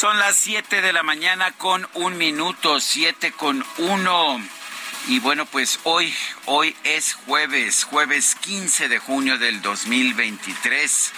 Son las 7 de la mañana con un minuto, 7 con uno. Y bueno, pues hoy, hoy es jueves, jueves 15 de junio del 2023.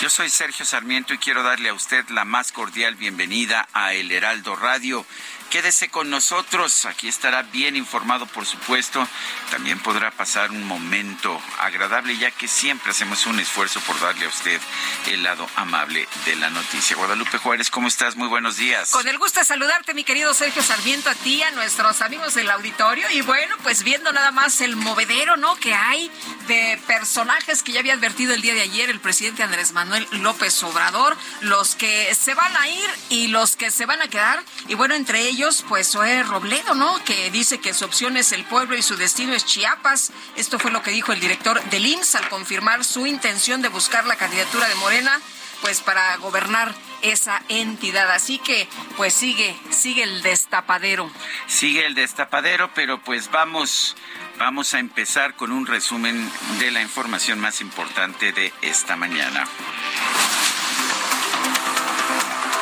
Yo soy Sergio Sarmiento y quiero darle a usted la más cordial bienvenida a El Heraldo Radio. Quédese con nosotros, aquí estará bien informado, por supuesto. También podrá pasar un momento agradable, ya que siempre hacemos un esfuerzo por darle a usted el lado amable de la noticia. Guadalupe Juárez, ¿cómo estás? Muy buenos días. Con el gusto de saludarte, mi querido Sergio Sarmiento, a ti, a nuestros amigos del auditorio. Y bueno, pues viendo nada más el movedero, ¿no? Que hay de personajes que ya había advertido el día de ayer el presidente Andrés Manuel López Obrador, los que se van a ir y los que se van a quedar. Y bueno, entre ellos pues Zoé Robledo, ¿no? Que dice que su opción es el pueblo y su destino es Chiapas. Esto fue lo que dijo el director del IMSS al confirmar su intención de buscar la candidatura de Morena, pues para gobernar esa entidad. Así que, pues sigue, sigue el destapadero. Sigue el destapadero, pero pues vamos, vamos a empezar con un resumen de la información más importante de esta mañana.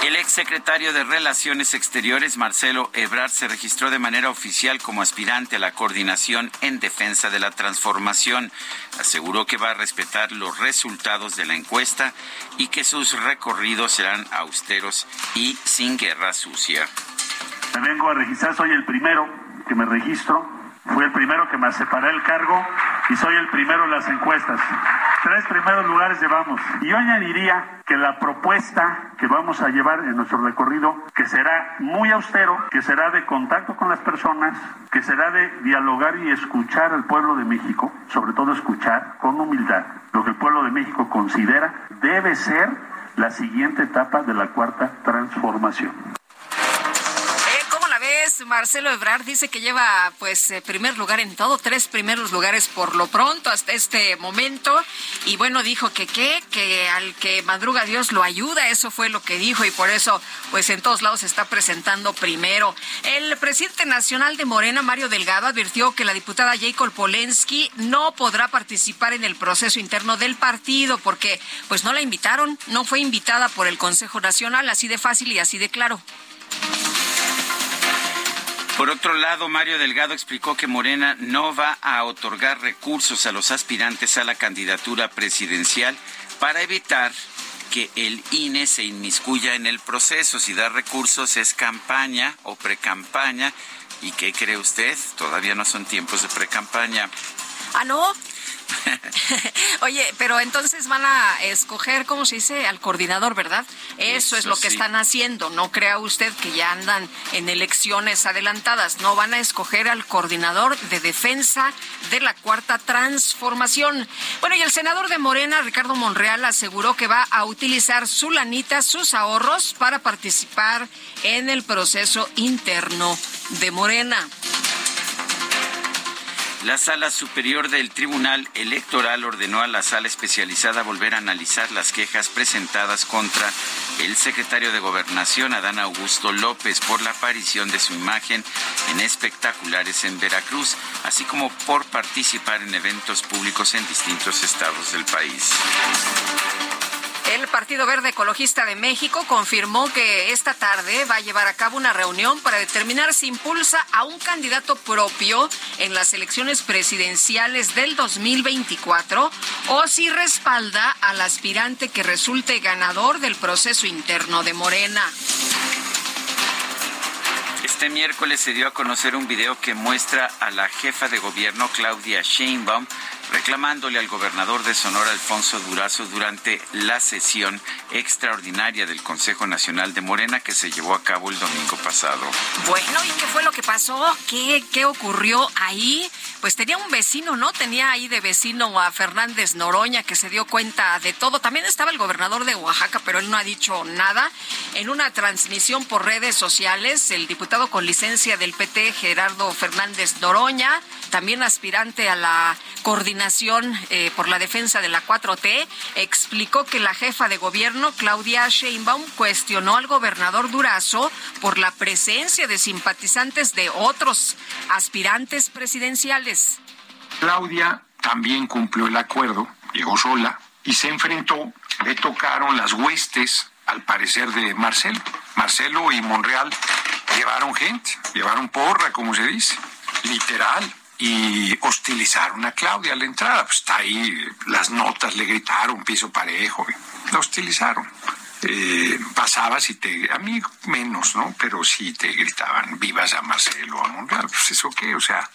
El exsecretario de Relaciones Exteriores, Marcelo Ebrard, se registró de manera oficial como aspirante a la coordinación en defensa de la transformación. Aseguró que va a respetar los resultados de la encuesta y que sus recorridos serán austeros y sin guerra sucia. Me vengo a registrar, soy el primero que me registro Fui el primero que me separé el cargo y soy el primero en las encuestas. Tres primeros lugares llevamos. Y yo añadiría que la propuesta que vamos a llevar en nuestro recorrido, que será muy austero, que será de contacto con las personas, que será de dialogar y escuchar al pueblo de México, sobre todo escuchar con humildad lo que el pueblo de México considera debe ser la siguiente etapa de la cuarta transformación. Marcelo Ebrard dice que lleva pues eh, primer lugar en todo, tres primeros lugares por lo pronto hasta este momento. Y bueno, dijo que qué, que al que madruga Dios lo ayuda, eso fue lo que dijo y por eso pues en todos lados se está presentando primero. El presidente nacional de Morena, Mario Delgado, advirtió que la diputada Jacob Polensky no podrá participar en el proceso interno del partido porque pues no la invitaron, no fue invitada por el Consejo Nacional, así de fácil y así de claro. Por otro lado, Mario Delgado explicó que Morena no va a otorgar recursos a los aspirantes a la candidatura presidencial para evitar que el INE se inmiscuya en el proceso. Si da recursos es campaña o precampaña. ¿Y qué cree usted? Todavía no son tiempos de precampaña. Ah, no. Oye, pero entonces van a escoger, ¿cómo se dice? Al coordinador, ¿verdad? Eso, es lo que están haciendo. No crea usted que ya andan en elecciones adelantadas. No van a escoger al coordinador de defensa de la cuarta transformación. Bueno, y el senador de Morena, Ricardo Monreal, aseguró que va a utilizar su lanita, sus ahorros, para participar en el proceso interno de Morena. La Sala Superior del Tribunal Electoral ordenó a la sala especializada volver a analizar las quejas presentadas contra el secretario de Gobernación, Adán Augusto López, por la aparición de su imagen en espectaculares en Veracruz, así como por participar en eventos públicos en distintos estados del país. El Partido Verde Ecologista de México confirmó que esta tarde va a llevar a cabo una reunión para determinar si impulsa a un candidato propio en las elecciones presidenciales del 2024 o si respalda al aspirante que resulte ganador del proceso interno de Morena. Este miércoles se dio a conocer un video que muestra a la jefa de gobierno Claudia Sheinbaum reclamándole al gobernador de Sonora, Alfonso Durazo, durante la sesión extraordinaria del Consejo Nacional de Morena que se llevó a cabo el domingo pasado. Bueno, ¿y qué fue lo que pasó? ¿Qué, qué ocurrió ahí? Pues tenía un vecino, ¿no? Tenía ahí de vecino a Fernández Noroña que se dio cuenta de todo. También estaba el gobernador de Oaxaca, pero él no ha dicho nada. En una transmisión por redes sociales, el diputado con licencia del PT, Gerardo Fernández Noroña, también aspirante a la coordinación eh, por la defensa de la 4T, explicó que la jefa de gobierno, Claudia Sheinbaum, cuestionó al gobernador Durazo por la presencia de simpatizantes de otros aspirantes presidenciales. Claudia también cumplió el acuerdo, llegó sola y se enfrentó, le tocaron las huestes, al parecer, de Marcelo. Marcelo y Monreal llevaron gente, llevaron porra, como se dice, literal y hostilizaron a Claudia a la entrada. Pues está ahí, las notas le gritaron, piso parejo, la hostilizaron. Eh, pasabas y te, a mí menos, ¿no? Pero sí te gritaban, vivas a Marcelo, a Monreal, pues eso qué, o sea,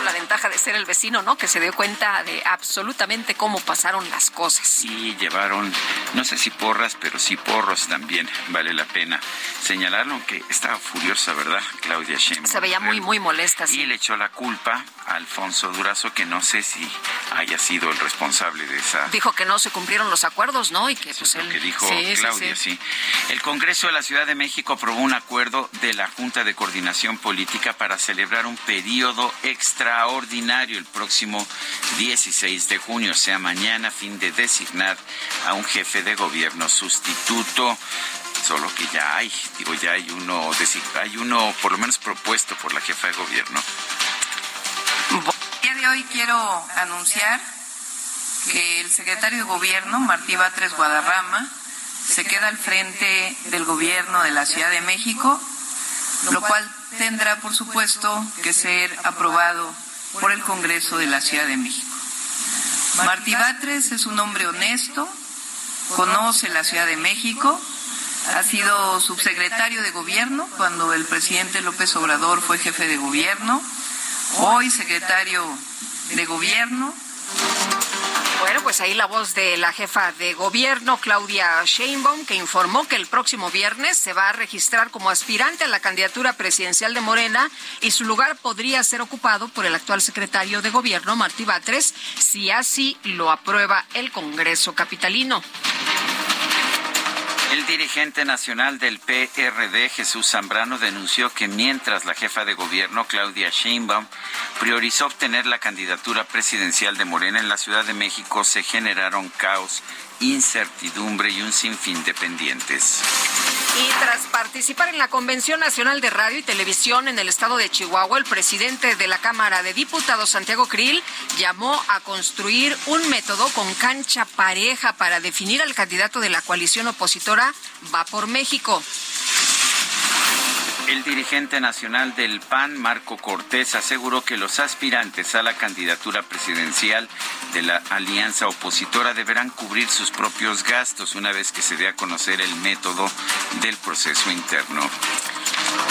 la ventaja de ser el vecino, ¿no? Que se dio cuenta de absolutamente cómo pasaron las cosas. Sí, llevaron, no sé si porras, pero sí porros también. Vale la pena señalarlo, que estaba furiosa, ¿verdad? Claudia Sheinbaum. Se veía muy, muy molesta. Y le echó la culpa a Alfonso Durazo, que no sé si haya sido el responsable de esa... Dijo que no se cumplieron los acuerdos, ¿no? Y que pues él... que dijo Claudia, sí, El Congreso de la Ciudad de México aprobó un acuerdo de la Junta de Coordinación Política para celebrar un periodo extraordinario el próximo 16 de junio, o sea, mañana, fin de designar a un jefe de gobierno sustituto solo que ya hay, digo, ya hay uno, hay uno por lo menos propuesto por la jefa de gobierno. El día de hoy quiero anunciar que el secretario de Gobierno, Martí Batres Guadarrama, se queda al frente del gobierno de la Ciudad de México, lo cual tendrá, por supuesto, que ser aprobado por el Congreso de la Ciudad de México. Martí Batres es un hombre honesto, conoce la Ciudad de México, ha sido subsecretario de Gobierno cuando el presidente López Obrador fue jefe de Gobierno hoy secretario de Gobierno. Bueno, pues ahí la voz de la jefa de gobierno, Claudia Sheinbaum, que informó que el próximo viernes se va a registrar como aspirante a la candidatura presidencial de Morena y su lugar podría ser ocupado por el actual secretario de gobierno, Martí Batres, si así lo aprueba el Congreso Capitalino. El dirigente nacional del PRD, Jesús Zambrano, denunció que mientras la jefa de gobierno, Claudia Sheinbaum, priorizó obtener la candidatura presidencial de Morena en la Ciudad de México, se generaron caos incertidumbre y un sinfín de pendientes. Y tras participar en la Convención Nacional de Radio y Televisión en el estado de Chihuahua, el presidente de la Cámara de Diputados, Santiago Krill, llamó a construir un método con cancha pareja para definir al candidato de la coalición opositora Va por México. El dirigente nacional del PAN, Marco Cortés, aseguró que los aspirantes a la candidatura presidencial de la alianza opositora deberán cubrir sus propios gastos una vez que se dé a conocer el método del proceso interno.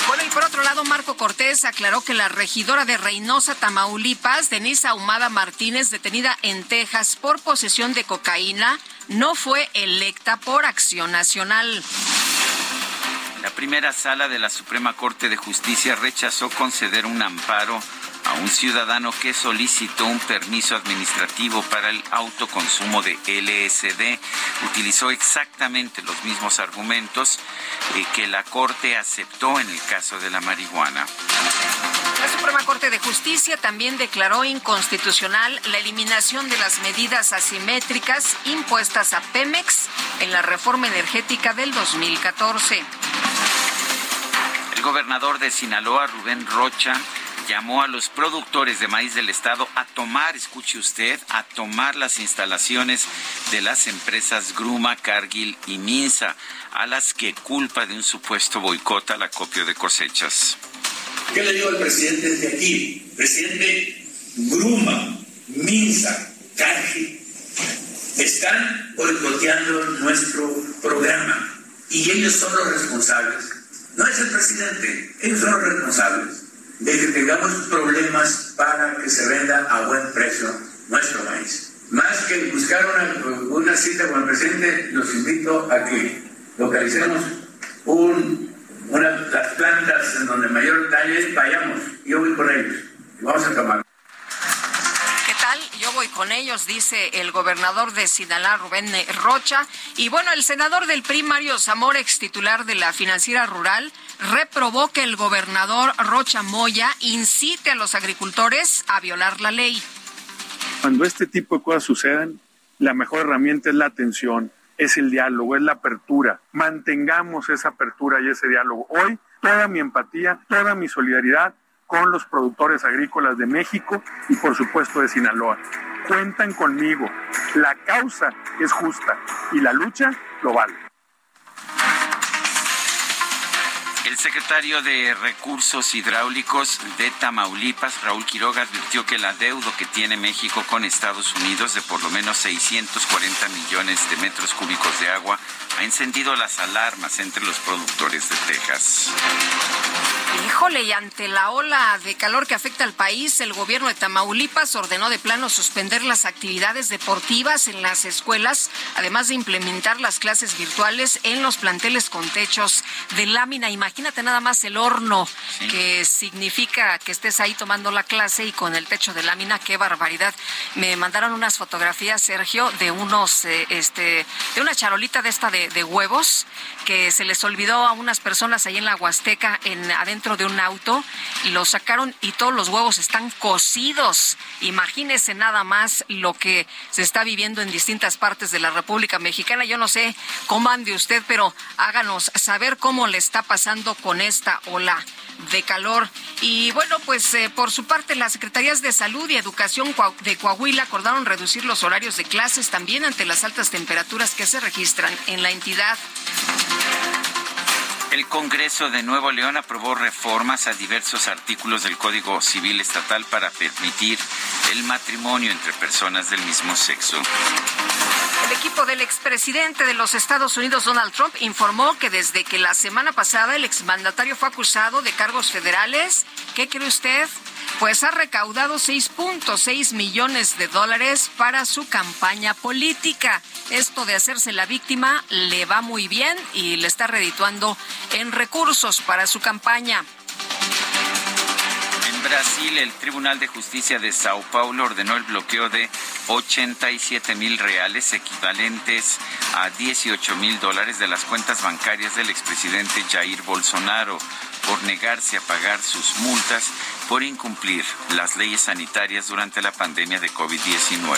Bueno, y por otro lado, Marco Cortés aclaró que la regidora de Reynosa, Tamaulipas, Denisa Ahumada Martínez, detenida en Texas por posesión de cocaína, no fue electa por Acción Nacional. La primera sala de la Suprema Corte de Justicia rechazó conceder un amparo a un ciudadano que solicitó un permiso administrativo para el autoconsumo de LSD. Utilizó exactamente los mismos argumentos eh, que la Corte aceptó en el caso de la marihuana. La Suprema Corte de Justicia también declaró inconstitucional la eliminación de las medidas asimétricas impuestas a Pemex en la reforma energética del 2014. El gobernador de Sinaloa, Rubén Rocha, llamó a los productores de maíz del estado a tomar, escuche usted, a tomar las instalaciones de las empresas Gruma, Cargill y Minsa, a las que culpa de un supuesto boicot al acopio de cosechas. ¿Qué le digo al presidente desde aquí? Presidente Gruma, Minsa, Cargill, están boicoteando nuestro programa y ellos son los responsables. No es el presidente, ellos son los responsables de que tengamos problemas para que se venda a buen precio nuestro maíz. Más que buscar una, una cita con el presidente, los invito a que localicemos un, una, las plantas en donde mayor es, vayamos, yo voy con ellos, vamos a tomar. Yo voy con ellos, dice el gobernador de Sinaloa, Rubén Rocha. Y bueno, el senador del PRI, Mario Zamora, ex titular de la financiera rural, reprobó que el gobernador Rocha Moya incite a los agricultores a violar la ley. Cuando este tipo de cosas sucedan, la mejor herramienta es la atención, es el diálogo, es la apertura. Mantengamos esa apertura y ese diálogo. Hoy, toda mi empatía, toda mi solidaridad con los productores agrícolas de México y por supuesto de Sinaloa. Cuentan conmigo. La causa es justa y la lucha lo vale. El secretario de Recursos Hidráulicos de Tamaulipas, Raúl Quiroga, advirtió que el adeudo que tiene México con Estados Unidos de por lo menos 640 millones de metros cúbicos de agua ha encendido las alarmas entre los productores de Texas. Híjole, y ante la ola de calor que afecta al país, el gobierno de Tamaulipas ordenó de plano suspender las actividades deportivas en las escuelas, además de implementar las clases virtuales en los planteles con techos de lámina. Imagínate nada más el horno que significa que estés ahí tomando la clase y con el techo de lámina, qué barbaridad. Me mandaron unas fotografías, Sergio, de unos, eh, este, de una charolita de esta de, de huevos que se les olvidó a unas personas ahí en la Huasteca, en adentro de un auto, y lo sacaron y todos los huevos están cocidos. Imagínese nada más lo que se está viviendo en distintas partes de la República Mexicana. Yo no sé cómo ande usted, pero háganos saber cómo le está pasando con esta ola de calor. Y bueno, pues eh, por su parte, las Secretarías de Salud y Educación de Coahuila acordaron reducir los horarios de clases también ante las altas temperaturas que se registran en la entidad. El Congreso de Nuevo León aprobó reformas a diversos artículos del Código Civil Estatal para permitir el matrimonio entre personas del mismo sexo. El equipo del expresidente de los Estados Unidos, Donald Trump, informó que desde que la semana pasada el exmandatario fue acusado de cargos federales, ¿qué cree usted? Pues ha recaudado 6.6 millones de dólares para su campaña política. Esto de hacerse la víctima le va muy bien y le está redituando en recursos para su campaña. Brasil, el Tribunal de Justicia de Sao Paulo ordenó el bloqueo de 87 mil reales, equivalentes a 18 mil dólares, de las cuentas bancarias del expresidente Jair Bolsonaro por negarse a pagar sus multas por incumplir las leyes sanitarias durante la pandemia de COVID-19.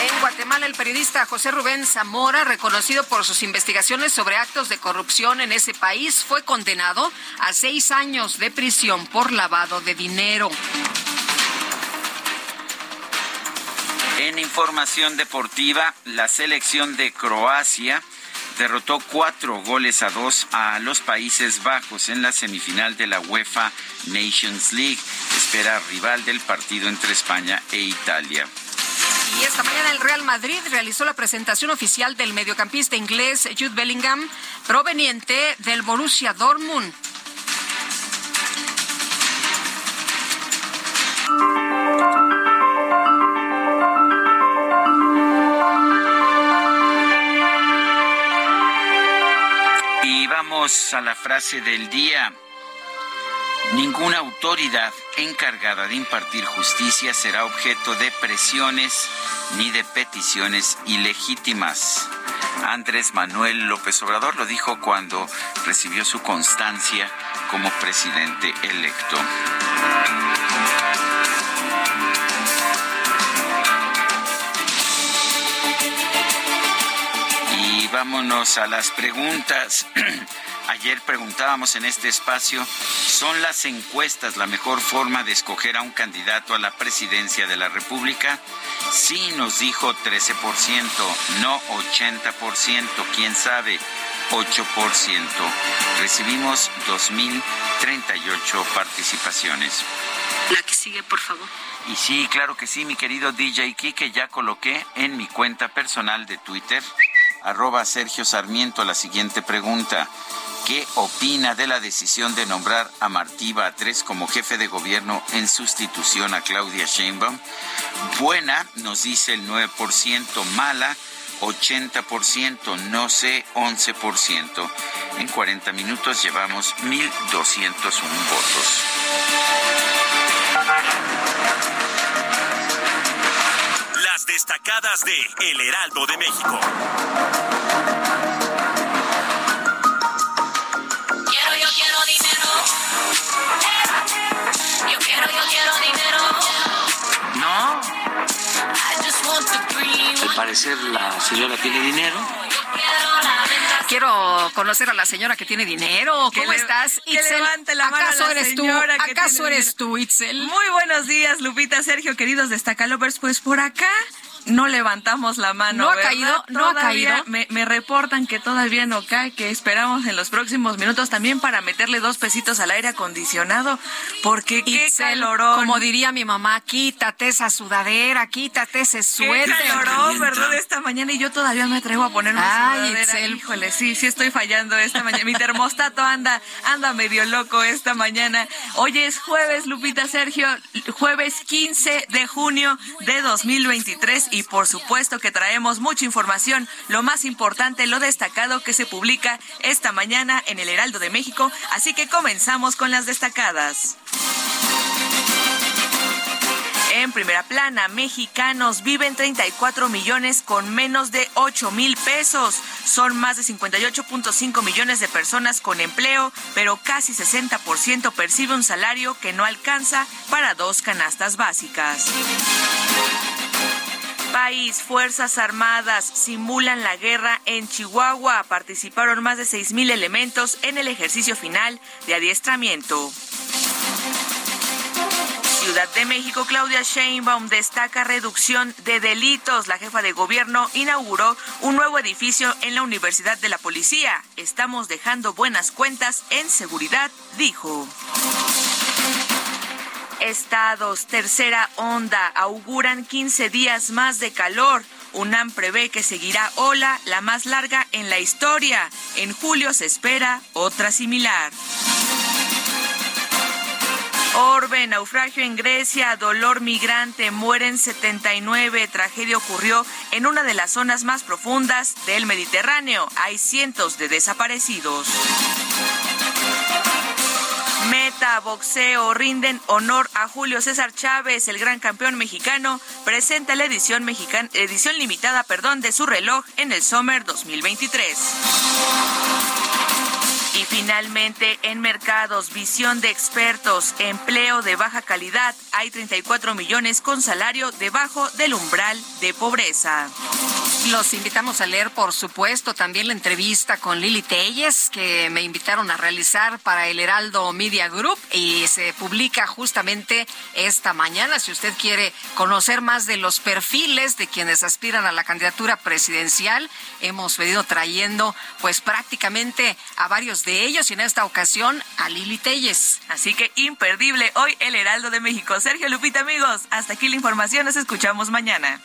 En Guatemala, el periodista José Rubén Zamora, reconocido por sus investigaciones sobre actos de corrupción en ese país, fue condenado a seis años de prisión por lavado de dinero. En información deportiva, la selección de Croacia derrotó cuatro goles a dos a los Países Bajos en la semifinal de la UEFA Nations League. Espera rival del partido entre España e Italia. Y esta mañana el Real Madrid realizó la presentación oficial del mediocampista inglés Jude Bellingham, proveniente del Borussia Dortmund. Vamos a la frase del día. Ninguna autoridad encargada de impartir justicia será objeto de presiones ni de peticiones ilegítimas. Andrés Manuel López Obrador lo dijo cuando recibió su constancia como presidente electo. Y vámonos a las preguntas. Ayer preguntábamos en este espacio, ¿son las encuestas la mejor forma de escoger a un candidato a la presidencia de la República? Sí, nos dijo 13%, no 80%, quién sabe, 8%. Recibimos 2.038 participaciones. La que sigue, por favor. Y sí, claro que sí, mi querido DJ que ya coloqué en mi cuenta personal de Twitter, arroba Sergio Sarmiento, la siguiente pregunta. ¿Qué opina de la decisión de nombrar a Martí Batres como jefe de gobierno en sustitución a Claudia Sheinbaum? Buena, nos dice el 9%, mala, 80%, no sé, 11%. En 40 minutos llevamos 1.201 votos. Las destacadas de El Heraldo de México. Parecer la señora tiene dinero. Quiero conocer a la señora que tiene dinero. ¿Cómo estás, Itzel? ¿Acaso eres tú? ¿Acaso eres tú, Itzel? Muy buenos días, Lupita, Sergio, queridos destacalovers. Pues por acá no levantamos la mano. No ha caído, no ha caído. Me, me, reportan que todavía no cae, que esperamos en los próximos minutos también para meterle dos pesitos al aire acondicionado, porque qué calorón. Como diría mi mamá, quítate esa sudadera, quítate ese suéter. Qué calorón, ¿verdad? Esta mañana y yo todavía me atrevo a ponerme Ay, sudadera. Híjole, sí, sí estoy fallando esta mañana. Mi termostato anda, anda medio loco esta mañana. Hoy es jueves, Lupita Sergio, jueves 15 de junio de 2023 y por supuesto que traemos mucha información, lo más importante, lo destacado que se publica esta mañana en el Heraldo de México, así que comenzamos con las destacadas. En primera plana, mexicanos viven 34 millones con menos de 8 mil pesos. Son más de 58.5 millones de personas con empleo, pero casi 60% percibe un salario que no alcanza para dos canastas básicas país, Fuerzas Armadas simulan la guerra en Chihuahua. Participaron más de 6.000 elementos en el ejercicio final de adiestramiento. Ciudad de México, Claudia Sheinbaum destaca reducción de delitos. La jefa de gobierno inauguró un nuevo edificio en la Universidad de la Policía. Estamos dejando buenas cuentas en seguridad, dijo. Estados, tercera onda, auguran 15 días más de calor. UNAM prevé que seguirá ola, la más larga en la historia. En julio se espera otra similar. Orbe, naufragio en Grecia, dolor migrante, mueren 79. Tragedia ocurrió en una de las zonas más profundas del Mediterráneo. Hay cientos de desaparecidos. Meta, boxeo, rinden honor a Julio César Chávez, el gran campeón mexicano, presenta la edición, edición limitada perdón, de su reloj en el Summer 2023. Finalmente, en mercados, visión de expertos, empleo de baja calidad, hay 34 millones con salario debajo del umbral de pobreza. Los invitamos a leer, por supuesto, también la entrevista con Lili Telles, que me invitaron a realizar para el Heraldo Media Group y se publica justamente esta mañana. Si usted quiere conocer más de los perfiles de quienes aspiran a la candidatura presidencial, hemos venido trayendo pues prácticamente a varios de ellos y en esta ocasión a Lili Telles. Así que imperdible hoy el Heraldo de México. Sergio Lupita, amigos, hasta aquí la información. Nos escuchamos mañana.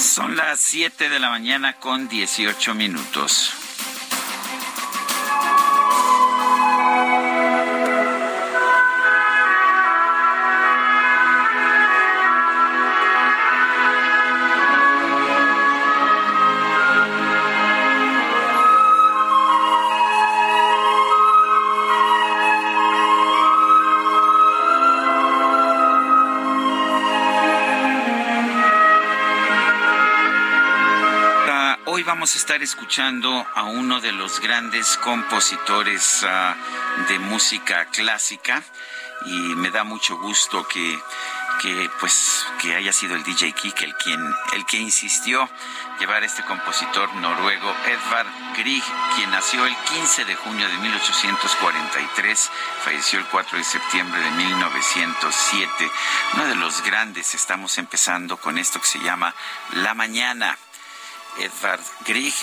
Son las 7 de la mañana con 18 minutos. Escuchando a uno de los grandes compositores uh, de música clásica y me da mucho gusto que que pues que haya sido el DJ Kik el quien el que insistió llevar a este compositor noruego Edvard Grieg, quien nació el 15 de junio de 1843, falleció el 4 de septiembre de 1907. Uno de los grandes, estamos empezando con esto que se llama La Mañana. Edvard Grieg.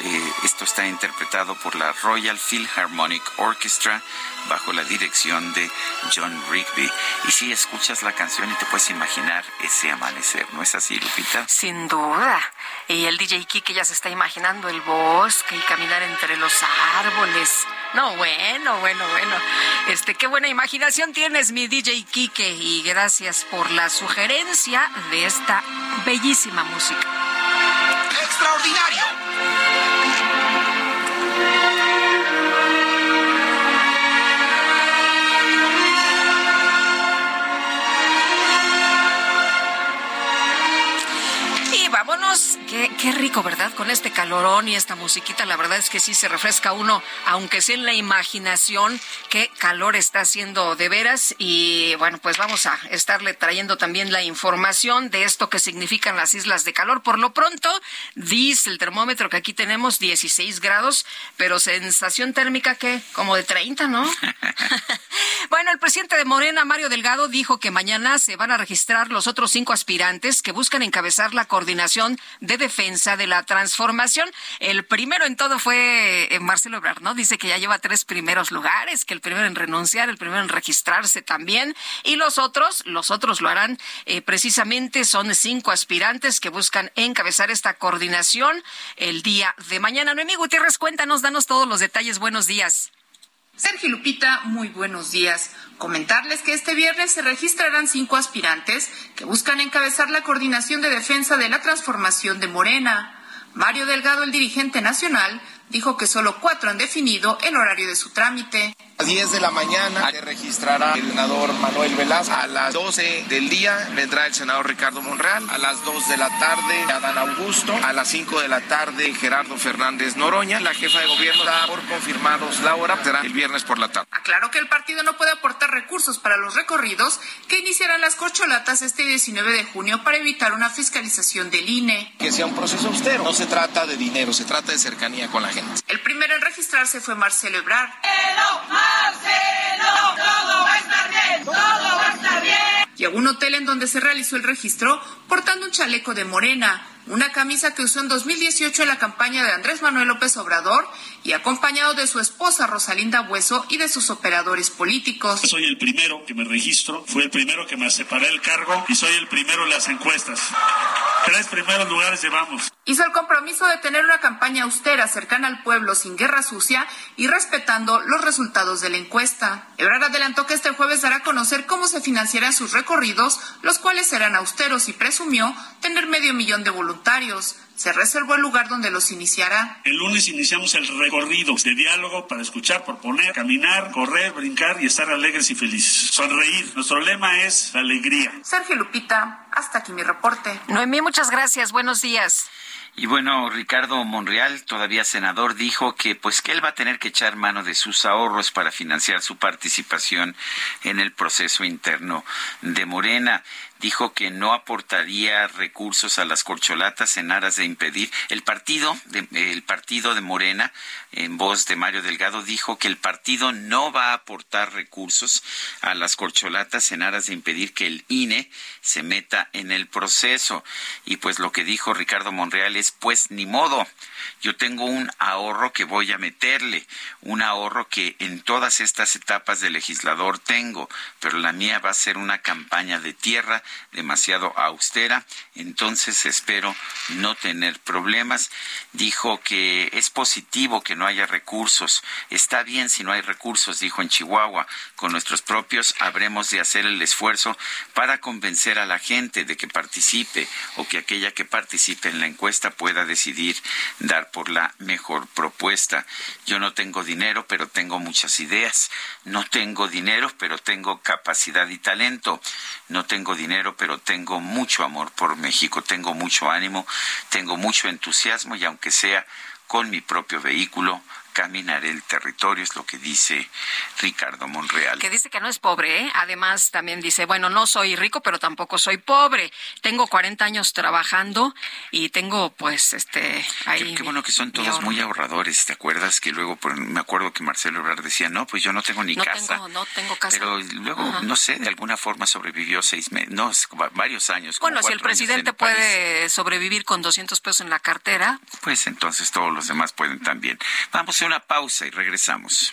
Eh, esto está interpretado por la Royal Philharmonic Orchestra bajo la dirección de John Rigby. Y si escuchas la canción y te puedes imaginar ese amanecer, ¿no es así, Lupita? Sin duda. Y el DJ Kike ya se está imaginando el bosque y caminar entre los árboles. No, bueno, bueno, bueno. Este, qué buena imaginación tienes, mi DJ Kike, y gracias por la sugerencia de esta bellísima música extraordinario. Vámonos. Qué, qué, rico, ¿verdad? Con este calorón y esta musiquita, la verdad es que sí se refresca uno, aunque sea en la imaginación, qué calor está haciendo de veras. Y bueno, pues vamos a estarle trayendo también la información de esto que significan las islas de calor. Por lo pronto, dice el termómetro que aquí tenemos 16 grados, pero sensación térmica que como de 30, ¿no? bueno, el presidente de Morena, Mario Delgado, dijo que mañana se van a registrar los otros cinco aspirantes que buscan encabezar la coordinación de Defensa de la Transformación. El primero en todo fue eh, Marcelo Ebrard, ¿no? Dice que ya lleva tres primeros lugares, que el primero en renunciar, el primero en registrarse también, y los otros, los otros lo harán eh, precisamente, son cinco aspirantes que buscan encabezar esta coordinación el día de mañana. Noemí Gutiérrez, cuéntanos, danos todos los detalles. Buenos días. Sergio Lupita, muy buenos días. Comentarles que este viernes se registrarán cinco aspirantes que buscan encabezar la coordinación de defensa de la transformación de Morena. Mario Delgado, el dirigente nacional, dijo que solo cuatro han definido el horario de su trámite. A 10 de la mañana se registrará el senador Manuel Velasco. A las 12 del día vendrá el senador Ricardo Monreal. A las 2 de la tarde Adán Augusto. A las 5 de la tarde Gerardo Fernández Noroña. La jefa de gobierno da por confirmados la hora. Será el viernes por la tarde. Aclaró que el partido no puede aportar recursos para los recorridos que iniciarán las corcholatas este 19 de junio para evitar una fiscalización del INE. Que sea un proceso austero. No se trata de dinero, se trata de cercanía con la gente. El primero en registrarse fue Marcelo Ebrard. Todo va a estar bien, todo va a estar bien. Llegó un hotel en donde se realizó el registro portando un chaleco de morena, una camisa que usó en 2018 en la campaña de Andrés Manuel López Obrador y acompañado de su esposa Rosalinda Bueso y de sus operadores políticos. Soy el primero que me registro, fui el primero que me separé el cargo y soy el primero en las encuestas. Tres primeros lugares llevamos. Hizo el compromiso de tener una campaña austera, cercana al pueblo, sin guerra sucia y respetando los resultados de la encuesta. Ebrard adelantó que este jueves dará a conocer cómo se financiarán sus recorridos, los cuales serán austeros y presumió tener medio millón de voluntarios se reservó el lugar donde los iniciará. El lunes iniciamos el recorrido de diálogo para escuchar, proponer, caminar, correr, brincar y estar alegres y felices. Sonreír. Nuestro lema es la alegría. Sergio Lupita, hasta aquí mi reporte. Noemí, muchas gracias. Buenos días. Y bueno, Ricardo Monreal, todavía senador, dijo que pues que él va a tener que echar mano de sus ahorros para financiar su participación en el proceso interno de Morena dijo que no aportaría recursos a las corcholatas en aras de impedir. El partido de, el partido de Morena en voz de Mario Delgado dijo que el partido no va a aportar recursos a las corcholatas en aras de impedir que el INE se meta en el proceso. Y pues lo que dijo Ricardo Monreal es pues ni modo. Yo tengo un ahorro que voy a meterle, un ahorro que en todas estas etapas de legislador tengo, pero la mía va a ser una campaña de tierra demasiado austera, entonces espero no tener problemas. Dijo que es positivo que no haya recursos, está bien si no hay recursos, dijo en Chihuahua, con nuestros propios habremos de hacer el esfuerzo para convencer a la gente de que participe o que aquella que participe en la encuesta pueda decidir dar por la mejor propuesta. Yo no tengo dinero, pero tengo muchas ideas. No tengo dinero, pero tengo capacidad y talento. No tengo dinero, pero tengo mucho amor por México. Tengo mucho ánimo, tengo mucho entusiasmo y aunque sea con mi propio vehículo, caminaré el territorio, es lo que dice Ricardo Monreal. Que dice que no es pobre, ¿eh? Además, también dice, bueno, no soy rico, pero tampoco soy pobre. Tengo 40 años trabajando y tengo, pues, este, ahí... Qué, bueno que son todos muy ahorradores, ¿te acuerdas? Que luego, me acuerdo que Marcelo Ebrard decía, no, pues yo no tengo ni casa. no tengo casa. Pero luego, no sé, de alguna forma sobrevivió seis meses, no, varios años. Bueno, si el presidente puede sobrevivir con 200 pesos en la cartera. Pues entonces todos los demás pueden también. Vamos a una pausa y regresamos.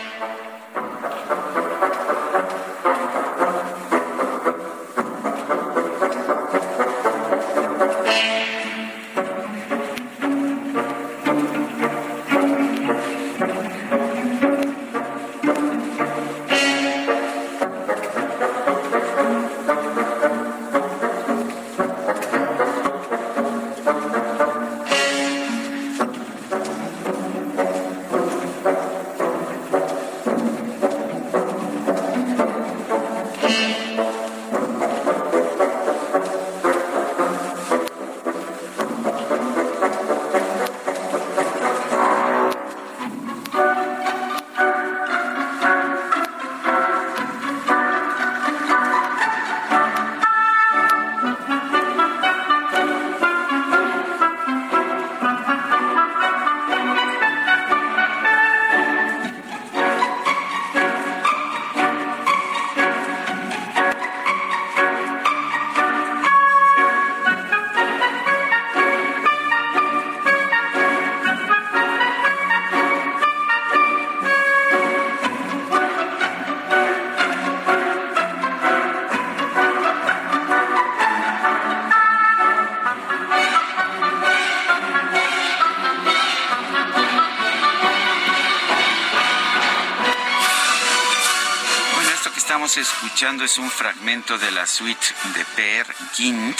Es un fragmento de la suite de Per Gint.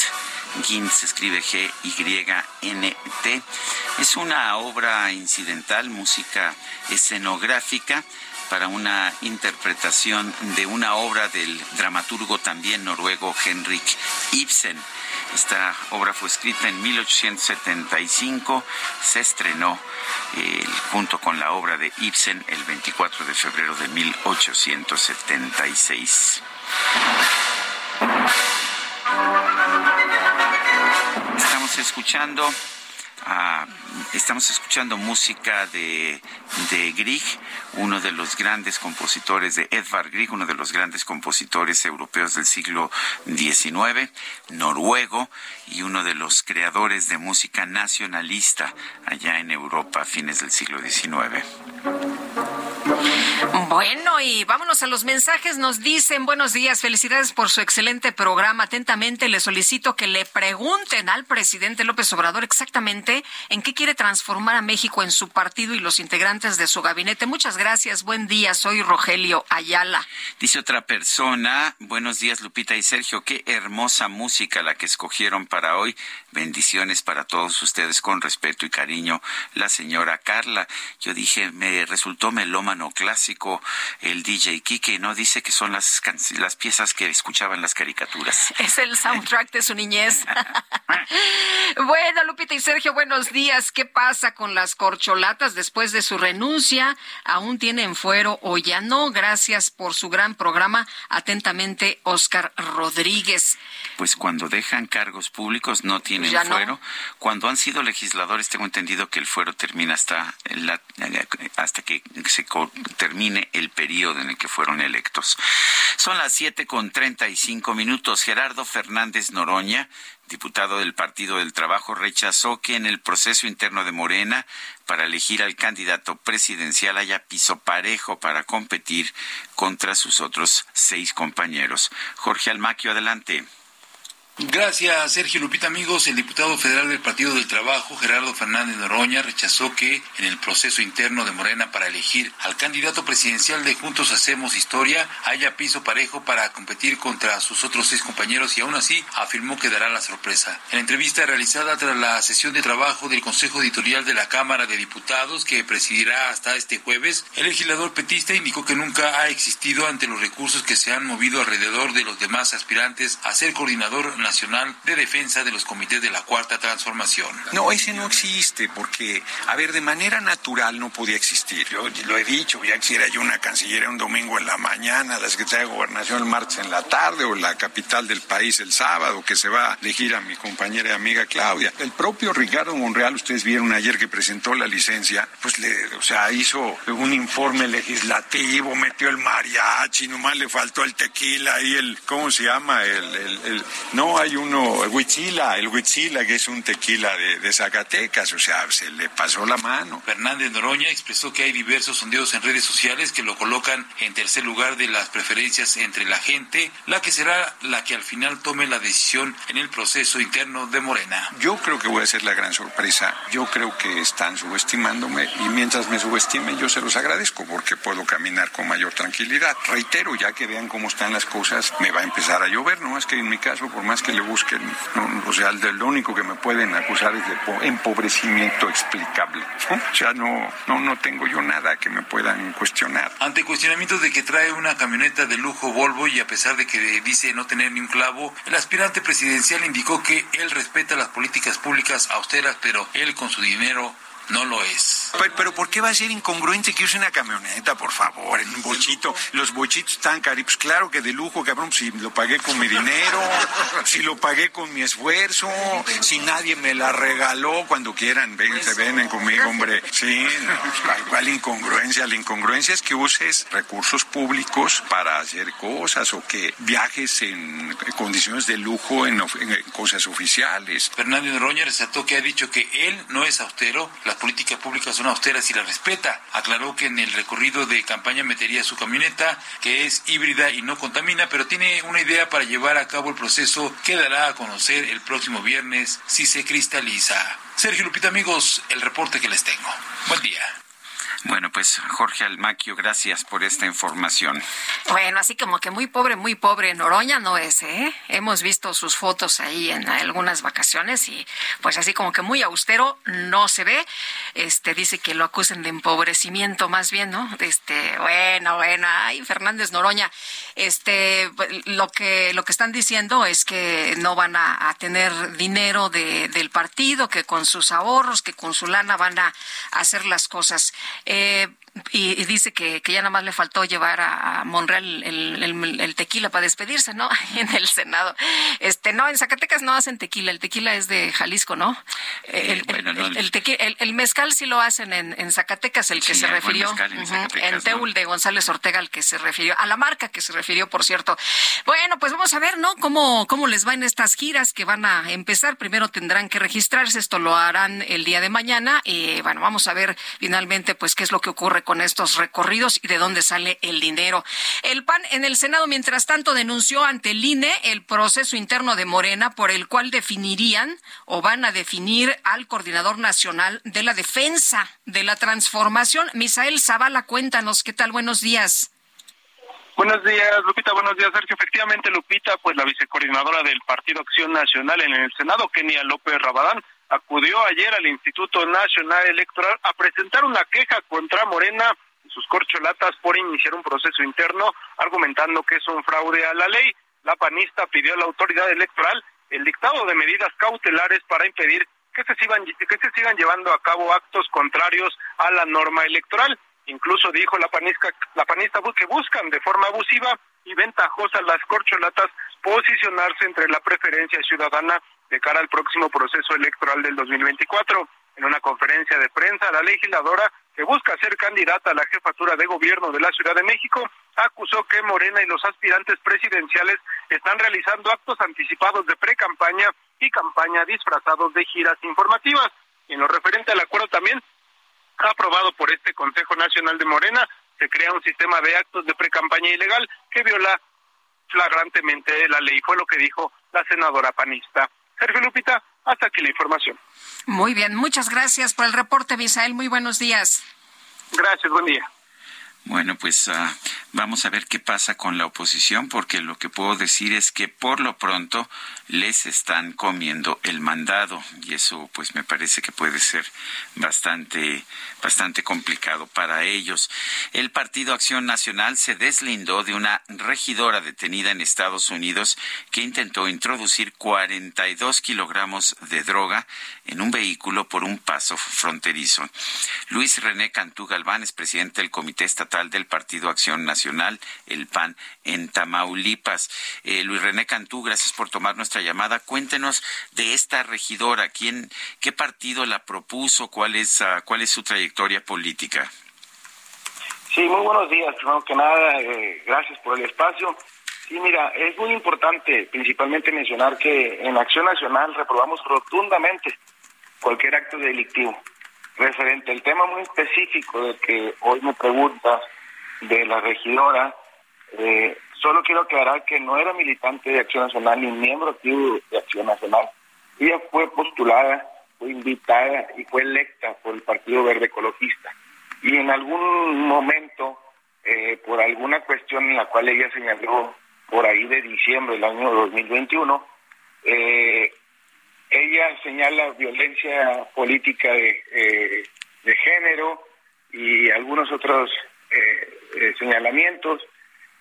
Gint se escribe G-Y-N-T. Es una obra incidental, música escenográfica para una interpretación de una obra del dramaturgo también noruego Henrik Ibsen. Esta obra fue escrita en 1875, se estrenó junto con la obra de Ibsen el 24 de febrero de 1876. Estamos escuchando ah, estamos escuchando música de, de Grieg, uno de los grandes compositores de Edvard Grieg, uno de los grandes compositores europeos del siglo XIX, noruego y uno de los creadores de música nacionalista allá en Europa a fines del siglo XIX. Bueno, y vámonos a los mensajes. Nos dicen buenos días, felicidades por su excelente programa. Atentamente le solicito que le pregunten al presidente López Obrador exactamente en qué quiere transformar a México en su partido y los integrantes de su gabinete. Muchas gracias, buen día, soy Rogelio Ayala. Dice otra persona, buenos días Lupita y Sergio, qué hermosa música la que escogieron para hoy. Bendiciones para todos ustedes con respeto y cariño. La señora Carla, yo dije, me resultó melómano clásico el DJ Kike, ¿no? Dice que son las, las piezas que escuchaban las caricaturas. Es el soundtrack de su niñez. bueno, Lupita y Sergio, buenos días. ¿Qué pasa con las corcholatas después de su renuncia? ¿Aún tienen fuero o ya no? Gracias por su gran programa. Atentamente, Oscar Rodríguez. Pues cuando dejan cargos públicos no tienen fuero. Cuando han sido legisladores, tengo entendido que el fuero termina hasta, hasta que se termine el periodo en el que fueron electos. Son las siete con treinta y cinco minutos. Gerardo Fernández Noroña, diputado del Partido del Trabajo, rechazó que en el proceso interno de Morena para elegir al candidato presidencial haya piso parejo para competir contra sus otros seis compañeros. Jorge Almaquio, adelante. Gracias, Sergio Lupita. Amigos, el diputado federal del Partido del Trabajo, Gerardo Fernández Noroña, rechazó que en el proceso interno de Morena para elegir al candidato presidencial de Juntos Hacemos Historia haya piso parejo para competir contra sus otros seis compañeros y aún así afirmó que dará la sorpresa. En la entrevista realizada tras la sesión de trabajo del Consejo Editorial de la Cámara de Diputados que presidirá hasta este jueves, el legislador petista indicó que nunca ha existido ante los recursos que se han movido alrededor de los demás aspirantes a ser coordinador Nacional de Defensa de los Comités de la Cuarta Transformación. No, ese no existe, porque, a ver, de manera natural no podía existir. Yo lo he dicho, ya quisiera yo una canciller un domingo en la mañana, la Secretaría de Gobernación el martes en la tarde, o la capital del país el sábado, que se va a elegir a mi compañera y amiga Claudia. El propio Ricardo Monreal, ustedes vieron ayer que presentó la licencia, pues le, o sea, hizo un informe legislativo, metió el mariachi, nomás le faltó el tequila y el, ¿cómo se llama? El, el no, hay uno, el Huichila, el Huichila, que es un tequila de, Zacatecas, o sea, se le pasó la mano. Fernández Noroña expresó que hay diversos sondeos en redes sociales que lo colocan en tercer lugar de las preferencias entre la gente, la que será la que al final tome la decisión en el proceso interno de Morena. Yo creo que voy a ser la gran sorpresa. Yo creo que están subestimándome y mientras me subestimen yo se los agradezco porque puedo caminar con mayor tranquilidad. Reitero, ya que vean cómo están las cosas, me va a empezar a llover, no es que en mi caso, por más que le busquen. o sea, lo único que me pueden acusar es de empobrecimiento explicable. O sea, no, no, no tengo yo nada que me puedan cuestionar. Ante cuestionamientos de que trae una camioneta de lujo Volvo y a pesar de que dice no tener ni un clavo, el aspirante presidencial indicó que él respeta las políticas públicas austeras, pero él con su dinero no lo es. Pero, ¿por qué va a ser incongruente que use una camioneta, por favor, en un bochito? Los bochitos están caros. Pues claro que de lujo, cabrón, si lo pagué con mi dinero, si lo pagué con mi esfuerzo, si nadie me la regaló, cuando quieran, ven, se ven conmigo, hombre. Sí, ¿cuál incongruencia? La incongruencia es que uses recursos públicos para hacer cosas o que viajes en condiciones de lujo en, cosas oficiales. Fernando Roña resaltó que ha dicho que él no es austero, políticas públicas son austeras y las respeta. Aclaró que en el recorrido de campaña metería su camioneta, que es híbrida y no contamina, pero tiene una idea para llevar a cabo el proceso que dará a conocer el próximo viernes si se cristaliza. Sergio Lupita, amigos, el reporte que les tengo. Buen día. Bueno, pues Jorge Almaquio, gracias por esta información. Bueno, así como que muy pobre, muy pobre. Noroña no es, ¿eh? Hemos visto sus fotos ahí en algunas vacaciones y pues así como que muy austero no se ve. Este dice que lo acusen de empobrecimiento más bien, ¿no? Este, bueno, bueno, ay, Fernández Noroña, este lo que lo que están diciendo es que no van a, tener dinero de, del partido, que con sus ahorros, que con su lana van a hacer las cosas. Eh, y, dice que, que, ya nada más le faltó llevar a, Monreal el, tequila para despedirse, ¿no? En el Senado. Este, no, en Zacatecas no hacen tequila, el tequila es de Jalisco, ¿no? El, el, mezcal sí lo hacen en, Zacatecas, el que se refirió. En, Teul de González Ortega, el que se refirió, a la marca que se refirió, por cierto. Bueno, pues vamos a ver, ¿no? Cómo, cómo les va en estas giras que van a empezar. Primero tendrán que registrarse, esto lo harán el día de mañana. Y bueno, vamos a ver finalmente, pues, qué es lo que ocurre con estos recorridos y de dónde sale el dinero. El PAN en el Senado, mientras tanto, denunció ante el INE el proceso interno de Morena por el cual definirían o van a definir al coordinador nacional de la defensa de la transformación. Misael Zavala, cuéntanos, ¿qué tal? Buenos días. Buenos días, Lupita. Buenos días, Sergio. Efectivamente, Lupita, pues la vicecoordinadora del Partido Acción Nacional en el Senado, Kenia López Rabadán, acudió ayer al Instituto Nacional Electoral a presentar una queja contra Morena y sus corcholatas por iniciar un proceso interno, argumentando que es un fraude a la ley. La panista pidió a la autoridad electoral el dictado de medidas cautelares para impedir que se sigan, que se sigan llevando a cabo actos contrarios a la norma electoral. Incluso dijo la panista, la panista que buscan de forma abusiva y ventajosa las corcholatas posicionarse entre la preferencia ciudadana de cara al próximo proceso electoral del 2024. En una conferencia de prensa, la legisladora que busca ser candidata a la jefatura de gobierno de la Ciudad de México acusó que Morena y los aspirantes presidenciales están realizando actos anticipados de pre-campaña y campaña disfrazados de giras informativas. En lo referente al acuerdo también aprobado por este Consejo Nacional de Morena, se crea un sistema de actos de pre-campaña ilegal que viola flagrantemente la ley, fue lo que dijo la senadora panista. Sergio Lupita, hasta aquí la información. Muy bien, muchas gracias por el reporte, Misael. Muy buenos días. Gracias, buen día. Bueno, pues uh, vamos a ver qué pasa con la oposición, porque lo que puedo decir es que por lo pronto les están comiendo el mandado y eso pues me parece que puede ser bastante bastante complicado para ellos. El Partido Acción Nacional se deslindó de una regidora detenida en Estados Unidos que intentó introducir 42 kilogramos de droga en un vehículo por un paso fronterizo. Luis René Cantú Galván es presidente del Comité Estatal del Partido Acción Nacional, el PAN, en Tamaulipas. Eh, Luis René Cantú, gracias por tomar nuestra llamada. Cuéntenos de esta regidora, quién, qué partido la propuso, cuál es, uh, cuál es su trayectoria política. Sí, muy buenos días. Primero que nada, eh, gracias por el espacio. Sí, mira, es muy importante principalmente mencionar que en Acción Nacional reprobamos rotundamente cualquier acto delictivo. Referente al tema muy específico de que hoy me preguntas de la regidora, eh, solo quiero aclarar que no era militante de Acción Nacional ni miembro activo de Acción Nacional. Ella fue postulada, fue invitada y fue electa por el Partido Verde Ecologista. Y en algún momento, eh, por alguna cuestión en la cual ella señaló por ahí de diciembre del año 2021, eh, ella señala violencia política de, eh, de género y algunos otros eh, eh, señalamientos.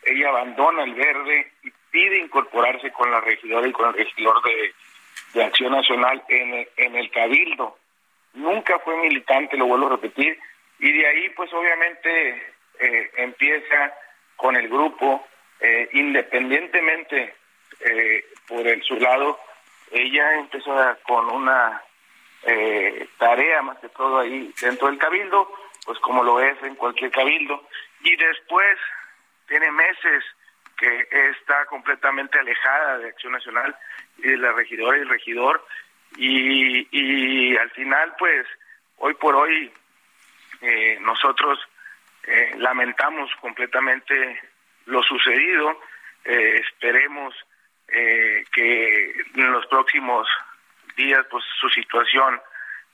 Ella abandona el verde y pide incorporarse con la regidora y con el regidor de, de Acción Nacional en, en el Cabildo. Nunca fue militante, lo vuelvo a repetir, y de ahí pues obviamente eh, empieza con el grupo, eh, independientemente eh, por el, su lado, ella empezó con una eh, tarea más que todo ahí dentro del cabildo, pues como lo es en cualquier cabildo, y después tiene meses que está completamente alejada de Acción Nacional y de la regidora y el regidor, y, y al final pues hoy por hoy eh, nosotros eh, lamentamos completamente lo sucedido, eh, esperemos eh, que en los próximos días pues su situación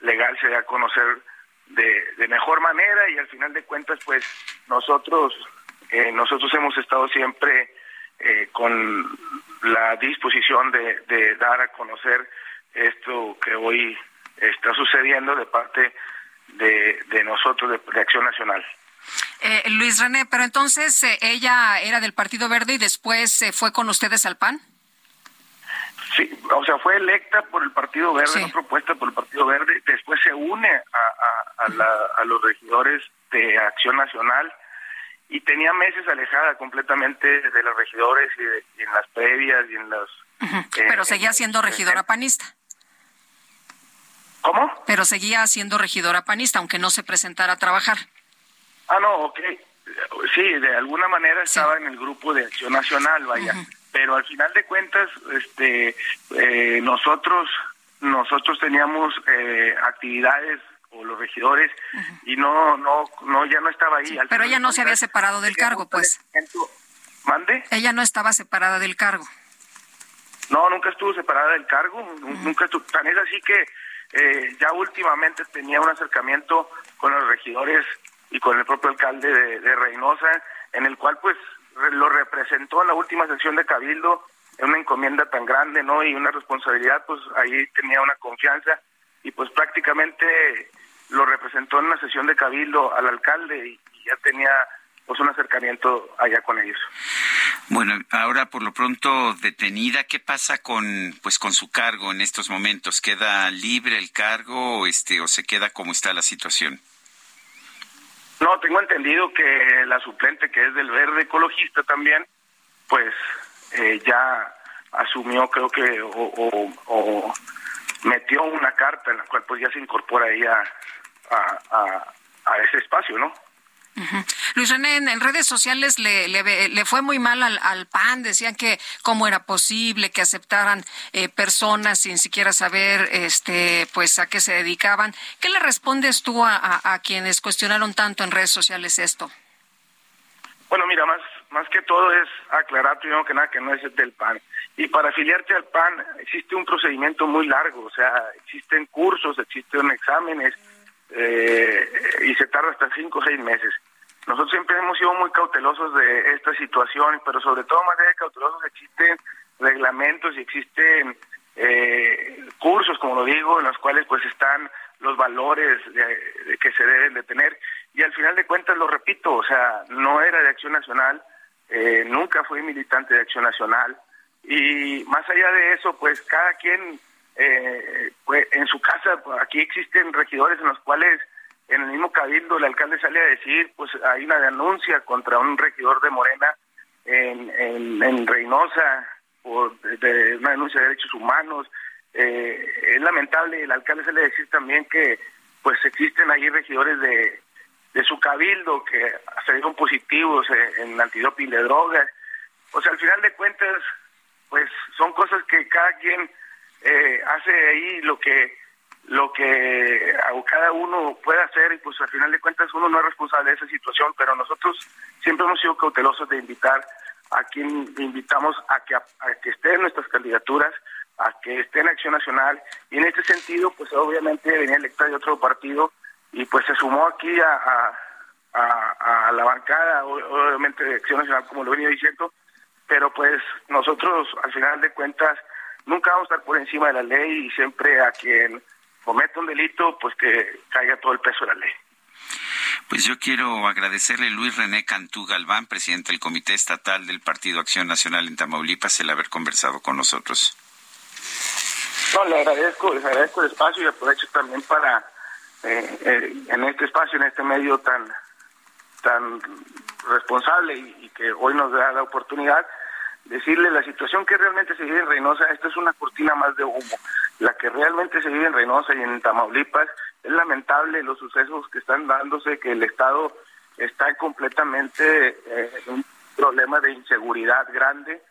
legal se dé a conocer de, de mejor manera y al final de cuentas pues nosotros eh, nosotros hemos estado siempre eh, con la disposición de, dar a conocer esto que hoy está sucediendo de parte de, de nosotros de, Acción Nacional. Eh, Luis René, pero entonces eh, ella era del Partido Verde y después se fue con ustedes al PAN. Sí, o sea, fue electa por el Partido Verde, sí. propuesta por el Partido Verde, después se une a, a, a, la, a los regidores de Acción Nacional y tenía meses alejada completamente de los regidores y, de, y en las previas y en. Uh -huh. eh, Pero seguía siendo regidora panista. ¿Cómo? Pero seguía siendo regidora panista, aunque no se presentara a trabajar. Ah, no, ok. Sí, de alguna manera estaba en el grupo de Acción Nacional, vaya. Uh -huh. Pero al final de cuentas, este, eh, nosotros, nosotros teníamos eh, actividades o los regidores y no no no ya no estaba ahí. pero ella no se había separado del cargo, pues. ¿Mande? Ella no estaba separada del cargo. No, nunca estuvo separada del cargo, nunca estuvo, tan es así que eh, ya últimamente tenía un acercamiento con los regidores y con el propio alcalde de, de Reynosa, en el cual pues lo representó en la última sesión de Cabildo en una encomienda tan grande, ¿no? Y una responsabilidad, pues ahí tenía una confianza y pues prácticamente lo representó en una sesión de Cabildo al alcalde y, ya tenía pues un acercamiento allá con ellos. Bueno, ahora por lo pronto detenida, ¿qué pasa con pues con su cargo en estos momentos? ¿Queda libre el cargo este o se queda como está la situación? No, tengo entendido que la suplente que es del Verde Ecologista también, pues eh, ya asumió, creo que, o, metió una carta en la cual pues ya se incorpora ella a, a, ese espacio, ¿no? Luis René, en, redes sociales le, le, fue muy mal al, al, PAN, decían que cómo era posible que aceptaran eh, personas sin siquiera saber este, pues a qué se dedicaban. ¿Qué le respondes tú a, a, a quienes cuestionaron tanto en redes sociales esto? Bueno, mira, más más que todo es aclarar primero que nada que no es del PAN. Y para afiliarte al PAN existe un procedimiento muy largo, o sea, existen cursos, existen exámenes eh, y se tarda hasta cinco o seis meses. Nosotros siempre hemos sido muy cautelosos de esta situación, pero sobre todo más de cautelosos existen reglamentos y existen eh, cursos, como lo digo, en los cuales pues están los valores que se deben de tener y al final de cuentas lo repito, o sea, no era de Acción Nacional, eh, nunca fui militante de Acción Nacional y más allá de eso, pues cada quien eh, pues, en su casa, pues, aquí existen regidores en los cuales en el mismo cabildo el alcalde sale a decir, pues hay una denuncia contra un regidor de Morena en, en, Reynosa por de, una denuncia de derechos humanos. Eh, es lamentable, el alcalde sale a decir también que pues existen ahí regidores de, de su cabildo que salieron positivos en antidoping de drogas. O sea, al final de cuentas, pues son cosas que cada quien eh, hace ahí lo que lo que cada uno puede hacer y pues al final de cuentas uno no es responsable de esa situación, pero nosotros siempre hemos sido cautelosos de invitar a quien invitamos a que, a, que esté en nuestras candidaturas, a que esté en Acción Nacional. Y en este sentido pues obviamente venía electa de otro partido y pues se sumó aquí a, a, la bancada, obviamente de Acción Nacional, como lo venía diciendo, pero pues nosotros al final de cuentas nunca vamos a estar por encima de la ley y siempre a quien cometa un delito, pues que caiga todo el peso de la ley. Pues yo quiero agradecerle a Luis René Cantú Galván, presidente del Comité Estatal del Partido Acción Nacional en Tamaulipas, el haber conversado con nosotros. No, le agradezco, le agradezco el espacio y aprovecho también para eh, eh, en este espacio, en este medio tan tan responsable y, que hoy nos da la oportunidad decirle la situación que realmente se vive en Reynosa, esto es una cortina más de humo. La que realmente se vive en Reynosa y en Tamaulipas es lamentable los sucesos que están dándose, que el Estado está completamente eh, en un problema de inseguridad grande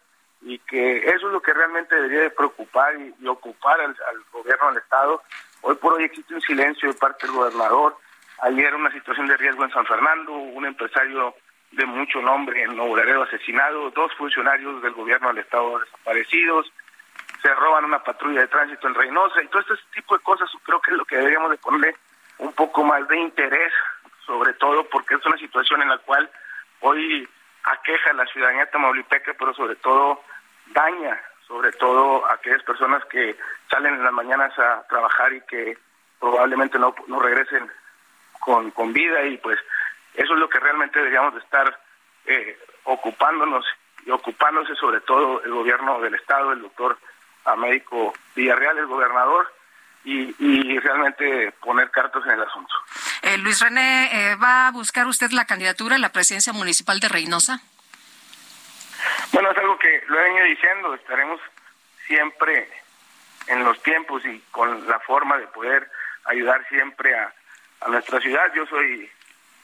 y que eso es lo que realmente debería de preocupar y, ocupar al, al gobierno del Estado Hoy por hoy existe un silencio de parte del gobernador. Ayer una situación de riesgo en San Fernando, un empresario de mucho nombre en Laredo asesinado, dos funcionarios del gobierno del estado desaparecidos, se roban una patrulla de tránsito en Reynosa y todo este tipo de cosas creo que es lo que deberíamos de ponerle un poco más de interés, sobre todo porque es una situación en la cual hoy aqueja a la ciudadanía tamaulipeca, pero sobre todo daña sobre todo aquellas personas que salen en las mañanas a trabajar y que probablemente no, no regresen con, con vida y pues eso es lo que realmente deberíamos de estar eh, ocupándonos y ocupándose sobre todo el gobierno del estado, el doctor Américo Villarreal, el gobernador, y, y realmente poner cartas en el asunto. Eh, Luis René, eh, ¿va a buscar usted la candidatura a la presidencia municipal de Reynosa? Bueno, es algo que lo he venido diciendo, estaremos siempre en los tiempos y con la forma de poder ayudar siempre a, nuestra ciudad. Yo soy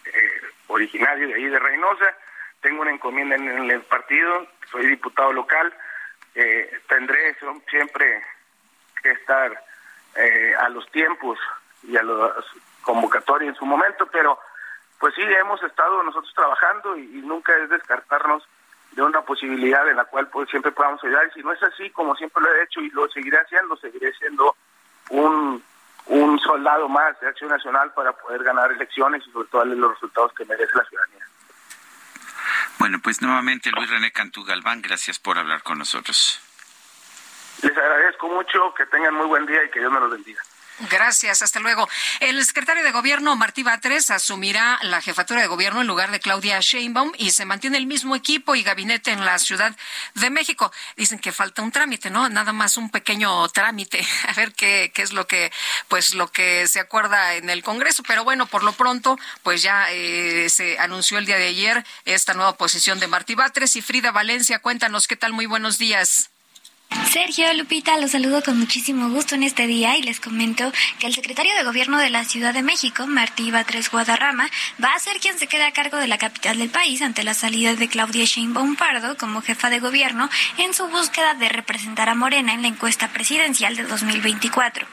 eh, originario de ahí de Reynosa, tengo una encomienda en, el partido, soy diputado local, eh, tendré siempre que estar eh, a los tiempos y a la convocatoria en su momento, pero pues sí, hemos estado nosotros trabajando y, nunca es descartarnos de una posibilidad en la cual pues, siempre podamos ayudar. Y si no es así, como siempre lo he hecho y lo seguiré haciendo, seguiré siendo un, un soldado más de Acción Nacional para poder ganar elecciones y sobre todo darle los resultados que merece la ciudadanía. Bueno, pues nuevamente Luis René Cantú Galván, gracias por hablar con nosotros. Les agradezco mucho, que tengan muy buen día y que Dios me los bendiga. Gracias, hasta luego. El secretario de Gobierno, Martí Batres, asumirá la jefatura de gobierno en lugar de Claudia Sheinbaum y se mantiene el mismo equipo y gabinete en la Ciudad de México. Dicen que falta un trámite, ¿no? Nada más un pequeño trámite, a ver qué, qué es lo que, pues lo que se acuerda en el Congreso. Pero bueno, por lo pronto, pues ya eh, se anunció el día de ayer esta nueva posición de Martí Batres y Frida Valencia. Cuéntanos qué tal, muy buenos días. Sergio Lupita, los saludo con muchísimo gusto en este día y les comento que el secretario de Gobierno de la Ciudad de México, Martí Batres Guadarrama, va a ser quien se quede a cargo de la capital del país ante la salida de Claudia Sheinbaum Pardo como jefa de gobierno en su búsqueda de representar a Morena en la encuesta presidencial de 2024.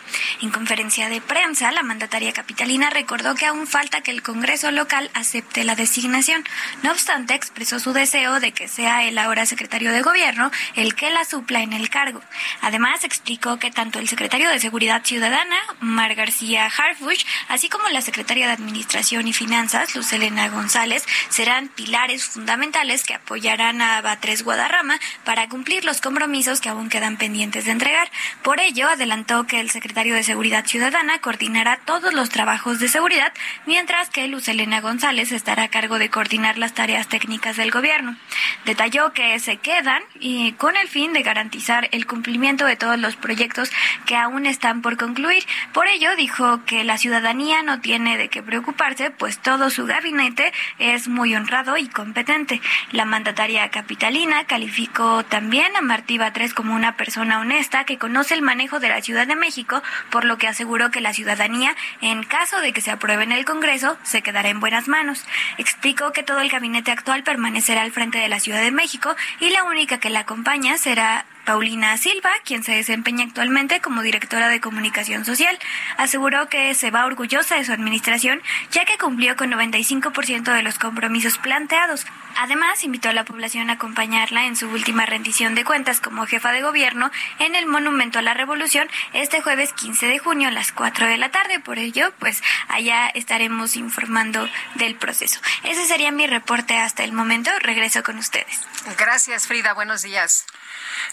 En conferencia de prensa, la mandataria capitalina recordó que aún falta que el Congreso local acepte la designación. No obstante, expresó su deseo de que sea el ahora secretario de Gobierno el que la supla en el cargo. Además, explicó que tanto el secretario de Seguridad Ciudadana, Mar García Harfuch, así como la secretaria de Administración y Finanzas, Luz Elena González, serán pilares fundamentales que apoyarán a Batres Guadarrama para cumplir los compromisos que aún quedan pendientes de entregar. Por ello, adelantó que el secretario de Seguridad Ciudadana coordinará todos los trabajos de seguridad, mientras que Luz Elena González estará a cargo de coordinar las tareas técnicas del gobierno. Detalló que se quedan y con el fin de garantizar el cumplimiento de todos los proyectos que aún están por concluir. Por ello, dijo que la ciudadanía no tiene de qué preocuparse, pues todo su gabinete es muy honrado y competente. La mandataria capitalina calificó también a Martí Batres como una persona honesta que conoce el manejo de la Ciudad de México, por lo que aseguró que la ciudadanía, en caso de que se apruebe en el Congreso, se quedará en buenas manos. Explicó que todo el gabinete actual permanecerá al frente de la Ciudad de México y la única que la acompaña será Paulina Silva, quien se desempeña actualmente como directora de comunicación social, aseguró que se va orgullosa de su administración ya que cumplió con 95% de los compromisos planteados. Además, invitó a la población a acompañarla en su última rendición de cuentas como jefa de gobierno en el Monumento a la Revolución este jueves 15 de junio a las 4 de la tarde. Por ello, pues allá estaremos informando del proceso. Ese sería mi reporte hasta el momento. Regreso con ustedes. Gracias, Frida. Buenos días.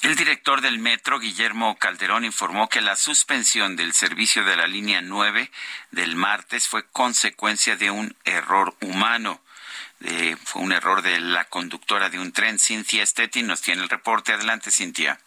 El director del metro, Guillermo Calderón, informó que la suspensión del servicio de la línea 9 del martes fue consecuencia de un error humano. fue un error de la conductora de un tren. Cintia Stettin nos tiene el reporte. Adelante, Cintia.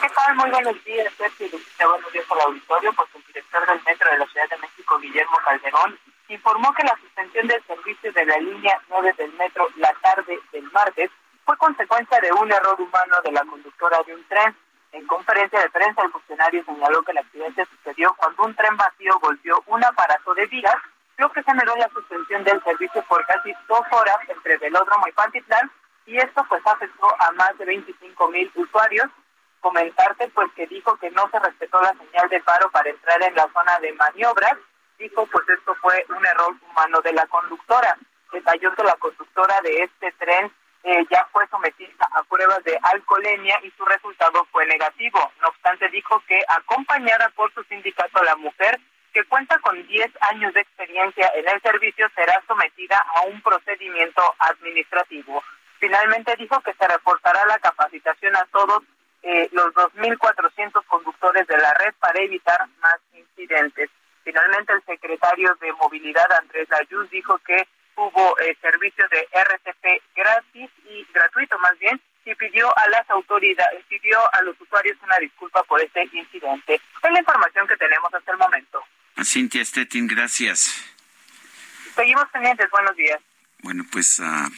¿Qué tal? Muy buenos días, Sergio. Buenos días al auditorio. Pues el director del metro de la Ciudad de México, Guillermo Calderón, informó que la suspensión del servicio de la línea 9 del metro la tarde del martes fue consecuencia de un error humano de la conductora de un tren. En conferencia de prensa, el funcionario señaló que el accidente sucedió cuando un tren vacío volvió un aparato de vías, lo que generó la suspensión del servicio por casi dos horas entre Velódromo y Pantitlán, y esto pues afectó a más de 25 mil usuarios. Comentarte pues que dijo que no se respetó la señal de paro para entrar en la zona de maniobras. Dijo pues esto fue un error humano de la conductora. Detalló que la conductora de este tren ya fue sometida a pruebas de alcoholemia y su resultado fue negativo. No obstante, dijo que acompañada por su sindicato La Mujer, que cuenta con 10 años de experiencia en el servicio, será sometida a un procedimiento administrativo. Finalmente dijo que se reportará la capacitación a todos eh, los 2.400 conductores de la red para evitar más incidentes. Finalmente, el secretario de Movilidad, Andrés Ayuz, dijo que hubo eh, servicio de RTP gratis y gratuito más bien y pidió a las autoridades, pidió a los usuarios una disculpa por este incidente. Es la información que tenemos hasta el momento. Cintia Stettin, gracias. Seguimos pendientes, buenos días. Bueno, pues uh,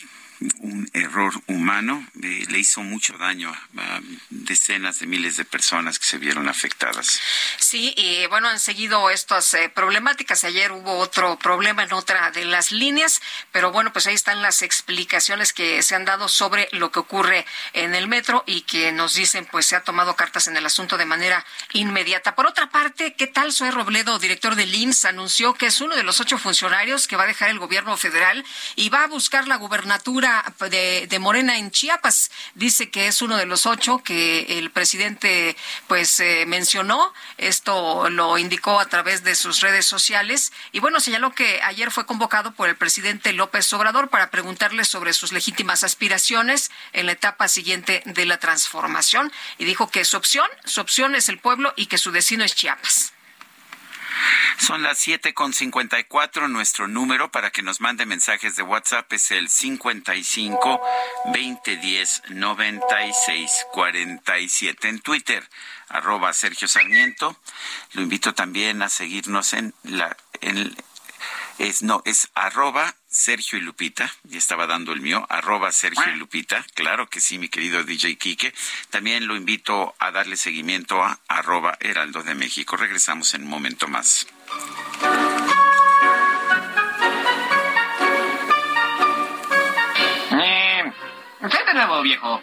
un error humano eh, le hizo mucho daño a, decenas de miles de personas que se vieron afectadas. Sí, y bueno, han seguido estas eh, problemáticas. Ayer hubo otro problema en otra de las líneas, pero bueno, pues ahí están las explicaciones que se han dado sobre lo que ocurre en el metro y que nos dicen, pues se ha tomado cartas en el asunto de manera inmediata. Por otra parte, ¿qué tal? Soy Robledo, director del INS, anunció que es uno de los ocho funcionarios que va a dejar el gobierno federal y va a buscar la gubernatura de, Morena en Chiapas. Dice que es uno de los ocho que el presidente pues eh, mencionó. Esto lo indicó a través de sus redes sociales. Y bueno, señaló que ayer fue convocado por el presidente López Obrador para preguntarle sobre sus legítimas aspiraciones en la etapa siguiente de la transformación. Y dijo que su opción, su opción es el pueblo y que su destino es Chiapas. Son las siete con cincuenta y cuatro. Nuestro número para que nos mande mensajes de WhatsApp es el 55 2010 9647. En Twitter, arroba Sergio Sarmiento. Lo invito también a seguirnos en la, en, es, no, es arroba Sergio y Lupita, ya estaba dando el mío, arroba Sergio y Lupita, claro que sí, mi querido DJ Quique. También lo invito a darle seguimiento a arroba Heraldo de México. Regresamos en un momento más. Eh, ¿Qué de nuevo, viejo?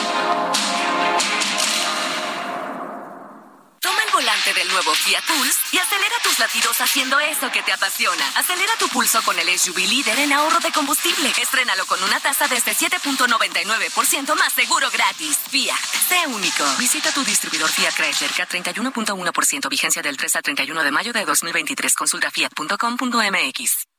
Volante del nuevo Fiat Pulse y acelera tus latidos haciendo eso que te apasiona. Acelera tu pulso con el SUV líder en ahorro de combustible. Estrénalo con una tasa desde 7.99% más seguro gratis. Fiat, sé único. Visita tu distribuidor Fiat Chrysler K31.1% vigencia del 3 al 31 de mayo de 2023. Consulta fiat.com.mx.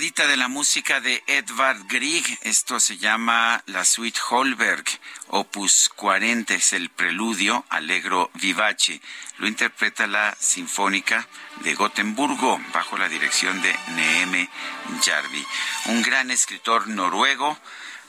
probadita de la música de Edvard Grieg. Esto se llama la Suite Holberg, opus 40, es el preludio Allegro Vivace. Lo interpreta la Sinfónica de Gotemburgo bajo la dirección de Neeme Jarvi, un gran escritor noruego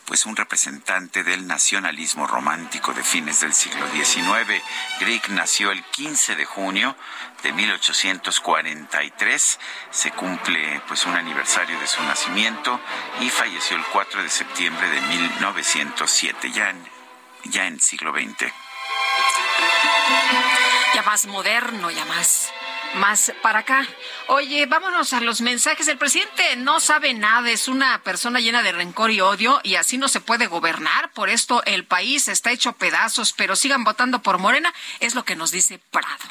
pues un representante del nacionalismo romántico de fines del siglo XIX. Grieg nació el 15 de junio de 1843, se cumple pues un aniversario de su nacimiento y falleció el 4 de septiembre de 1907, ya en, ya en siglo XX. Ya más moderno, ya más más para acá. Oye, vámonos a los mensajes. El presidente no sabe nada, es una persona llena de rencor y odio y así no se puede gobernar. Por esto el país está hecho pedazos, pero sigan votando por Morena, es lo que nos dice Prado.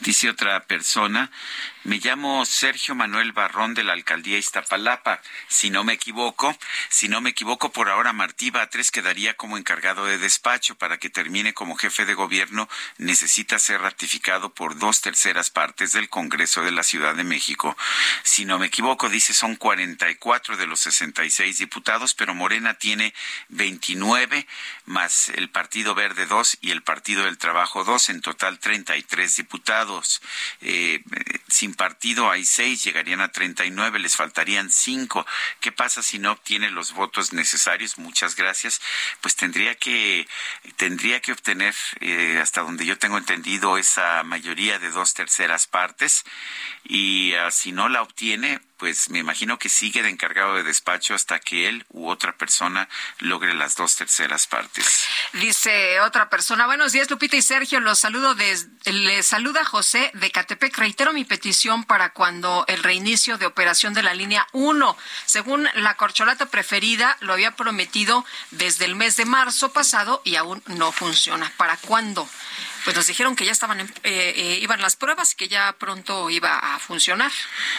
Dice otra persona, me llamo Sergio Manuel Barrón de la alcaldía Iztapalapa. Si no me equivoco, si no me equivoco, por ahora Martí Batres quedaría como encargado de despacho para que termine como jefe de gobierno. Necesita ser ratificado por dos terceras partes del Congreso de la Ciudad de México. Si no me equivoco, dice son 44 de los 66 diputados, pero Morena tiene 29 más el Partido Verde 2 y el Partido del Trabajo 2, en total 33 diputados eh, sin partido hay seis, llegarían a 39, les faltarían cinco. ¿Qué pasa si no obtiene los votos necesarios? Muchas gracias. Pues tendría que tendría que obtener, eh, hasta donde yo tengo entendido, esa mayoría de dos terceras partes y ah, si no la obtiene, pues me imagino que sigue de encargado de despacho hasta que él u otra persona logre las dos terceras partes. Dice otra persona, buenos días Lupita y Sergio, los saludo desde, les saluda José de Catepec, reitero mi petición para cuando el reinicio de operación de la línea 1, según la corcholata preferida, lo había prometido desde el mes de marzo pasado y aún no funciona. ¿Para cuándo? Pues nos dijeron que ya estaban, eh, eh, iban las pruebas y que ya pronto iba a funcionar.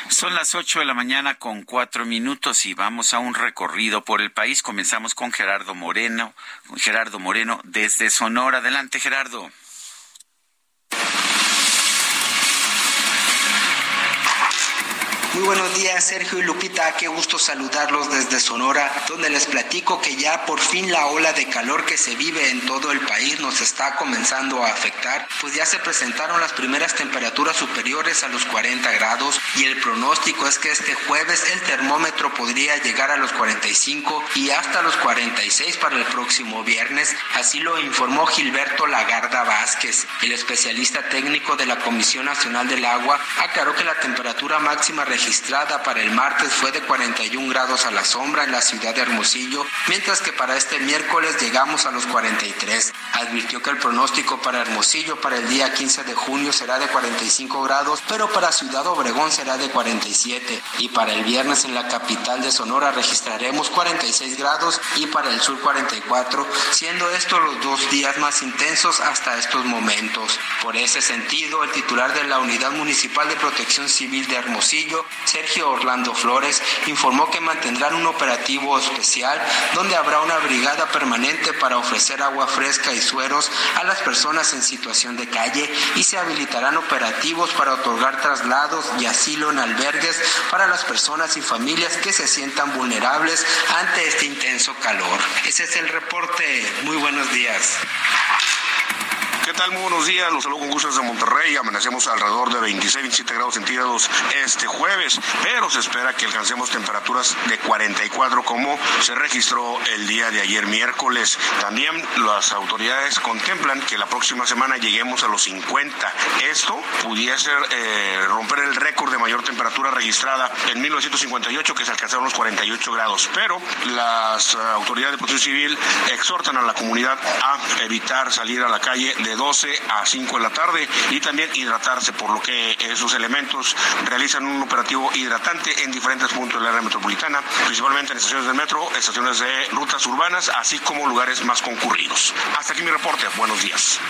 Son las ocho de la mañana con cuatro minutos y vamos a un recorrido por el país. Comenzamos con Gerardo Moreno, Gerardo Moreno desde Sonora. Adelante, Gerardo. Muy buenos días, Sergio y Lupita. Qué gusto saludarlos desde Sonora, donde les platico que ya por fin la ola de calor que se vive en todo el país nos está comenzando a afectar, pues ya se presentaron las primeras temperaturas superiores a los 40 grados y el pronóstico es que este jueves el termómetro podría llegar a los 45 y hasta los 46 para el próximo viernes. Así lo informó Gilberto Lagarda Vázquez, el especialista técnico de la Comisión Nacional del Agua, aclaró que la temperatura máxima registrada para el martes fue de 41 grados a la sombra en la ciudad de Hermosillo, mientras que para este miércoles llegamos a los 43. Advirtió que el pronóstico para Hermosillo para el día 15 de junio será de 45 grados, pero para Ciudad Obregón será de 47. Y para el viernes en la capital de Sonora registraremos 46 grados y para el sur 44, siendo estos los dos días más intensos hasta estos momentos. Por ese sentido, el titular de la Unidad Municipal de Protección Civil de Hermosillo, Sergio Orlando Flores, informó que mantendrán un operativo especial donde habrá una brigada permanente para ofrecer agua fresca y sueros a las personas en situación de calle y se habilitarán operativos para otorgar traslados y asilo en albergues para las personas y familias que se sientan vulnerables ante este intenso calor. Ese es el reporte. Muy buenos días. ¿Qué tal? Muy buenos días. Los saludo con gusto desde Monterrey. Amanecemos alrededor de 26, 27 grados centígrados este jueves, pero se espera que alcancemos temperaturas de 44 como se registró el día de ayer miércoles. También las autoridades contemplan que la próxima semana lleguemos a los 50. Esto pudiese eh, romper el récord de mayor temperatura registrada en 1958 que se alcanzaron los 48 grados, pero las autoridades de protección civil exhortan a la comunidad a evitar salir a la calle de 12 a 5 de la tarde y también hidratarse, por lo que esos elementos realizan un operativo hidratante en diferentes puntos de la área metropolitana, principalmente en estaciones del metro, estaciones de rutas urbanas, así como lugares más concurridos. Hasta aquí mi reporte. Buenos días.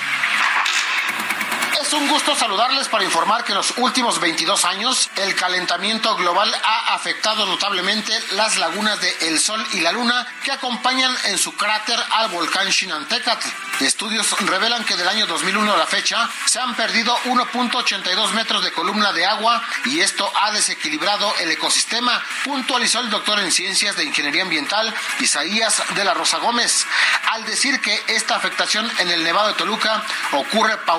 Es un gusto saludarles para informar que en los últimos 22 años el calentamiento global ha afectado notablemente las lagunas de El Sol y la Luna que acompañan en su cráter al volcán Shinantecatl. Estudios revelan que del año 2001 a la fecha se han perdido 1.82 metros de columna de agua y esto ha desequilibrado el ecosistema, puntualizó el doctor en ciencias de ingeniería ambiental Isaías de la Rosa Gómez, al decir que esta afectación en el Nevado de Toluca ocurre paulatinamente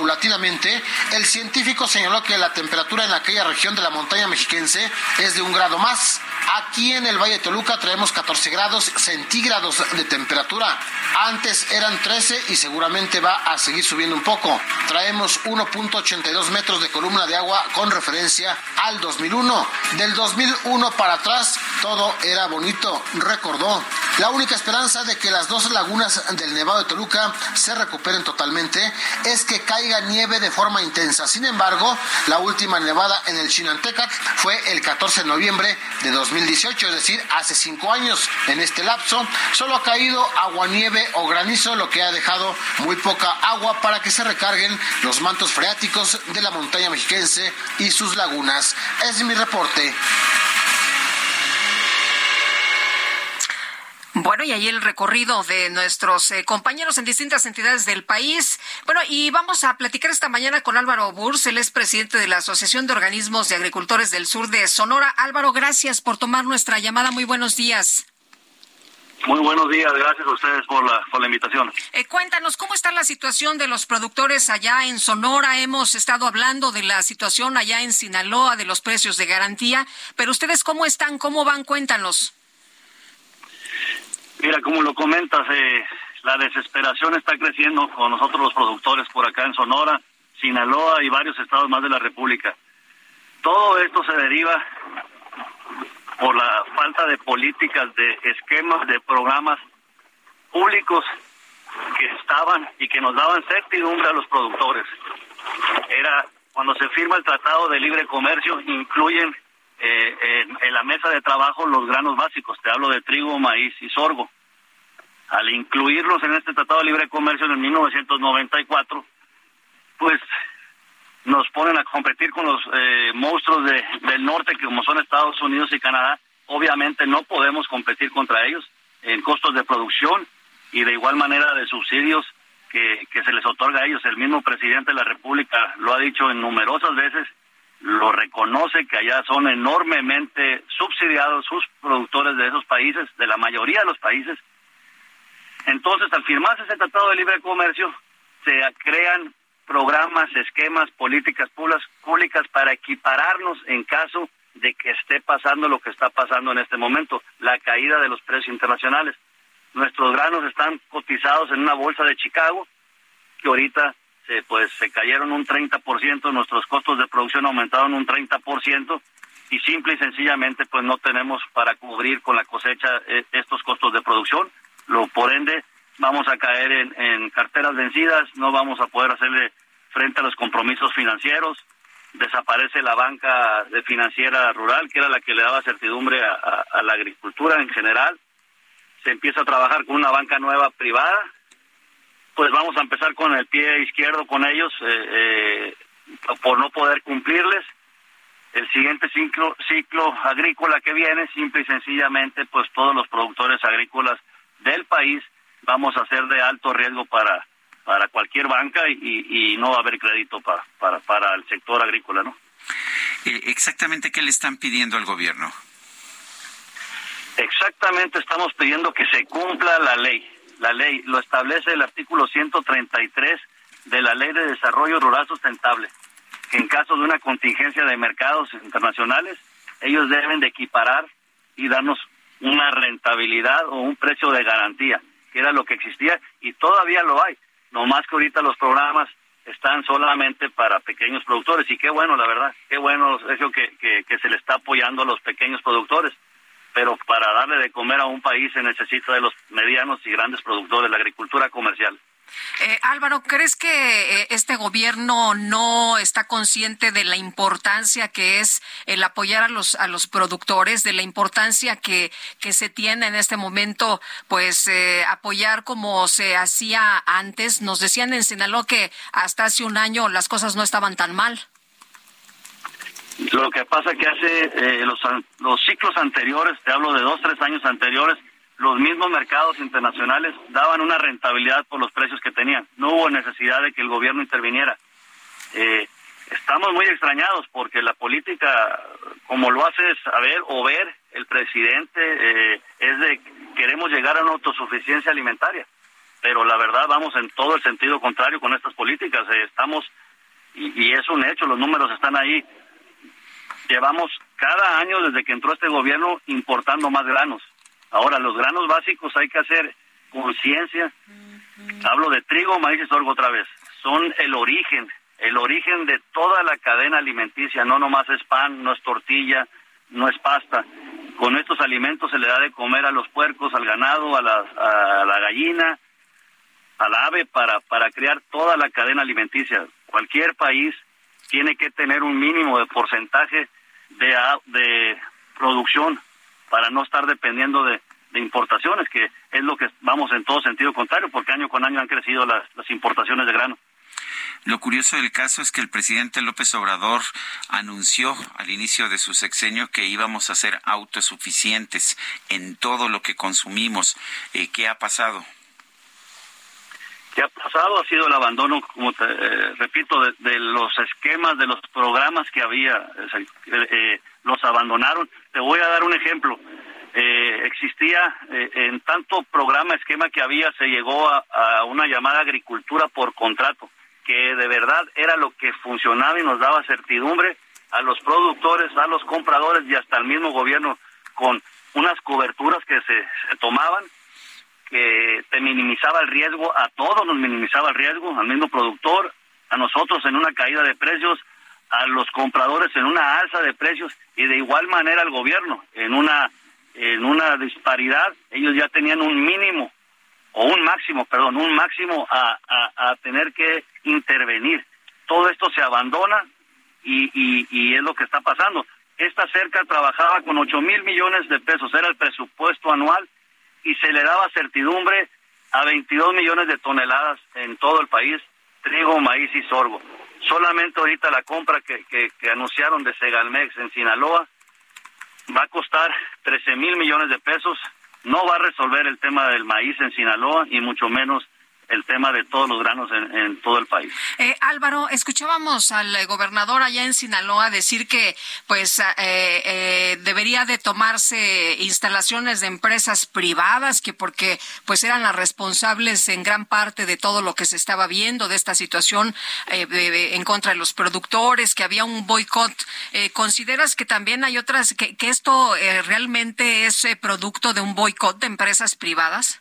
el científico señaló que la temperatura en aquella región de la montaña mexiquense es de un grado más. Aquí en el Valle de Toluca traemos 14 grados centígrados de temperatura. Antes eran 13 y seguramente va a seguir subiendo un poco. Traemos 1.82 metros de columna de agua con referencia al 2001. Del 2001 para atrás todo era bonito, recordó. La única esperanza de que las dos lagunas del Nevado de Toluca se recuperen totalmente es que caiga nieve de forma intensa. Sin embargo, la última nevada en el Chinantecas fue el 14 de noviembre de 2018, es decir, hace cinco años. En este lapso solo ha caído agua, nieve o granizo, lo que ha dejado muy poca agua para que se recarguen los mantos freáticos de la montaña mexiquense y sus lagunas. Es mi reporte. Bueno, y ahí el recorrido de nuestros eh, compañeros en distintas entidades del país. Bueno, y vamos a platicar esta mañana con Álvaro Burs, él es presidente de la Asociación de Organismos de Agricultores del Sur de Sonora. Álvaro, gracias por tomar nuestra llamada. Muy buenos días. Muy buenos días, gracias a ustedes por la, por la invitación. Eh, cuéntanos, ¿cómo está la situación de los productores allá en Sonora? Hemos estado hablando de la situación allá en Sinaloa, de los precios de garantía, pero ustedes cómo están, cómo van, cuéntanos. Mira, como lo comentas, eh, la desesperación está creciendo con nosotros los productores por acá en Sonora, Sinaloa y varios estados más de la República. Todo esto se deriva por la falta de políticas, de esquemas, de programas públicos que estaban y que nos daban certidumbre a los productores. Era cuando se firma el Tratado de Libre Comercio, incluyen eh, en, la mesa de trabajo los granos básicos, te hablo de trigo, maíz y sorgo. Al incluirlos en este Tratado de Libre Comercio en el 1994, pues nos ponen a competir con los eh, monstruos de, del norte, que como son Estados Unidos y Canadá, obviamente no podemos competir contra ellos en costos de producción y de igual manera de subsidios que, que se les otorga a ellos. El mismo presidente de la República lo ha dicho en numerosas veces, lo reconoce que allá son enormemente subsidiados sus productores de esos países, de la mayoría de los países. Entonces, al firmarse ese tratado de libre comercio, se crean programas, esquemas, políticas públicas para equipararnos en caso de que esté pasando lo que está pasando en este momento, la caída de los precios internacionales. Nuestros granos están cotizados en una bolsa de Chicago, que ahorita se, pues se cayeron un 30%, nuestros costos de producción aumentaron un 30% y simple y sencillamente pues no tenemos para cubrir con la cosecha eh, estos costos de producción. Lo por ende vamos a caer en, carteras vencidas, no vamos a poder hacerle frente a los compromisos financieros, desaparece la banca de financiera rural, que era la que le daba certidumbre a, la agricultura en general, se empieza a trabajar con una banca nueva privada, pues vamos a empezar con el pie izquierdo con ellos eh, eh, por no poder cumplirles. El siguiente ciclo, ciclo agrícola que viene, simple y sencillamente, pues todos los productores agrícolas del país vamos a ser de alto riesgo para, para cualquier banca y, no va a haber crédito para, para, para el sector agrícola, ¿no? Eh, exactamente qué le están pidiendo al gobierno. Exactamente estamos pidiendo que se cumpla la ley. La ley lo establece el artículo 133 de la Ley de Desarrollo Rural Sustentable, que en caso de una contingencia de mercados internacionales, ellos deben de equiparar y darnos una rentabilidad o un precio de garantía que era lo que existía y todavía lo hay. No más que ahorita los programas están solamente para pequeños productores y qué bueno, la verdad, qué bueno eso que, que, que se le está apoyando a los pequeños productores. Pero para darle de comer a un país se necesita de los medianos y grandes productores, la agricultura comercial. Eh, Álvaro, ¿crees que eh, este gobierno no está consciente de la importancia que es el apoyar a los a los productores, de la importancia que, que se tiene en este momento, pues eh, apoyar como se hacía antes? Nos decían en Sinaloa que hasta hace un año las cosas no estaban tan mal. Lo que pasa que hace los, los ciclos anteriores, te hablo de dos, tres años anteriores, los mismos mercados internacionales daban una rentabilidad por los precios que tenían. No hubo necesidad de que el gobierno interviniera. Eh, estamos muy extrañados porque la política, como lo hace saber o ver el presidente, eh, es de queremos llegar a una autosuficiencia alimentaria. Pero la verdad vamos en todo el sentido contrario con estas políticas. Eh, estamos, y es un hecho, los números están ahí. Llevamos cada año desde que entró este gobierno importando más granos Ahora, los granos básicos hay que hacer conciencia. Hablo de trigo, maíz y sorgo otra vez. Son el origen, el origen de toda la cadena alimenticia. No nomás es pan, no es tortilla, no es pasta. Con estos alimentos se le da de comer a los puercos, al ganado, a la, a la gallina, al ave para, para crear toda la cadena alimenticia. Cualquier país tiene que tener un mínimo de porcentaje de, de producción para no estar dependiendo de, importaciones, que es lo que vamos en todo sentido contrario, porque año con año han crecido las, importaciones de grano. Lo curioso del caso es que el presidente López Obrador anunció al inicio de su sexenio que íbamos a ser autosuficientes en todo lo que consumimos. Eh, ¿Qué ha pasado? ¿Qué ha pasado? Ha sido el abandono, como te eh, repito, de, los esquemas, de los programas que había. Eh, los abandonaron. Te voy a dar un ejemplo. eh, existía eh, en tanto programa, esquema que había, se llegó a, a, una llamada agricultura por contrato, que de verdad era lo que funcionaba y nos daba certidumbre a los productores, a los compradores y hasta al mismo gobierno con unas coberturas que se, se tomaban que te minimizaba el riesgo, a todos nos minimizaba el riesgo, al mismo productor, a nosotros en una caída de precios, a los compradores en una alza de precios y de igual manera al gobierno en una en una disparidad, ellos ya tenían un mínimo o un máximo, perdón, un máximo a, a, a tener que intervenir. Todo esto se abandona y, y, y es lo que está pasando. Esta cerca trabajaba con 8 mil millones de pesos, era el presupuesto anual y se le daba certidumbre a 22 millones de toneladas en todo el país, trigo, maíz y sorgo. Solamente ahorita la compra que, que, que anunciaron de Segalmex en Sinaloa va a costar 13 mil millones de pesos, no va a resolver el tema del maíz en Sinaloa y mucho menos el tema de todos los granos en, todo el país. Eh, Álvaro, escuchábamos al eh, gobernador allá en Sinaloa decir que pues eh, eh, debería de tomarse instalaciones de empresas privadas que porque pues eran las responsables en gran parte de todo lo que se estaba viendo de esta situación en contra de los productores, que había un boicot. ¿Consideras que también hay otras que, que esto realmente es producto de un boicot de empresas privadas?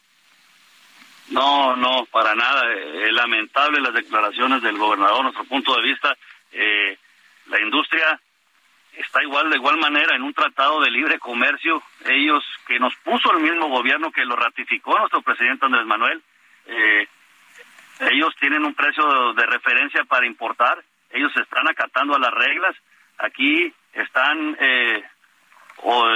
No, no, para nada. Es lamentable las declaraciones del gobernador. Nuestro punto de vista, eh, la industria está igual de igual manera en un tratado de libre comercio. Ellos que nos puso el mismo gobierno que lo ratificó nuestro presidente Andrés Manuel. Eh, ellos tienen un precio de, referencia para importar. Ellos están acatando a las reglas. Aquí están eh, o,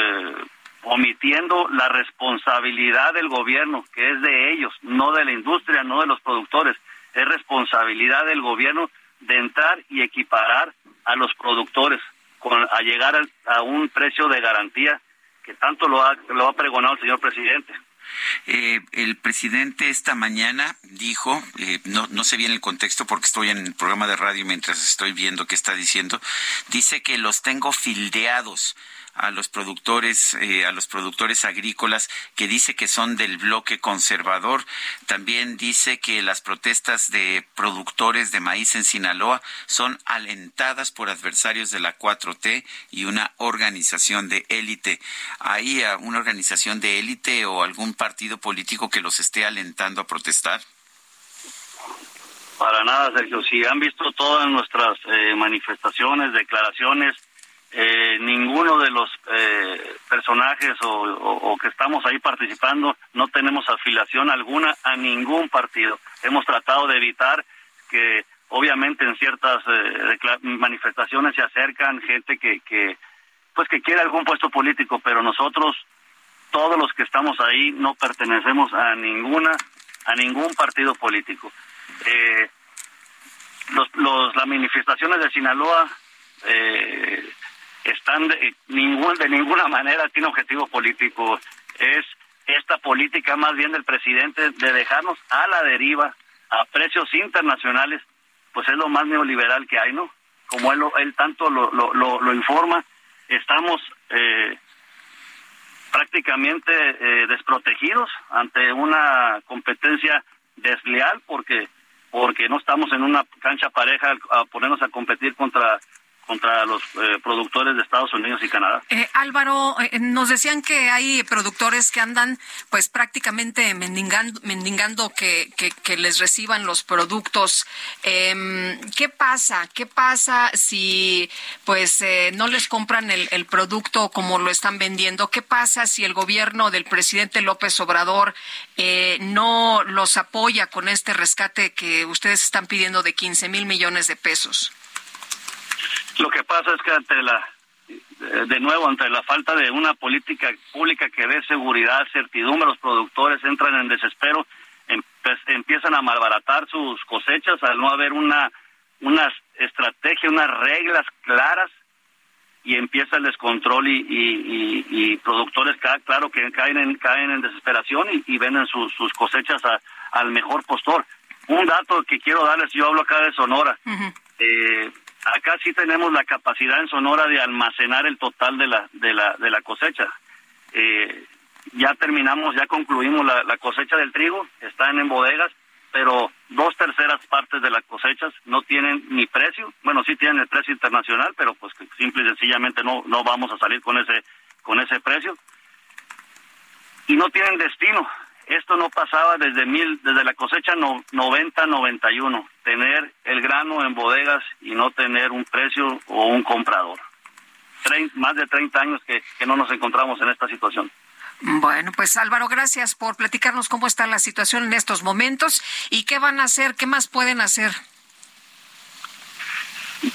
omitiendo la responsabilidad del gobierno, que es de ellos, no de la industria, no de los productores. Es responsabilidad del gobierno de entrar y equiparar a los productores con, a llegar a, a un precio de garantía que tanto lo ha, lo ha pregonado el señor presidente. Eh, el presidente esta mañana dijo, eh, no, no sé bien el contexto porque estoy en el programa de radio mientras estoy viendo qué está diciendo, dice que los tengo fildeados a los productores eh, a los productores agrícolas que dice que son del bloque conservador. También dice que las protestas de productores de maíz en Sinaloa son alentadas por adversarios de la 4T y una organización de élite. Hay una organización de élite o algún partido político que los esté alentando a protestar para nada, Sergio. Si han visto todas nuestras eh, manifestaciones, declaraciones, eh, ninguno de los eh, personajes o, que estamos ahí participando no tenemos afiliación alguna a ningún partido. Hemos tratado de evitar que obviamente en ciertas eh, manifestaciones se acercan gente que, que pues que quiere algún puesto político, pero nosotros todos los que estamos ahí no pertenecemos a ninguna a ningún partido político. Eh, los, los, las manifestaciones de Sinaloa eh, están de, ningún, de ninguna manera tiene objetivo político. Es esta política más bien del presidente de dejarnos a la deriva a precios internacionales, pues es lo más neoliberal que hay, ¿no? Como él, él tanto lo, lo, lo, lo informa, estamos eh, prácticamente eh, desprotegidos ante una competencia desleal porque porque no estamos en una cancha pareja a ponernos a competir contra contra los eh, productores de Estados Unidos y Canadá. Eh, Álvaro, eh, nos decían que hay productores que andan pues prácticamente mendigando, mendigando que, que, les reciban los productos. Eh, ¿Qué pasa? ¿Qué pasa si pues eh, no les compran el, el, producto como lo están vendiendo? ¿Qué pasa si el gobierno del presidente López Obrador eh, no los apoya con este rescate que ustedes están pidiendo de 15 mil millones de pesos? Lo que pasa es que ante la, de nuevo, ante la falta de una política pública que dé seguridad, certidumbre, los productores entran en desespero, empiezan a malbaratar sus cosechas al no haber una, una estrategia, unas reglas claras y empieza el descontrol y, y, y, y productores, claro, que caen en, caen en desesperación y, y venden sus, sus cosechas a, al mejor postor. Un dato que quiero darles, yo hablo acá de Sonora. Uh -huh. eh, acá sí tenemos la capacidad en Sonora de almacenar el total de la de la de la cosecha. eh, ya terminamos, ya concluimos la, cosecha del trigo, están en bodegas, pero dos terceras partes de las cosechas no tienen ni precio, bueno, sí tienen el precio internacional, pero pues simple y sencillamente no, no vamos a salir con ese, con ese precio. Y no tienen destino. Esto no pasaba desde mil, desde la cosecha no, 90-91, tener el grano en bodegas y no tener un precio o un comprador. más de 30 años que no nos encontramos en esta situación. Bueno, pues Álvaro, gracias por platicarnos cómo está la situación en estos momentos y qué van a hacer, qué más pueden hacer.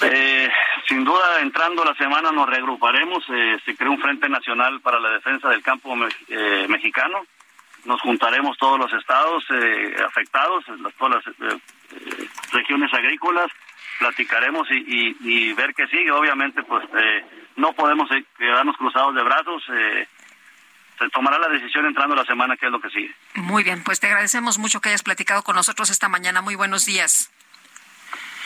Eh, sin duda, entrando la semana nos reagruparemos. Eh, se creó un Frente Nacional para la Defensa del Campo eh, Mexicano. Nos juntaremos todos los estados afectados, todas las regiones agrícolas, platicaremos y, y, ver qué sigue. Obviamente, pues no podemos quedarnos cruzados de brazos se tomará la decisión entrando la semana, que es lo que sigue. Muy bien, pues te agradecemos mucho que hayas platicado con nosotros esta mañana. Muy buenos días.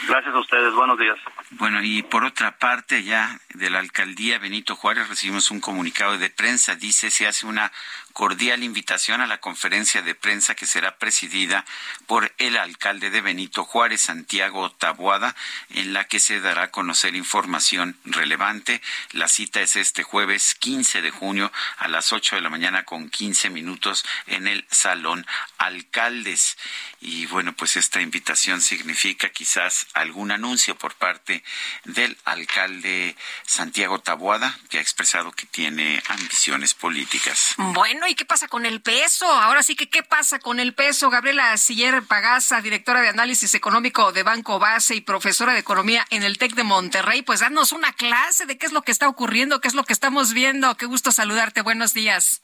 Gracias a ustedes, buenos días. Bueno, y por otra parte, ya de la alcaldía Benito Juárez recibimos un comunicado de prensa. Dice se hace una cordial invitación a la conferencia de prensa que será presidida por el alcalde de Benito Juárez, Santiago Taboada, en la que se dará a conocer información relevante. La cita es este jueves 15 de junio a las 8 de la mañana con 15 minutos en el Salón Alcaldes. Y bueno, pues esta invitación significa quizás algún anuncio por parte del alcalde Santiago Taboada, que ha expresado que tiene ambiciones políticas. Bueno, ¿y qué pasa con el peso? Ahora sí que, ¿qué pasa con el peso? Gabriela Siller Pagasa, directora de Análisis Económico de Banco Base y profesora de Economía en el TEC de Monterrey, pues danos una clase de qué es lo que está ocurriendo, qué es lo que estamos viendo. Qué gusto saludarte. Buenos días.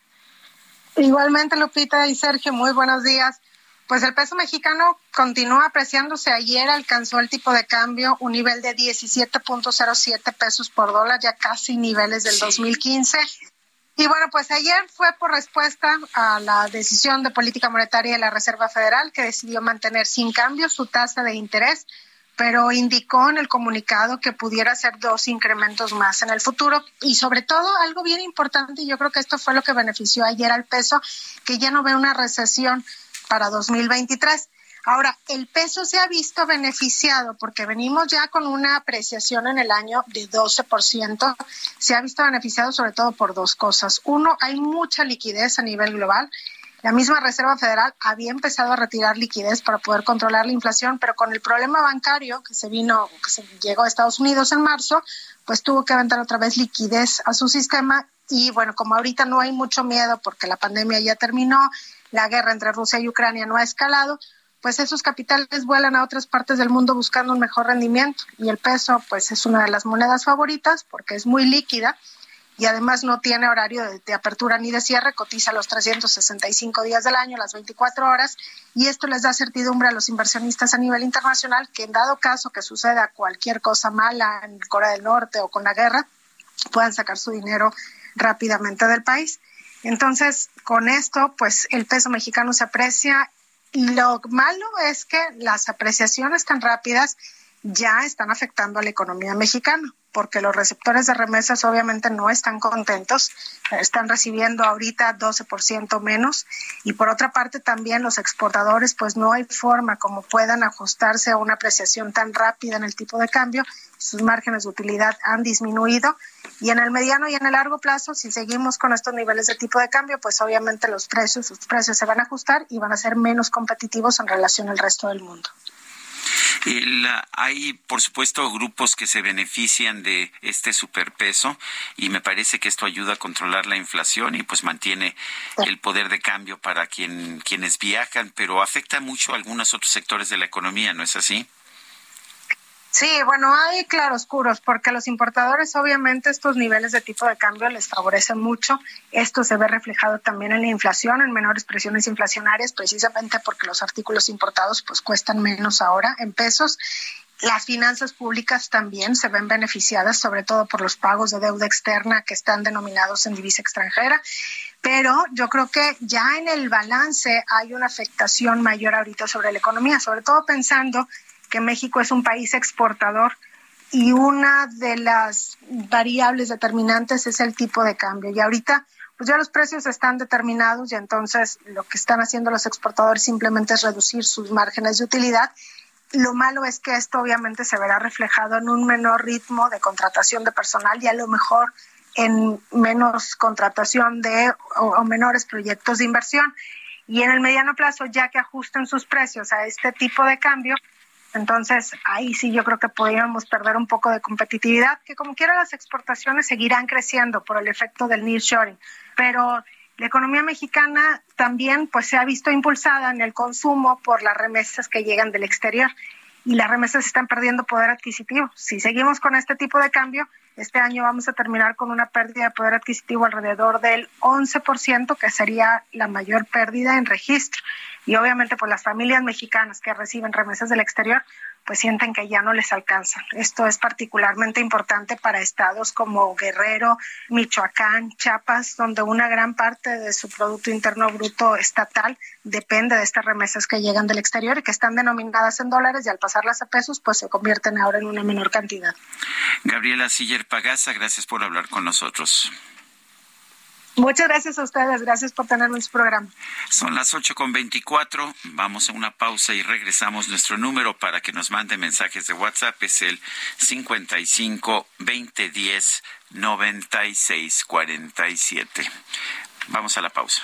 Igualmente, Lupita y Sergio, muy buenos días. Pues el peso mexicano continúa apreciándose. Ayer alcanzó el tipo de cambio un nivel de 17.07 pesos por dólar, ya casi niveles del 2015. Y bueno, pues ayer fue por respuesta a la decisión de política monetaria de la Reserva Federal que decidió mantener sin cambio su tasa de interés, pero indicó en el comunicado que pudiera hacer dos incrementos más en el futuro y sobre todo algo bien importante, y yo creo que esto fue lo que benefició ayer al peso, que ya no ve una recesión para 2023. Ahora, el peso se ha visto beneficiado porque venimos ya con una apreciación en el año de 12%. Se ha visto beneficiado sobre todo por dos cosas. Uno, hay mucha liquidez a nivel global. La misma Reserva Federal había empezado a retirar liquidez para poder controlar la inflación, pero con el problema bancario que se vino, que se llegó a Estados Unidos en marzo, pues tuvo que aventar otra vez liquidez a su sistema. Y bueno, como ahorita no hay mucho miedo porque la pandemia ya terminó, la guerra entre Rusia y Ucrania no ha escalado, pues esos capitales vuelan a otras partes del mundo buscando un mejor rendimiento y el peso pues es una de las monedas favoritas porque es muy líquida y además no tiene horario de, apertura ni de cierre, cotiza los 365 días del año, las 24 horas, y esto les da certidumbre a los inversionistas a nivel internacional que en dado caso que suceda cualquier cosa mala en Corea del Norte o con la guerra, puedan sacar su dinero rápidamente del país. Entonces, con esto, pues el peso mexicano se aprecia lo malo es que las apreciaciones tan rápidas ya están afectando a la economía mexicana, porque los receptores de remesas obviamente no están contentos, están recibiendo ahorita 12% menos y por otra parte también los exportadores pues no hay forma como puedan ajustarse a una apreciación tan rápida en el tipo de cambio, sus márgenes de utilidad han disminuido y en el mediano y en el largo plazo si seguimos con estos niveles de tipo de cambio pues obviamente los precios, sus precios se van a ajustar y van a ser menos competitivos en relación al resto del mundo hay, por supuesto, grupos que se benefician de este superpeso y me parece que esto ayuda a controlar la inflación y pues mantiene el poder de cambio para quien, quienes viajan, pero afecta mucho a algunos otros sectores de la economía, ¿no es así? Sí, bueno, hay claroscuros porque a los importadores obviamente estos niveles de tipo de cambio les favorecen mucho. Esto se ve reflejado también en la inflación, en menores presiones inflacionarias, precisamente porque los artículos importados pues cuestan menos ahora en pesos. Las finanzas públicas también se ven beneficiadas, sobre todo por los pagos de deuda externa que están denominados en divisa extranjera pero yo creo que ya en el balance hay una afectación mayor ahorita sobre la economía, sobre todo pensando que México es un país exportador y una de las variables determinantes es el tipo de cambio. Y ahorita, pues ya los precios están determinados y entonces lo que están haciendo los exportadores simplemente es reducir sus márgenes de utilidad. Lo malo es que esto obviamente se verá reflejado en un menor ritmo de contratación de personal y a lo mejor en menos contratación de o, menores proyectos de inversión. Y en el mediano plazo, ya que ajusten sus precios a este tipo de cambio, entonces, ahí sí yo creo que podríamos perder un poco de competitividad, que como quiera las exportaciones seguirán creciendo por el efecto del nearshoring, pero la economía mexicana también pues se ha visto impulsada en el consumo por las remesas que llegan del exterior y las remesas están perdiendo poder adquisitivo. Si seguimos con este tipo de cambio, este año vamos a terminar con una pérdida de poder adquisitivo alrededor del 11%, que sería la mayor pérdida en registro y obviamente pues las familias mexicanas que reciben remesas del exterior pues sienten que ya no les alcanza. Esto es particularmente importante para estados como Guerrero, Michoacán, Chiapas, donde una gran parte de su Producto Interno Bruto estatal depende de estas remesas que llegan del exterior y que están denominadas en dólares y al pasarlas a pesos pues se convierten ahora en una menor cantidad. Gabriela Siller Pagasa, gracias por hablar con nosotros. Muchas gracias a ustedes, gracias por tenerme en su programa. Son las ocho con veinticuatro, vamos a una pausa y regresamos. Nuestro número para que nos mande mensajes de WhatsApp es el 55 2010 96 47. Vamos a la pausa.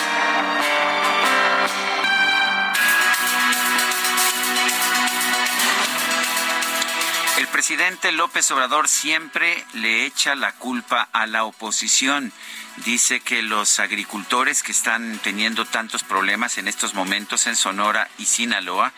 Presidente López Obrador siempre le echa la culpa a la oposición dice que los agricultores que están teniendo tantos problemas en estos momentos en Sonora y Sinaloa,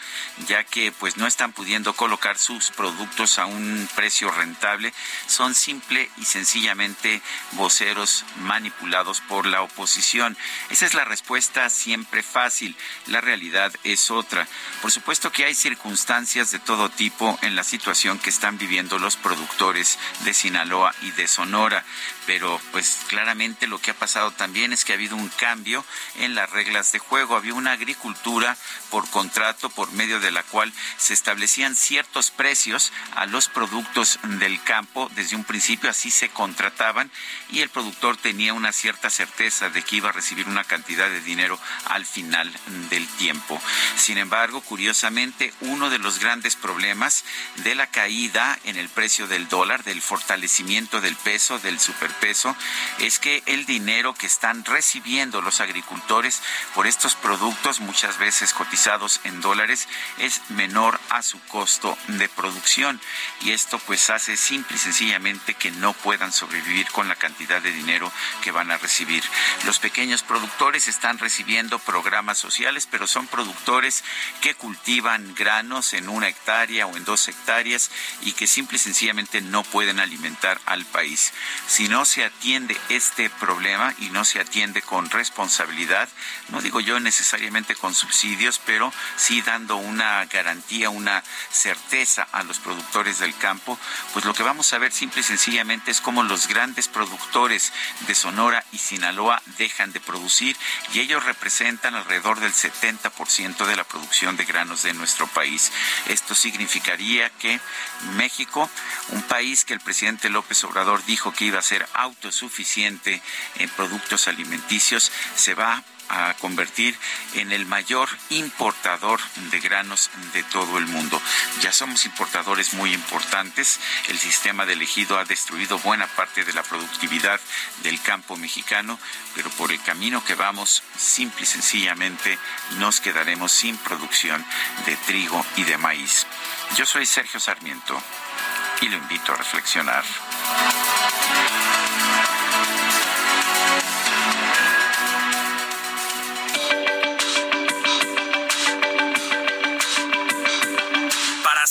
ya que pues no están pudiendo colocar sus productos a un precio rentable, son simple y sencillamente voceros manipulados por la oposición. Esa es la respuesta siempre fácil. La realidad es otra. Por supuesto que hay circunstancias de todo tipo en la situación que están viviendo los productores de Sinaloa y de Sonora, pero pues claramente lo que ha pasado también es que ha habido un cambio en las reglas de juego. Había una agricultura por contrato por medio de la cual se establecían ciertos precios a los productos del campo. Desde un principio así se contrataban y el productor tenía una cierta certeza de que iba a recibir una cantidad de dinero al final del tiempo. Sin embargo, curiosamente, uno de los grandes problemas de la caída en el precio del dólar, del fortalecimiento del peso, del superpeso, es que el dinero que están recibiendo los agricultores por estos productos, muchas veces cotizados en dólares, es menor a su costo de producción. Y esto pues hace simple y sencillamente que no puedan sobrevivir con la cantidad de dinero que van a recibir. Los pequeños productores están recibiendo programas sociales, pero son productores que cultivan granos en una hectárea o en dos hectáreas y que simple y sencillamente no pueden alimentar al país. Si no se atiende este problema y no se atiende con responsabilidad, no digo yo necesariamente con subsidios, pero sí dando una garantía, una certeza a los productores del campo, pues lo que vamos a ver simple y sencillamente es cómo los grandes productores de Sonora y Sinaloa dejan de producir y ellos representan alrededor del 70% de la producción de granos de nuestro país. Esto significaría que México, un país que el presidente López Obrador dijo que iba a ser autosuficiente en productos alimenticios, se va a convertir en el mayor importador de granos de todo el mundo. Ya somos importadores muy importantes. El sistema de elegido ha destruido buena parte de la productividad del campo mexicano, pero por el camino que vamos, simple y sencillamente nos quedaremos sin producción de trigo y de maíz. Yo soy Sergio Sarmiento y lo invito a reflexionar.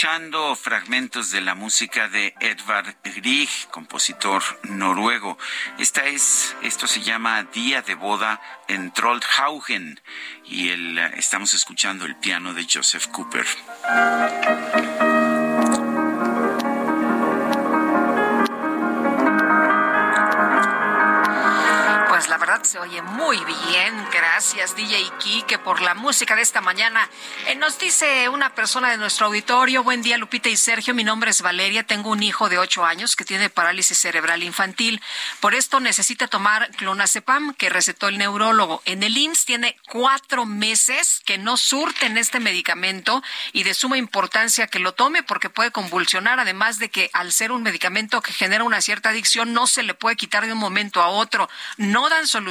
Escuchando fragmentos de la música de Edvard Grieg, compositor noruego. Esta es, esto se llama Día de boda en Trollhaugen y el, estamos escuchando el piano de Joseph Cooper. Se oye muy bien. Gracias, DJ Kike, por la música de esta mañana. Eh, nos dice una persona de nuestro auditorio, buen día Lupita y Sergio, mi nombre es Valeria, tengo un hijo de ocho años que tiene parálisis cerebral infantil. Por esto necesita tomar clonazepam que recetó el neurólogo. En el IMSS tiene cuatro meses que no surten este medicamento y de suma importancia que lo tome porque puede convulsionar, además de que al ser un medicamento que genera una cierta adicción no se le puede quitar de un momento a otro. No dan solución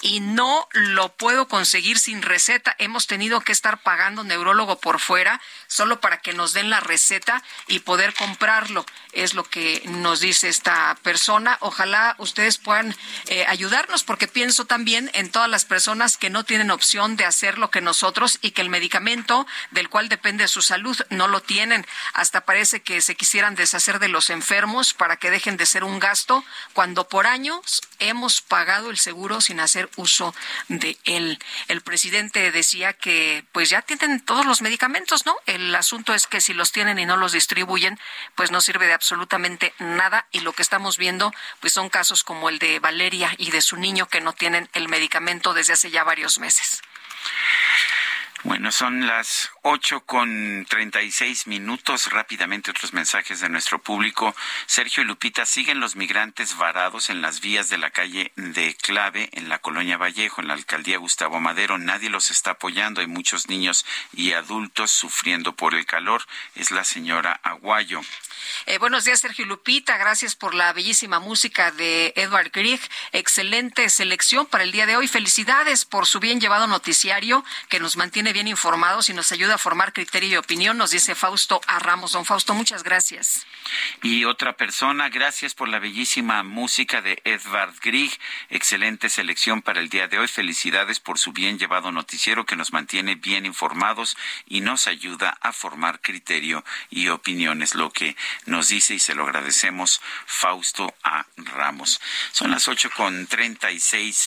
y no lo puedo conseguir sin receta. Hemos tenido que estar pagando neurólogo por fuera solo para que nos den la receta y poder comprarlo. Es lo que nos dice esta persona. Ojalá ustedes puedan eh, ayudarnos porque pienso también en todas las personas que no tienen opción de hacer lo que nosotros y que el medicamento del cual depende su salud no lo tienen. Hasta parece que se quisieran deshacer de los enfermos para que dejen de ser un gasto cuando por años hemos pagado el seguro sin hacer uso de él. El presidente decía que pues ya tienen todos los medicamentos, ¿no? El asunto es que si los tienen y no los distribuyen, pues no sirve de absolutamente nada y lo que estamos viendo pues son casos como el de Valeria y de su niño que no tienen el medicamento desde hace ya varios meses. Bueno, son las ocho con treinta y seis minutos. Rápidamente otros mensajes de nuestro público. Sergio y Lupita, siguen los migrantes varados en las vías de la calle de Clave en la colonia Vallejo, en la alcaldía Gustavo Madero. Nadie los está apoyando. Hay muchos niños y adultos sufriendo por el calor. Es la señora Aguayo. Eh, buenos días, Sergio Lupita. Gracias por la bellísima música de Edward Grieg. Excelente selección para el día de hoy. Felicidades por su bien llevado noticiario que nos mantiene bien informados y nos ayuda a formar criterio y opinión, nos dice Fausto a Ramos. Don Fausto, muchas gracias. Y otra persona, gracias por la bellísima música de Edward Grieg. Excelente selección para el día de hoy. Felicidades por su bien llevado noticiero que nos mantiene bien informados y nos ayuda a formar criterio y opiniones, lo que nos dice y se lo agradecemos Fausto A. Ramos. Son las ocho con treinta y seis.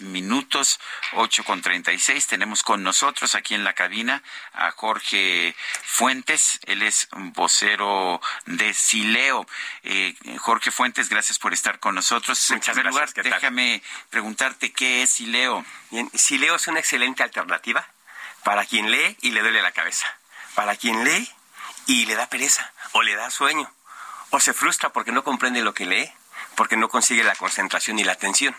Minutos, 8 con 36. Tenemos con nosotros aquí en la cabina a Jorge Fuentes. Él es vocero de Sileo. Eh, Jorge Fuentes, gracias por estar con nosotros. Muchas en primer gracias, lugar, déjame preguntarte qué es Sileo. Bien, Sileo es una excelente alternativa para quien lee y le duele la cabeza, para quien lee y le da pereza o le da sueño o se frustra porque no comprende lo que lee, porque no consigue la concentración y la atención.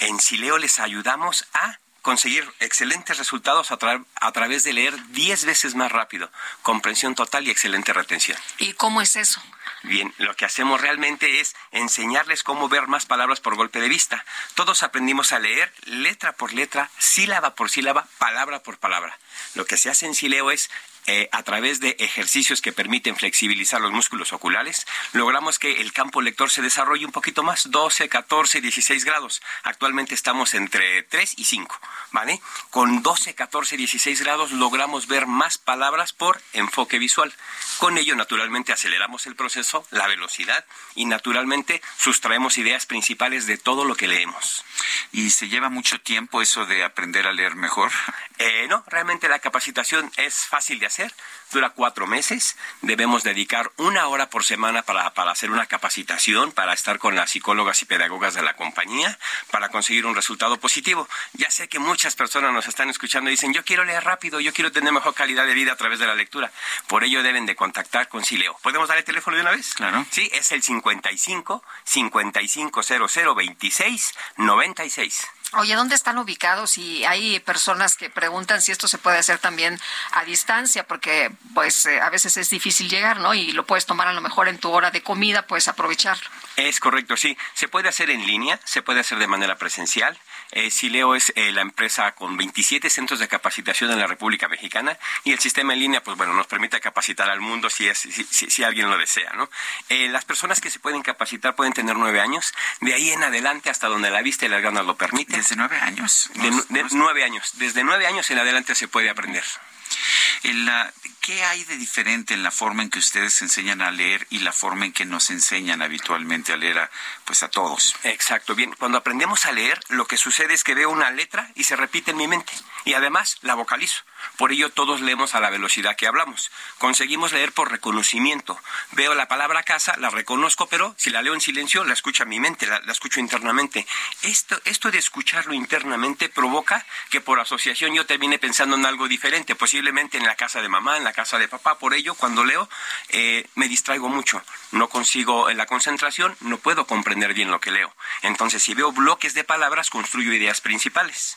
En Sileo les ayudamos a conseguir excelentes resultados a, a través de leer 10 veces más rápido, comprensión total y excelente retención. ¿Y cómo es eso? Bien, lo que hacemos realmente es enseñarles cómo ver más palabras por golpe de vista. Todos aprendimos a leer letra por letra, sílaba por sílaba, palabra por palabra. Lo que se hace en Sileo es eh, a través de ejercicios que permiten flexibilizar los músculos oculares, logramos que el campo lector se desarrolle un poquito más, 12, 14, 16 grados. Actualmente estamos entre 3 y 5, ¿vale? Con 12, 14, 16 grados logramos ver más palabras por enfoque visual. Con ello, naturalmente, aceleramos el proceso, la velocidad y, naturalmente, sustraemos ideas principales de todo lo que leemos. ¿Y se lleva mucho tiempo eso de aprender a leer mejor? Eh, no, realmente la capacitación es fácil de hacer dura cuatro meses. Debemos dedicar una hora por semana para, para hacer una capacitación, para estar con las psicólogas y pedagogas de la compañía, para conseguir un resultado positivo. Ya sé que muchas personas nos están escuchando y dicen, yo quiero leer rápido, yo quiero tener mejor calidad de vida a través de la lectura. Por ello deben de contactar con Sileo. ¿Podemos dar el teléfono de una vez? Claro. Sí, es el 55 5500 26 96. Oye, ¿dónde están ubicados? Y hay personas que preguntan si esto se puede hacer también a distancia, porque pues eh, a veces es difícil llegar, ¿no? Y lo puedes tomar a lo mejor en tu hora de comida, puedes aprovecharlo. Es correcto, sí. Se puede hacer en línea, se puede hacer de manera presencial. Eh, Sileo es eh, la empresa con 27 centros de capacitación en la República Mexicana y el sistema en línea, pues bueno, nos permite capacitar al mundo si, es, si, si, alguien lo desea, ¿no? Eh, las personas que se pueden capacitar pueden tener nueve años, de ahí en adelante hasta donde la vista y las ganas lo permiten. ¿Desde nueve años? de nueve años. Desde nueve años en adelante se puede aprender. ¿Qué hay de diferente en la forma en que ustedes enseñan a leer y la forma en que nos enseñan habitualmente a leer a, pues a todos? Exacto, bien. Cuando aprendemos a leer, lo que sucede es que veo una letra y se repite en mi mente. Y además la vocalizo. Por ello todos leemos a la velocidad que hablamos. Conseguimos leer por reconocimiento. Veo la palabra casa, la reconozco, pero si la leo en silencio, la escucho en mi mente, la, escucho internamente. Esto, esto de escucharlo internamente provoca que por asociación yo termine pensando en algo diferente, posiblemente en la casa de mamá, en la casa de papá. Por ello, cuando leo, eh, me distraigo mucho. No consigo la concentración, no puedo comprender bien lo que leo. Entonces, si veo bloques de palabras, construyo ideas principales.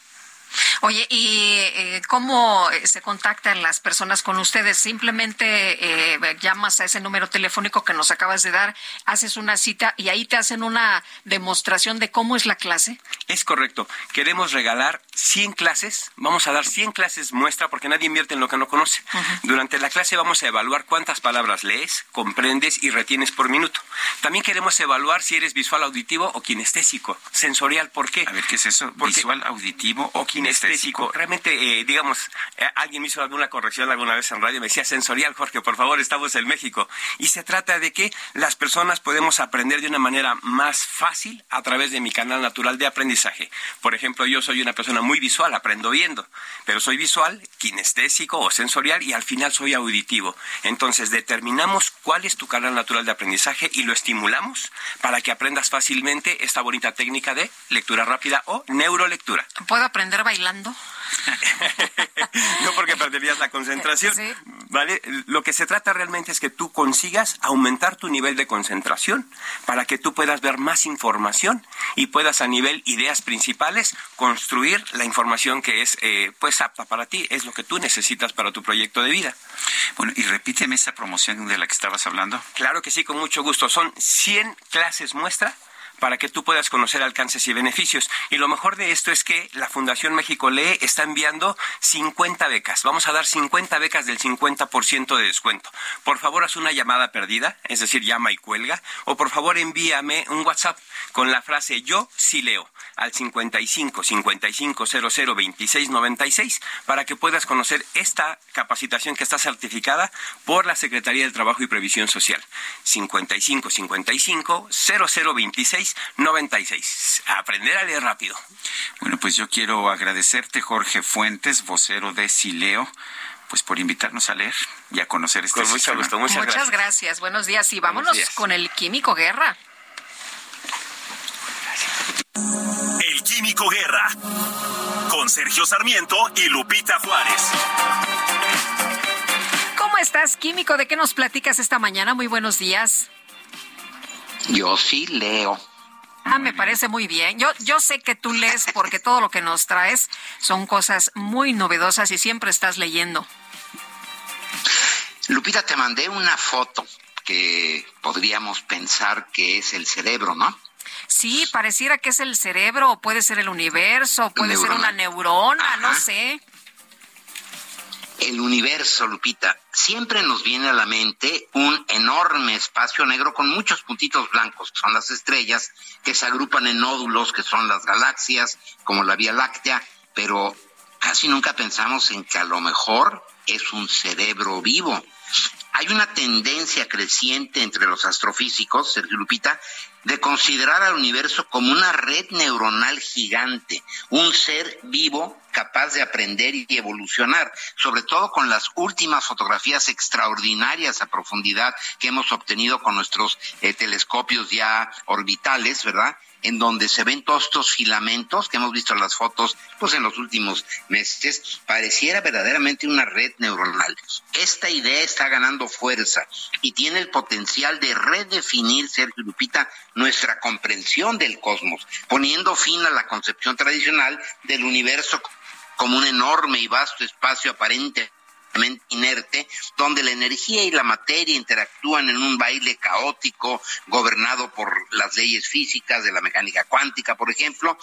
Oye, ¿y eh, cómo eh, se contactan las personas con ustedes? Simplemente eh, llamas a ese número telefónico que nos acabas de dar, haces una cita y ahí te hacen una demostración de cómo es la clase. Es correcto. Queremos regalar 100 clases. Vamos a dar 100 clases muestra porque nadie invierte en lo que no conoce. Durante la clase vamos a evaluar cuántas palabras lees, comprendes y retienes por minuto. También queremos evaluar si eres visual, auditivo o kinestésico. Sensorial, ¿por qué? A ver, ¿qué es eso? ¿Visual, auditivo o kinestésico? Kinestésico. Realmente, eh, digamos, eh, alguien me hizo alguna corrección alguna vez en radio, me decía sensorial, Jorge, por favor, estamos en México. Y se trata de que las personas podemos aprender de una manera más fácil a través de mi canal natural de aprendizaje. Por ejemplo, yo soy una persona muy visual, aprendo viendo, pero soy visual, kinestésico o sensorial y al final soy auditivo. Entonces, determinamos cuál es tu canal natural de aprendizaje y lo estimulamos para que aprendas fácilmente esta bonita técnica de lectura rápida o neurolectura. ¿Puedo aprender bailando? no porque perderías la concentración. ¿Vale? Lo que se trata realmente es que tú consigas aumentar tu nivel de concentración para que tú puedas ver más información y puedas a nivel ideas principales construir la información que es eh, pues apta para ti, es lo que tú necesitas para tu proyecto de vida. Bueno, y repíteme esa promoción de la que estabas hablando. Claro que sí, con mucho gusto. Son 100 clases muestra para que tú puedas conocer alcances y beneficios. Y lo mejor de esto es que la Fundación México Lee está enviando 50 becas. Vamos a dar 50 becas del 50% de descuento. Por favor, haz una llamada perdida, es decir, llama y cuelga, o por favor envíame un WhatsApp con la frase yo sí leo al 55 55 00 26 96 para que puedas conocer esta capacitación que está certificada por la Secretaría del Trabajo y Previsión Social. 55 55 00 26 96. aprender a leer rápido. Bueno, pues yo quiero agradecerte, Jorge Fuentes, vocero de Sileo pues por invitarnos a leer y a conocer este Con mucho gusto, muchas, muchas gracias. Buenos días y vámonos con el Químico Guerra. El Químico Guerra. Con Sergio Sarmiento y Lupita Juárez. estás, Químico? ¿De qué nos platicas esta mañana? Muy buenos días. Yo sí leo. Ah, me parece muy bien. Yo, yo sé que tú lees porque todo lo que nos traes son cosas muy novedosas y siempre estás leyendo. Lupita, te mandé una foto que podríamos pensar que es el cerebro, ¿no? Sí, pareciera que es el cerebro, puede ser el universo, puede ser una neurona, no sé. El universo, Lupita, siempre nos viene a la mente un enorme espacio negro con muchos puntitos blancos, que son las estrellas, que se agrupan en nódulos, que son las galaxias, como la Vía Láctea, pero casi nunca pensamos en que a lo mejor es un cerebro vivo. Hay una tendencia creciente entre los astrofísicos, Sergio Lupita, de considerar al universo como una red neuronal gigante, un ser vivo capaz de aprender y evolucionar, sobre todo con las últimas fotografías extraordinarias a profundidad que hemos obtenido con nuestros eh, telescopios ya orbitales, ¿verdad? En donde se ven todos estos filamentos que hemos visto en las fotos pues en los últimos meses, pareciera verdaderamente una red neuronal. Esta idea está ganando fuerza y tiene el potencial de redefinir, Sergio Lupita, nuestra comprensión del cosmos, poniendo fin a la concepción tradicional del universo como un enorme y vasto espacio aparente inerte, donde la energía y la materia interactúan en un baile caótico, gobernado por las leyes físicas de la mecánica cuántica, por ejemplo,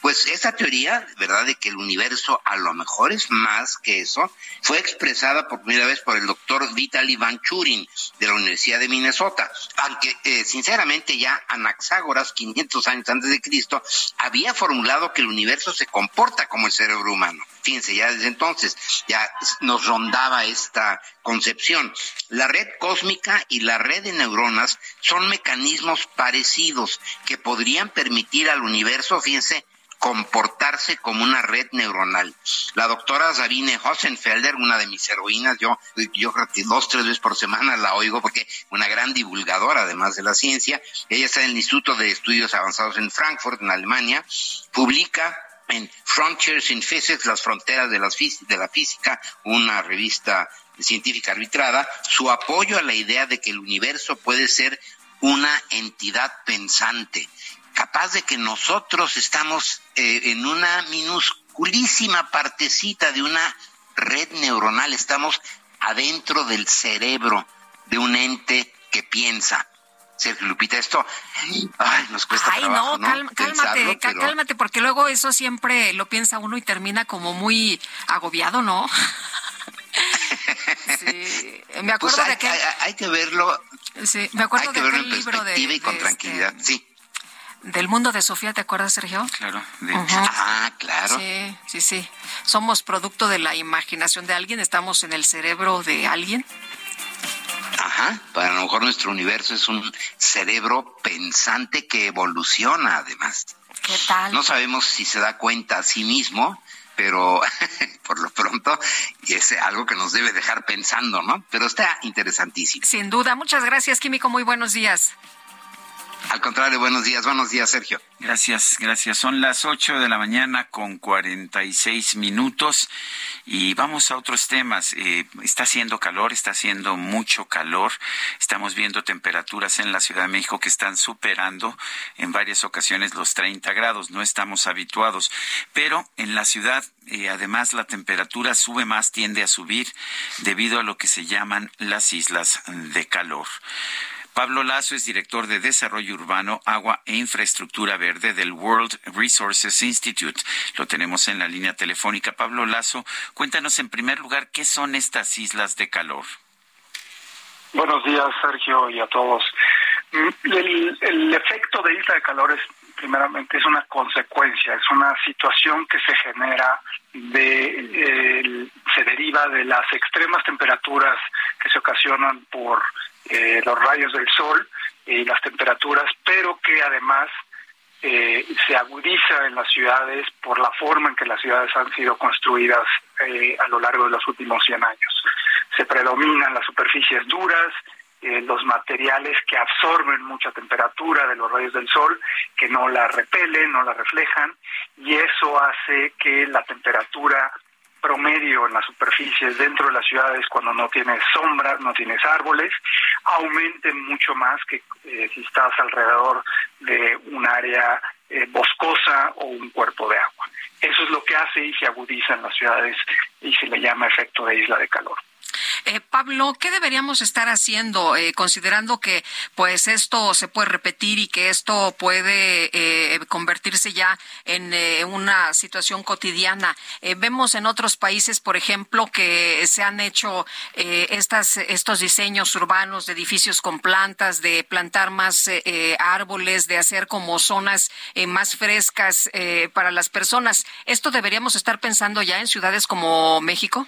pues esa teoría, ¿verdad?, de que el universo a lo mejor es más que eso, fue expresada por primera vez por el doctor Vitaly Van Churin de la Universidad de Minnesota, aunque eh, sinceramente ya Anaxágoras, 500 años antes de Cristo, había formulado que el universo se comporta como el cerebro humano. Fíjense, ya desde entonces ya nos rondaba esta concepción. La red cósmica y la red de neuronas son mecanismos parecidos que podrían permitir al universo, fíjense, comportarse como una red neuronal. La doctora Sabine Hossenfelder, una de mis heroínas, yo, yo creo que dos, tres veces por semana la oigo porque una gran divulgadora además de la ciencia, ella está en el Instituto de Estudios Avanzados en Frankfurt, en Alemania, publica en Frontiers in Physics, las fronteras de, de la física, una revista científica arbitrada, su apoyo a la idea de que el universo puede ser una entidad pensante, capaz de que nosotros estamos eh, en una minusculísima partecita de una red neuronal, estamos adentro del cerebro de un ente que piensa. Sergio Lupita, esto ay, nos cuesta ay, no, cálmate, cálmate, porque luego eso siempre lo piensa uno y termina como muy agobiado, ¿no? sí, me acuerdo pues de que hay, que verlo. Sí, me acuerdo de verlo en perspectiva y con tranquilidad, este, sí. Del mundo de Sofía, ¿te acuerdas, Sergio? Claro. Ah, claro. Sí, sí, sí. Somos producto de la imaginación de alguien, estamos en el cerebro de alguien. Ajá, para lo mejor nuestro universo es un cerebro pensante que evoluciona además. ¿Qué tal? No sabemos si se da cuenta a sí mismo, pero por lo pronto es algo que nos debe dejar pensando, ¿no? Pero está interesantísimo. Sin duda. Muchas gracias, Químico. Muy buenos días. Al contrario, buenos días, buenos días, Sergio. Gracias, gracias. Son las 8 de la mañana con 46 minutos y vamos a otros temas. Eh, está haciendo calor, está haciendo mucho calor. Estamos viendo temperaturas en la Ciudad de México que están superando en varias ocasiones los 30 grados. No estamos habituados, pero en la ciudad eh, además la temperatura sube más, tiende a subir debido a lo que se llaman las islas de calor. Pablo Lazo es director de Desarrollo Urbano, Agua e Infraestructura Verde del World Resources Institute. Lo tenemos en la línea telefónica. Pablo Lazo, cuéntanos en primer lugar qué son estas islas de calor. Buenos días, Sergio, y a todos. Mm, el, efecto de isla de calor es, primeramente, es una consecuencia, es una situación que se genera de, se deriva de las extremas temperaturas que se ocasionan por eh, los rayos del sol y las temperaturas, pero que además eh, se agudiza en las ciudades por la forma en que las ciudades han sido construidas eh, a lo largo de los últimos 100 años. Se predominan las superficies duras, los materiales que absorben mucha temperatura de los rayos del sol, que no la repelen, no la reflejan, y eso hace que la temperatura promedio en las superficies dentro de las ciudades cuando no tienes sombras, no tienes árboles, aumenten mucho más que eh, si estás alrededor de un área eh, boscosa o un cuerpo de agua. Eso es lo que hace y se agudiza en las ciudades y se le llama efecto de isla de calor. Eh, Pablo, ¿qué deberíamos estar haciendo eh, considerando que pues esto se puede repetir y que esto puede eh, convertirse ya en una situación cotidiana? vemos en otros países, por ejemplo, que se han hecho estas, estos diseños urbanos de edificios con plantas, de plantar más árboles, de hacer como zonas más frescas para las personas. ¿Esto deberíamos estar pensando ya en ciudades como México?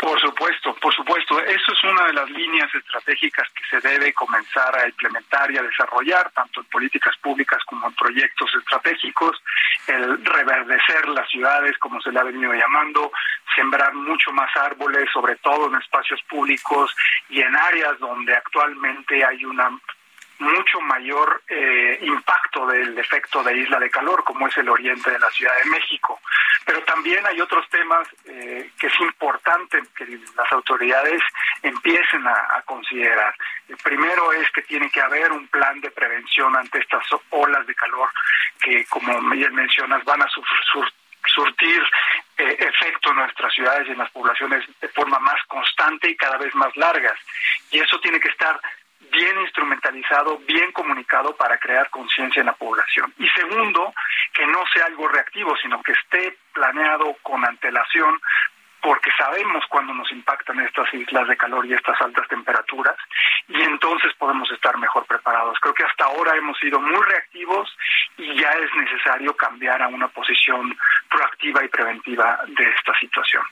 Por supuesto, por supuesto. Eso es una de las líneas estratégicas que se debe comenzar a implementar y a desarrollar, tanto en políticas públicas como en proyectos estratégicos, el reverdecer las ciudades, como se le ha venido llamando, sembrar mucho más árboles, sobre todo en espacios públicos y en áreas donde actualmente hay una mucho mayor eh, impacto del efecto de isla de calor, como es el oriente de la Ciudad de México. Pero también hay otros temas eh, que es importante que las autoridades empiecen a, considerar. El primero es que tiene que haber un plan de prevención ante estas olas de calor que, como bien mencionas, van a surtir eh, efecto en nuestras ciudades y en las poblaciones de forma más constante y cada vez más largas. Y eso tiene que estar bien instrumentalizado, bien comunicado para crear conciencia en la población. Y segundo, que no sea algo reactivo, sino que esté planeado con antelación porque sabemos cuándo nos impactan estas islas de calor y estas altas temperaturas y entonces podemos estar mejor preparados. Creo que hasta ahora hemos sido muy reactivos y ya es necesario cambiar a una posición proactiva y preventiva de esta situación.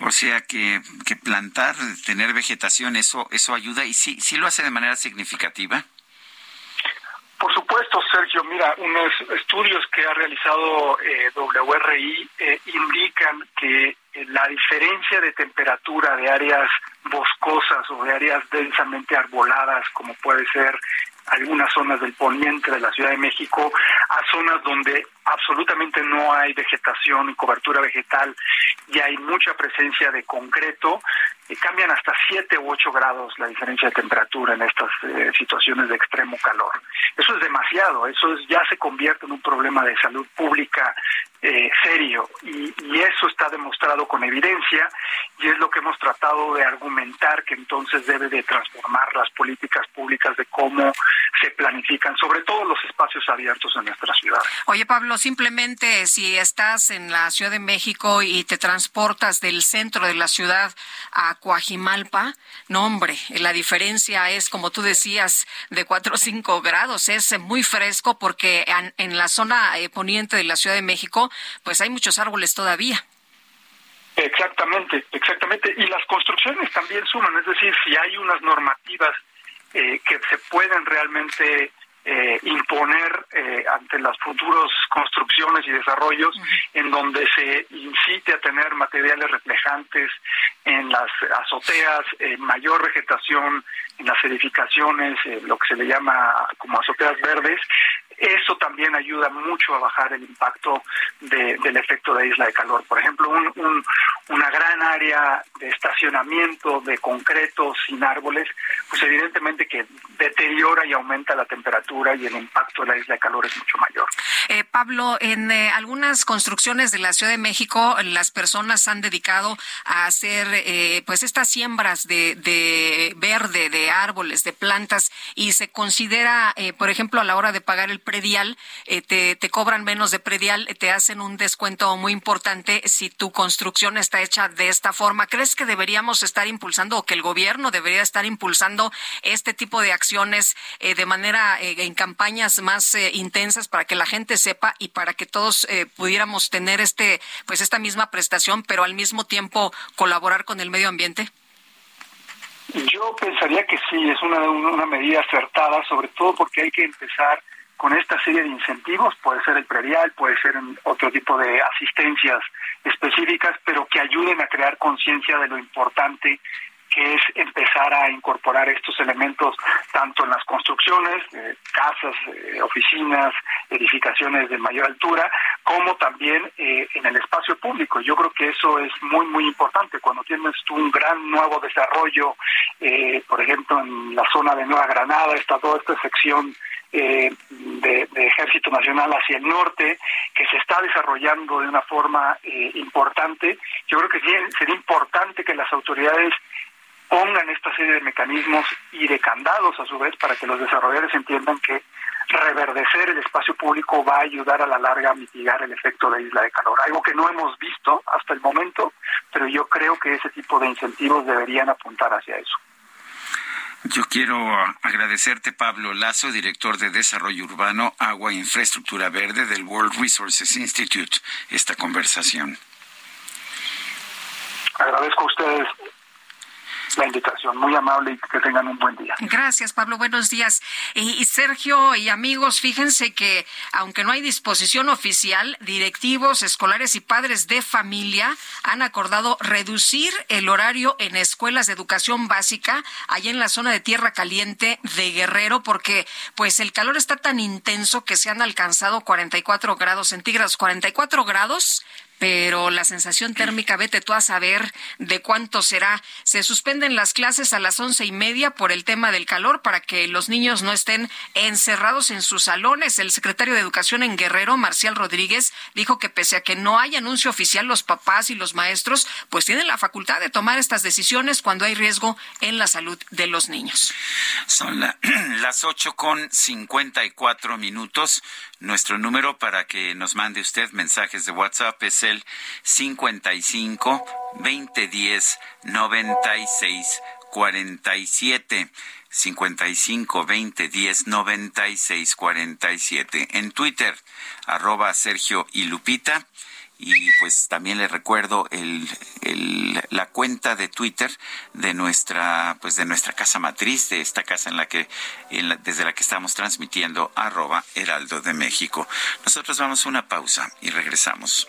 O sea que, que plantar, tener vegetación, eso, eso ayuda y sí, sí lo hace de manera significativa. Por supuesto, Sergio. Mira, unos estudios que ha realizado eh, WRI eh, indican que eh, la diferencia de temperatura de áreas boscosas o de áreas densamente arboladas, como puede ser algunas zonas del poniente de la Ciudad de México, a zonas donde absolutamente no hay vegetación y cobertura vegetal y hay mucha presencia de concreto, y cambian hasta 7 u 8 grados la diferencia de temperatura en estas eh, situaciones de extremo calor. Eso es demasiado, eso ya se convierte en un problema de salud pública eh, serio y, eso está demostrado con evidencia y es lo que hemos tratado de argumentar que entonces debe de transformar las políticas públicas de cómo se planifican, sobre todo los espacios abiertos en nuestra ciudad. Oye Pablo, simplemente si estás en la Ciudad de México y te transportas del centro de la ciudad a Coajimalpa, no hombre, la diferencia es como tú decías de 4 o 5 grados, es muy fresco porque en, la zona eh, poniente de la Ciudad de México pues hay muchos árboles todavía. Exactamente, exactamente. Y las construcciones también suman, es decir, si hay unas normativas eh, que se pueden realmente eh, imponer eh, ante las futuras construcciones y desarrollos en donde se incite a tener materiales reflejantes en las azoteas, mayor vegetación en las edificaciones, lo que se le llama como azoteas verdes, eso también ayuda mucho a bajar el impacto del efecto de isla de calor. Por ejemplo, una gran área de estacionamiento de concreto sin árboles, pues evidentemente que deteriora y aumenta la temperatura y el impacto de la isla de calor es mucho mayor. Eh, Pablo, en eh, algunas construcciones de la Ciudad de México, las personas han dedicado a hacer eh, pues estas siembras de, de verde, de árboles, de plantas, y se considera, por ejemplo, a la hora de pagar el predial, eh, te, te, cobran menos de predial, te hacen un descuento muy importante si tu construcción está hecha de esta forma. ¿Crees que deberíamos estar impulsando o que el gobierno debería estar impulsando este tipo de acciones eh, de manera eh, en campañas más intensas para que la gente sepa y para que todos pudiéramos tener este pues esta misma prestación, pero al mismo tiempo colaborar con el medio ambiente? Yo pensaría que sí, es una, una medida acertada, sobre todo porque hay que empezar con esta serie de incentivos, puede ser el predial, puede ser otro tipo de asistencias específicas, pero que ayuden a crear conciencia de lo importante que es empezar a incorporar estos elementos tanto en las construcciones, eh, casas, eh, oficinas, edificaciones de mayor altura, como también eh, en el espacio público. Yo creo que eso es muy, muy importante. Cuando tienes tú un gran nuevo desarrollo, por ejemplo, en la zona de Nueva Granada, está toda esta sección de, de, Ejército Nacional hacia el norte, que se está desarrollando de una forma importante. Yo creo que sería importante que las autoridades pongan esta serie de mecanismos y de candados a su vez para que los desarrolladores entiendan que reverdecer el espacio público va a ayudar a la larga a mitigar el efecto de isla de calor, algo que no hemos visto hasta el momento, pero yo creo que ese tipo de incentivos deberían apuntar hacia eso. Yo quiero agradecerte, Pablo Lazo, director de Desarrollo Urbano, Agua e Infraestructura Verde del World Resources Institute, esta conversación. Agradezco a ustedes la invitación. Muy amable y que tengan un buen día. Gracias, Pablo. Buenos días. Y, Sergio y amigos, fíjense que aunque no hay disposición oficial, directivos, escolares y padres de familia han acordado reducir el horario en escuelas de educación básica allá en la zona de Tierra Caliente de Guerrero porque pues el calor está tan intenso que se han alcanzado 44 grados centígrados, 44 grados pero la sensación térmica, vete tú a saber de cuánto será. Se suspenden las clases a las once y media por el tema del calor para que los niños no estén encerrados en sus salones. El secretario de Educación en Guerrero, Marcial Rodríguez, dijo que pese a que no hay anuncio oficial, los papás y los maestros pues tienen la facultad de tomar estas decisiones cuando hay riesgo en la salud de los niños. Son las ocho con cincuenta y cuatro minutos. Nuestro número para que nos mande usted mensajes de WhatsApp es el 55 2010 96 47. 55 20 10 96 47. En Twitter, arroba Sergio y Lupita y pues también le recuerdo el, el, la cuenta de Twitter de nuestra pues de nuestra casa matriz de esta casa en la que desde la que estamos transmitiendo arroba Heraldo de México. Nosotros vamos a una pausa y regresamos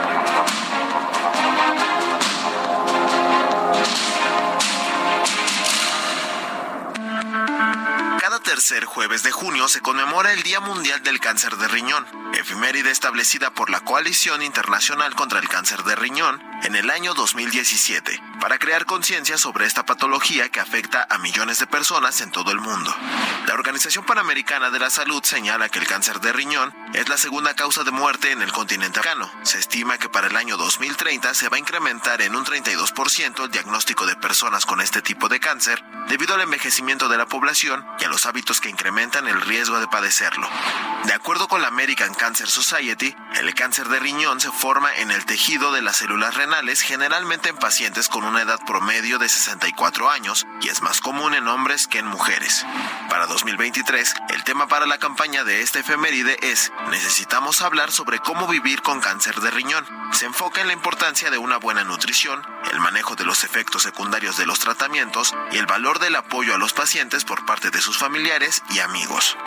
Tercer jueves de junio se conmemora el Día Mundial del Cáncer de Riñón, efeméride establecida por la Coalición Internacional contra el Cáncer de Riñón en el año 2017 para crear conciencia sobre esta patología que afecta a millones de personas en todo el mundo. La Organización Panamericana de la Salud señala que el cáncer de riñón es la segunda causa de muerte en el continente africano. Se estima que para el año 2030 se va a incrementar en un 32% el diagnóstico de personas con este tipo de cáncer debido al envejecimiento de la población y a los hábitos que incrementan el riesgo de padecerlo. De acuerdo con la American Cancer Society, el cáncer de riñón se forma en el tejido de las células renales generalmente en pacientes con una edad promedio de 64 años y es más común en hombres que en mujeres. Para 2023, el tema para la campaña de esta efeméride es Necesitamos hablar sobre cómo vivir con cáncer de riñón. Se enfoca en la importancia de una buena nutrición, el manejo de los efectos secundarios de los tratamientos y el valor del apoyo a los pacientes por parte de sus familiares y amigos.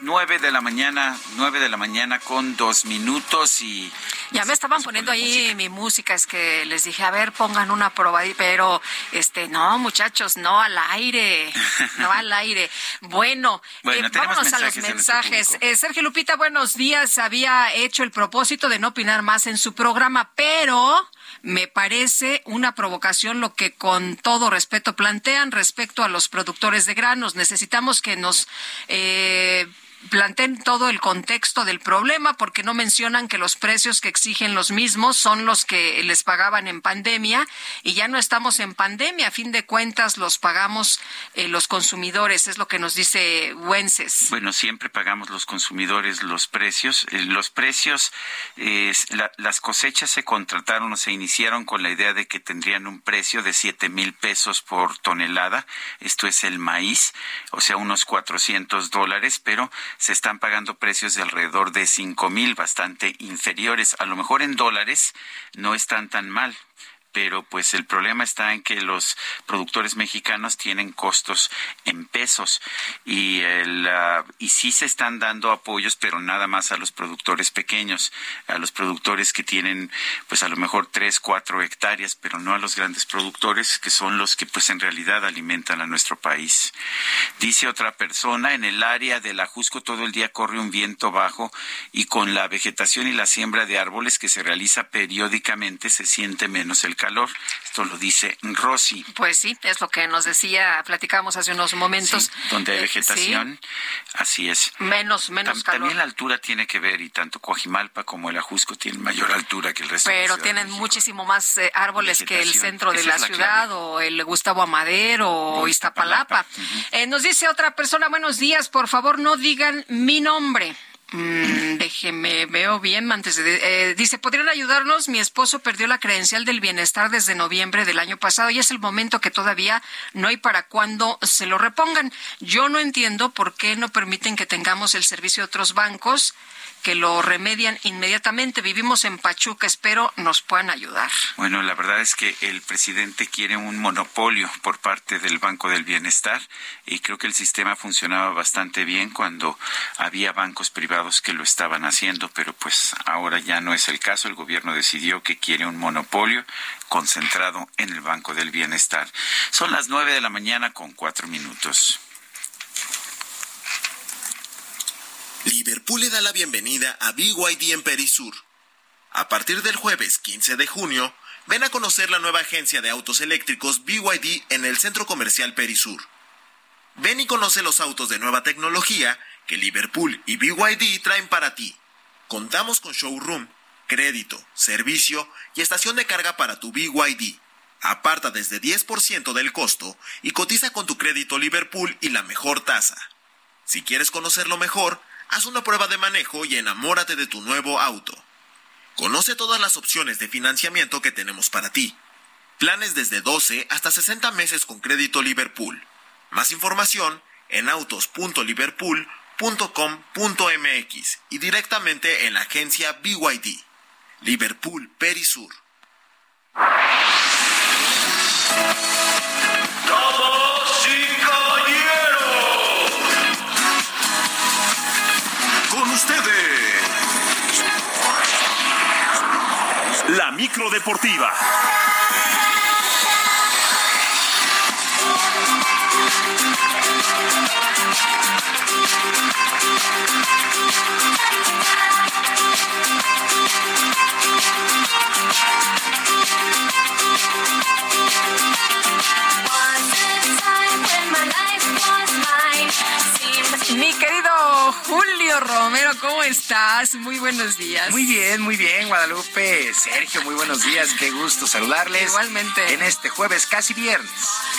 Las nueve de la mañana, nueve de la mañana con dos minutos y... Ya me estaban poniendo ahí mi música, es que les dije, a ver, pongan una probadita, pero este, no, muchachos, no al aire, no al aire. Bueno, Bueno, eh, vámonos a los mensajes. Eh, Sergio Lupita, buenos días. Había hecho el propósito de no opinar más en su programa, pero me parece una provocación lo que con todo respeto plantean respecto a los productores de granos. Necesitamos que nos eh, planteen todo el contexto del problema porque no mencionan que los precios que exigen los mismos son los que les pagaban en pandemia y ya no estamos en pandemia. A fin de cuentas los pagamos eh, los consumidores, es lo que nos dice Wences. Bueno, siempre pagamos los consumidores los precios. Eh, Los precios, eh, la- las cosechas se contrataron o se iniciaron con la idea de que tendrían un precio de siete mil pesos por tonelada. Esto es el maíz, o sea, unos 400 dólares, pero se están pagando precios de alrededor de cinco mil, bastante inferiores. A lo mejor en dólares no están tan mal pero pues el problema está en que los productores mexicanos tienen costos en pesos y el ah, y sí se están dando apoyos pero nada más a los productores pequeños a los productores que tienen pues a lo mejor tres cuatro hectáreas pero no a los grandes productores que son los que pues en realidad alimentan a nuestro país. Dice otra persona en el área del Ajusco todo el día corre un viento bajo y con la vegetación y la siembra de árboles que se realiza periódicamente se siente menos el calor. Esto lo dice Rosy. Pues sí, es lo que nos decía, platicamos hace unos momentos. Sí, donde hay Eh, vegetación, así es. menos, menos Tam- calor. También la altura tiene que ver y tanto Coajimalpa como el Ajusco tienen mayor altura que el resto. Pero de tienen muchísimo más eh, árboles que el centro de Esa la, ciudad o el Gustavo Amadero o O Iztapalapa. Eh, nos dice otra persona, buenos días, por favor no digan mi nombre. Mm, déjeme, veo bien antes de... eh, dice, ¿podrían ayudarnos? Mi esposo perdió la credencial del bienestar desde noviembre del año pasado y es el momento que todavía no hay para cuando se lo repongan. Yo no entiendo por qué no permiten que tengamos el servicio de otros bancos que lo remedian inmediatamente. Vivimos en Pachuca, espero nos puedan ayudar. Bueno, la verdad es que el presidente quiere un monopolio por parte del Banco del Bienestar y creo que el sistema funcionaba bastante bien cuando había bancos privados que lo estaban haciendo, pero pues ahora ya no es el caso. El gobierno decidió que quiere un monopolio concentrado en el Banco del Bienestar. Son las nueve de la mañana con cuatro minutos. Liverpool le da la bienvenida a BYD en Perisur. A partir del jueves 15 de junio, ven a conocer la nueva agencia de autos eléctricos BYD en el centro comercial Perisur. Ven y conoce los autos de nueva tecnología que Liverpool y BYD traen para ti. Contamos con showroom, crédito, servicio y estación de carga para tu BYD. Aparta desde 10% del costo y cotiza con tu crédito Liverpool y la mejor tasa. Si quieres conocerlo mejor, haz una prueba de manejo y enamórate de tu nuevo auto. Conoce todas las opciones de financiamiento que tenemos para ti. Planes desde 12 hasta 60 meses con crédito Liverpool. Más información en autos.liverpool.com.mx y directamente en la agencia BYD. Liverpool Perisur. Damas ustedes, la micro deportiva. Mi querido Julio Romero, ¿cómo estás? Muy buenos días. Muy bien, muy bien, Guadalupe. Sergio, muy buenos días. Qué gusto saludarles. Igualmente. En este jueves casi viernes.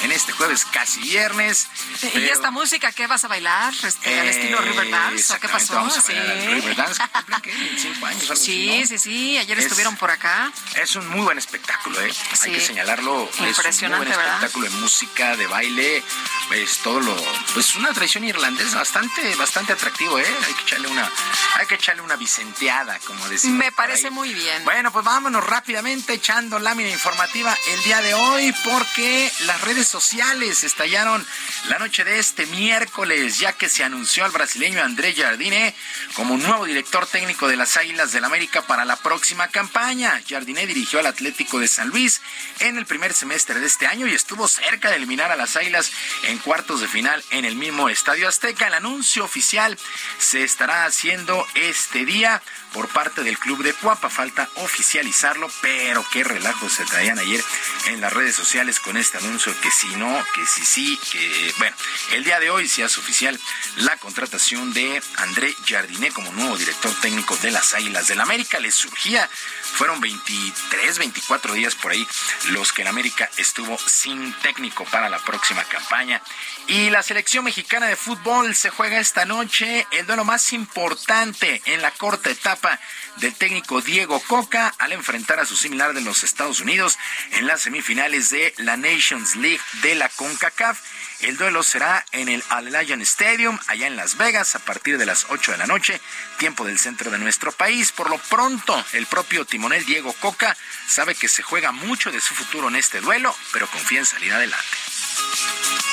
En este jueves casi viernes. ¿Y esta música qué vas a bailar? Este, ¿Al Eh, estilo Riverdance o qué pasó? vamos a Sí. al. 25 años, algo así, Sí, ¿no? sí, sí. Ayer Es- estuvieron por acá. Es un muy buen espectáculo, ¿eh? Sí. Hay que señalarlo. Es un muy Impresionante, buen ¿verdad? espectáculo de música, de baile. pues todo lo, pues una tradición irlandesa bastante, bastante ¿eh? Hay que echarle una, hay que echarle una vicenteada, como decimos. Me parece muy bien. Bueno, pues vámonos rápidamente echando lámina informativa el día de hoy, porque las redes sociales estallaron la noche de este miércoles, ya que se anunció al brasileño André Jardine como nuevo director técnico de las Águilas del América para la próxima campaña. Jardine dirigió al Atlético de San Luis en el primer semestre de este año y estuvo cerca de eliminar a las Águilas en cuartos de final en el mismo Estadio Azteca. El anuncio oficial se estará haciendo este día por parte del club de Cuapa. Falta oficializarlo, pero qué relajo se traían ayer en las redes sociales con este anuncio que si no, que si sí, que bueno, el día de hoy se hace oficial la contratación de André Jardiné como nuevo director técnico de las Águilas del América. Les surgía, fueron 23, 24 días por ahí los que el América estuvo sin técnico para la próxima campaña. Y la selección mexicana de fútbol se juega esta noche el duelo más importante en la corta etapa del técnico Diego Coca al enfrentar a su similar de los Estados Unidos en las semifinales de la Nations League de la CONCACAF. El duelo será en el Allianz Stadium, allá en Las Vegas, a partir de las 8 de la noche, tiempo del centro de nuestro país. Por lo pronto, el propio timonel Diego Coca sabe que se juega mucho de su futuro en este duelo, pero confía en salir adelante.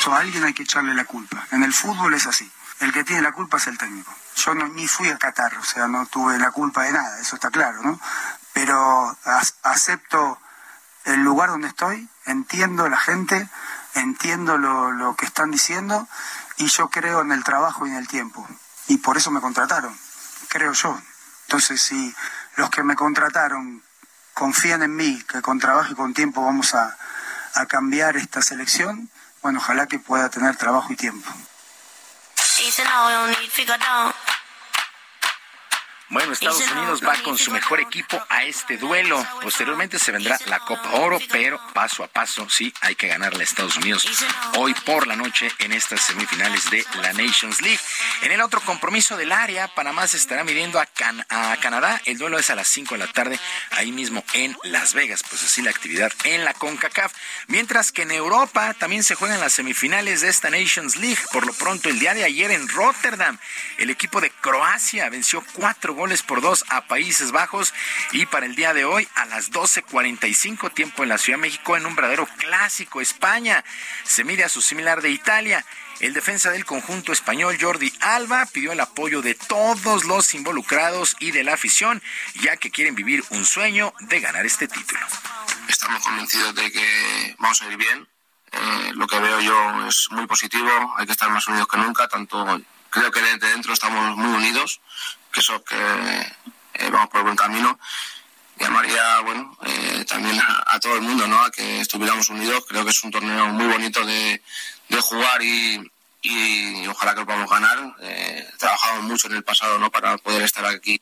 A alguien hay que echarle la culpa. En el fútbol es así. El que tiene la culpa es el técnico. Yo no, ni fui a Qatar, o sea, no tuve la culpa de nada, eso está claro, ¿no? Pero acepto el lugar donde estoy, entiendo la gente, entiendo lo, que están diciendo y yo creo en el trabajo y en el tiempo. Y por eso me contrataron, creo yo. Entonces, si los que me contrataron confían en mí, que con trabajo y con tiempo vamos a cambiar esta selección, bueno, ojalá que pueda tener trabajo y tiempo. Season all you need figure down. Bueno, Estados Unidos va con su mejor equipo a este duelo. Posteriormente se vendrá la Copa Oro, pero paso a paso sí hay que ganarle a Estados Unidos hoy por la noche en estas semifinales de la Nations League. En el otro compromiso del área, Panamá se estará midiendo a, Canadá. El duelo es a las 5 de la tarde, ahí mismo en Las Vegas. Pues así la actividad en la CONCACAF. Mientras que en Europa también se juegan las semifinales de esta Nations League. Por lo pronto, el día de ayer en Rotterdam, el equipo de Croacia venció cuatro goles por dos a Países Bajos y para el día de hoy a las 12.45 tiempo en la Ciudad de México en un verdadero clásico España. Se mide a su similar de Italia. El defensa del conjunto español Jordi Alba pidió el apoyo de todos los involucrados y de la afición, ya que quieren vivir un sueño de ganar este título. Estamos convencidos de que vamos a ir bien. Eh, lo que veo yo es muy positivo. Hay que estar más unidos que nunca. Tanto creo que desde dentro estamos muy unidos que eso que eh, vamos por el buen camino. Llamaría, bueno, eh, también a, todo el mundo, ¿no? A que estuviéramos unidos. Creo que es un torneo muy bonito de, de jugar y, y, ojalá que lo podamos ganar. Eh, trabajamos mucho en el pasado, ¿no? Para poder estar aquí.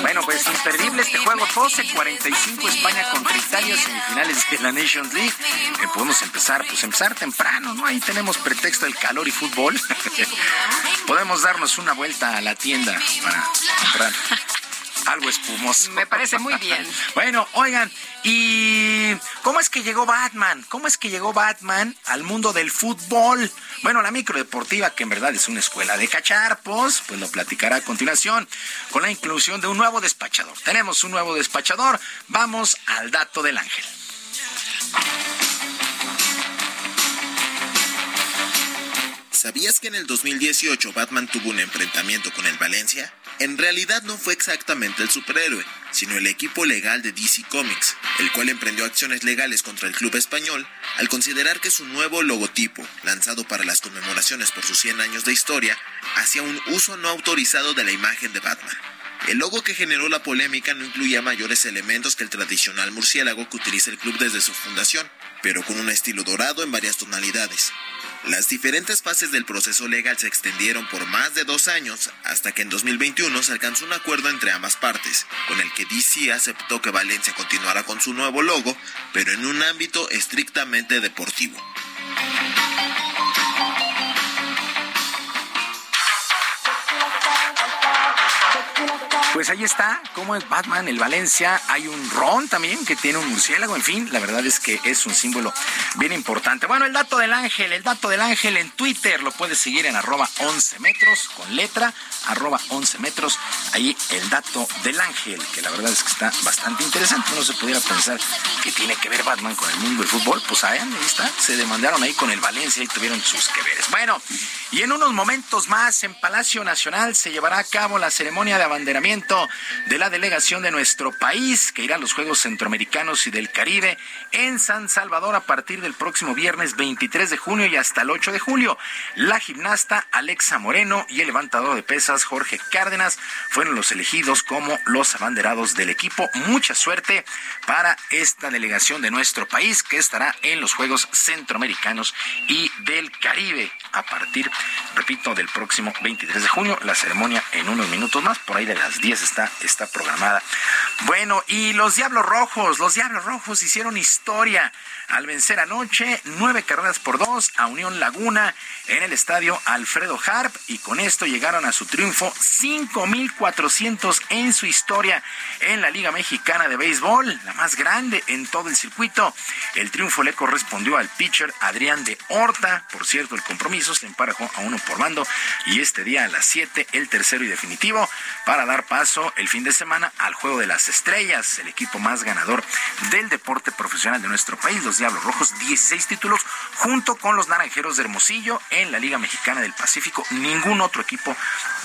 Bueno, pues imperdible este juego. 12-45 España contra Italia, semifinales de la Nations League. Eh, podemos empezar, pues empezar temprano, ¿no? Ahí tenemos pretexto del calor y fútbol. podemos darnos una vuelta a la tienda para comprar algo espumoso. Me parece muy bien. bueno, oigan, ¿y cómo es que llegó Batman? ¿Cómo es que llegó Batman al mundo del fútbol? Bueno, la microdeportiva, que en verdad es una escuela de cacharpos, pues lo platicará a continuación con la inclusión de un nuevo despachador. Tenemos un nuevo despachador. Vamos al dato del ángel. ¿Sabías que en el 2018 Batman tuvo un enfrentamiento con el Valencia? En realidad no fue exactamente el superhéroe, sino el equipo legal de DC Comics, el cual emprendió acciones legales contra el club español al considerar que su nuevo logotipo, lanzado para las conmemoraciones por sus 100 años de historia, hacía un uso no autorizado de la imagen de Batman. El logo que generó la polémica no incluía mayores elementos que el tradicional murciélago que utiliza el club desde su fundación, pero con un estilo dorado en varias tonalidades. Las diferentes fases del proceso legal se extendieron por más de dos años hasta que en 2021 se alcanzó un acuerdo entre ambas partes, con el que DC aceptó que Valencia continuara con su nuevo logo, pero en un ámbito estrictamente deportivo. Pues ahí está, como es Batman, el Valencia, hay un Ron también que tiene un murciélago, en fin, la verdad es que es un símbolo bien importante. Bueno, el dato del ángel, el dato del ángel en Twitter, lo puedes seguir en arroba 11 metros con letra, arroba 11 metros, ahí el dato del ángel, que la verdad es que está bastante interesante, no se pudiera pensar que tiene que ver Batman con el mundo del fútbol, pues ahí está, se demandaron ahí con el Valencia y tuvieron sus que veres. Bueno, y en unos momentos más en Palacio Nacional se llevará a cabo la ceremonia de abanderamiento de la delegación de nuestro país que irá a los Juegos Centroamericanos y del Caribe en San Salvador a partir del próximo viernes 23 de junio y hasta el 8 de julio. La gimnasta Alexa Moreno y el levantador de pesas Jorge Cárdenas fueron los elegidos como los abanderados del equipo. Mucha suerte para esta delegación de nuestro país que estará en los Juegos Centroamericanos y del Caribe a partir, repito, del próximo 23 de junio. La ceremonia en unos minutos más, por ahí de las 10 está, está programada. Bueno, y los Diablos Rojos, los Diablos Rojos hicieron historia al vencer anoche nueve carreras por dos a Unión Laguna en el estadio Alfredo Harp y con esto llegaron a su triunfo 5.400 en su historia en la Liga Mexicana de Béisbol, la más grande en todo el circuito. El triunfo le correspondió al pitcher Adrián de Horta. Por cierto, el compromiso se emparejó a uno por mando y este día a las 7 el tercero y definitivo para dar paso el fin de semana al Juego de las Estrellas, el equipo más ganador del deporte profesional de nuestro país. Diablos Rojos, 16 títulos, junto con los Naranjeros de Hermosillo en la Liga Mexicana del Pacífico. Ningún otro equipo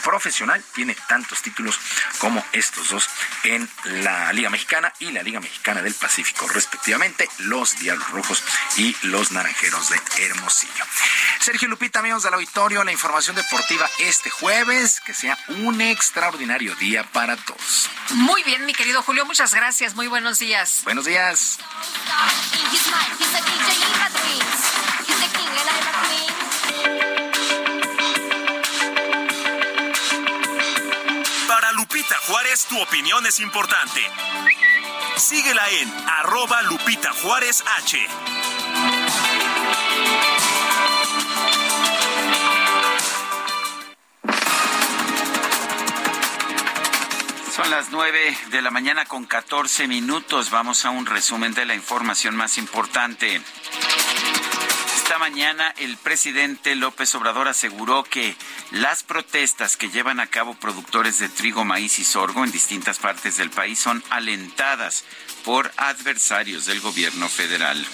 profesional tiene tantos títulos como estos dos en la Liga Mexicana y la Liga Mexicana del Pacífico, respectivamente, los Diablos Rojos y los Naranjeros de Hermosillo. Sergio Lupita, amigos del auditorio, la información deportiva este jueves, que sea un extraordinario día para todos. Muy bien, mi querido Julio, muchas gracias, muy buenos días. Buenos días. Lupita Juárez, tu opinión es importante. Síguela en arroba Lupita Juárez H. Son las nueve de la mañana con 14 minutos. Vamos a un resumen de la información más importante. Esta mañana el presidente López Obrador aseguró que las protestas que llevan a cabo productores de trigo, maíz y sorgo en distintas partes del país son alentadas por adversarios del gobierno federal.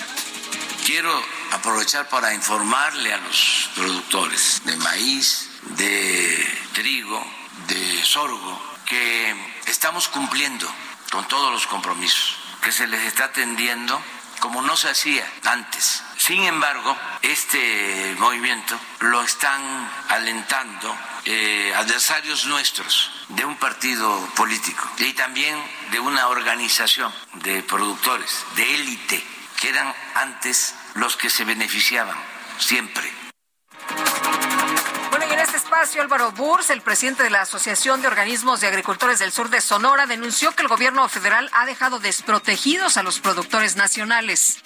Quiero aprovechar para informarle a los productores de maíz, de trigo, de sorgo, que estamos cumpliendo con todos los compromisos, que se les está atendiendo como no se hacía antes. Sin embargo, este movimiento lo están alentando eh, adversarios nuestros de un partido político y también de una organización de productores de élite que eran antes los que se beneficiaban siempre espacio, Álvaro Burs, el presidente de la Asociación de Organismos de Agricultores del Sur de Sonora, denunció que el gobierno federal ha dejado desprotegidos a los productores nacionales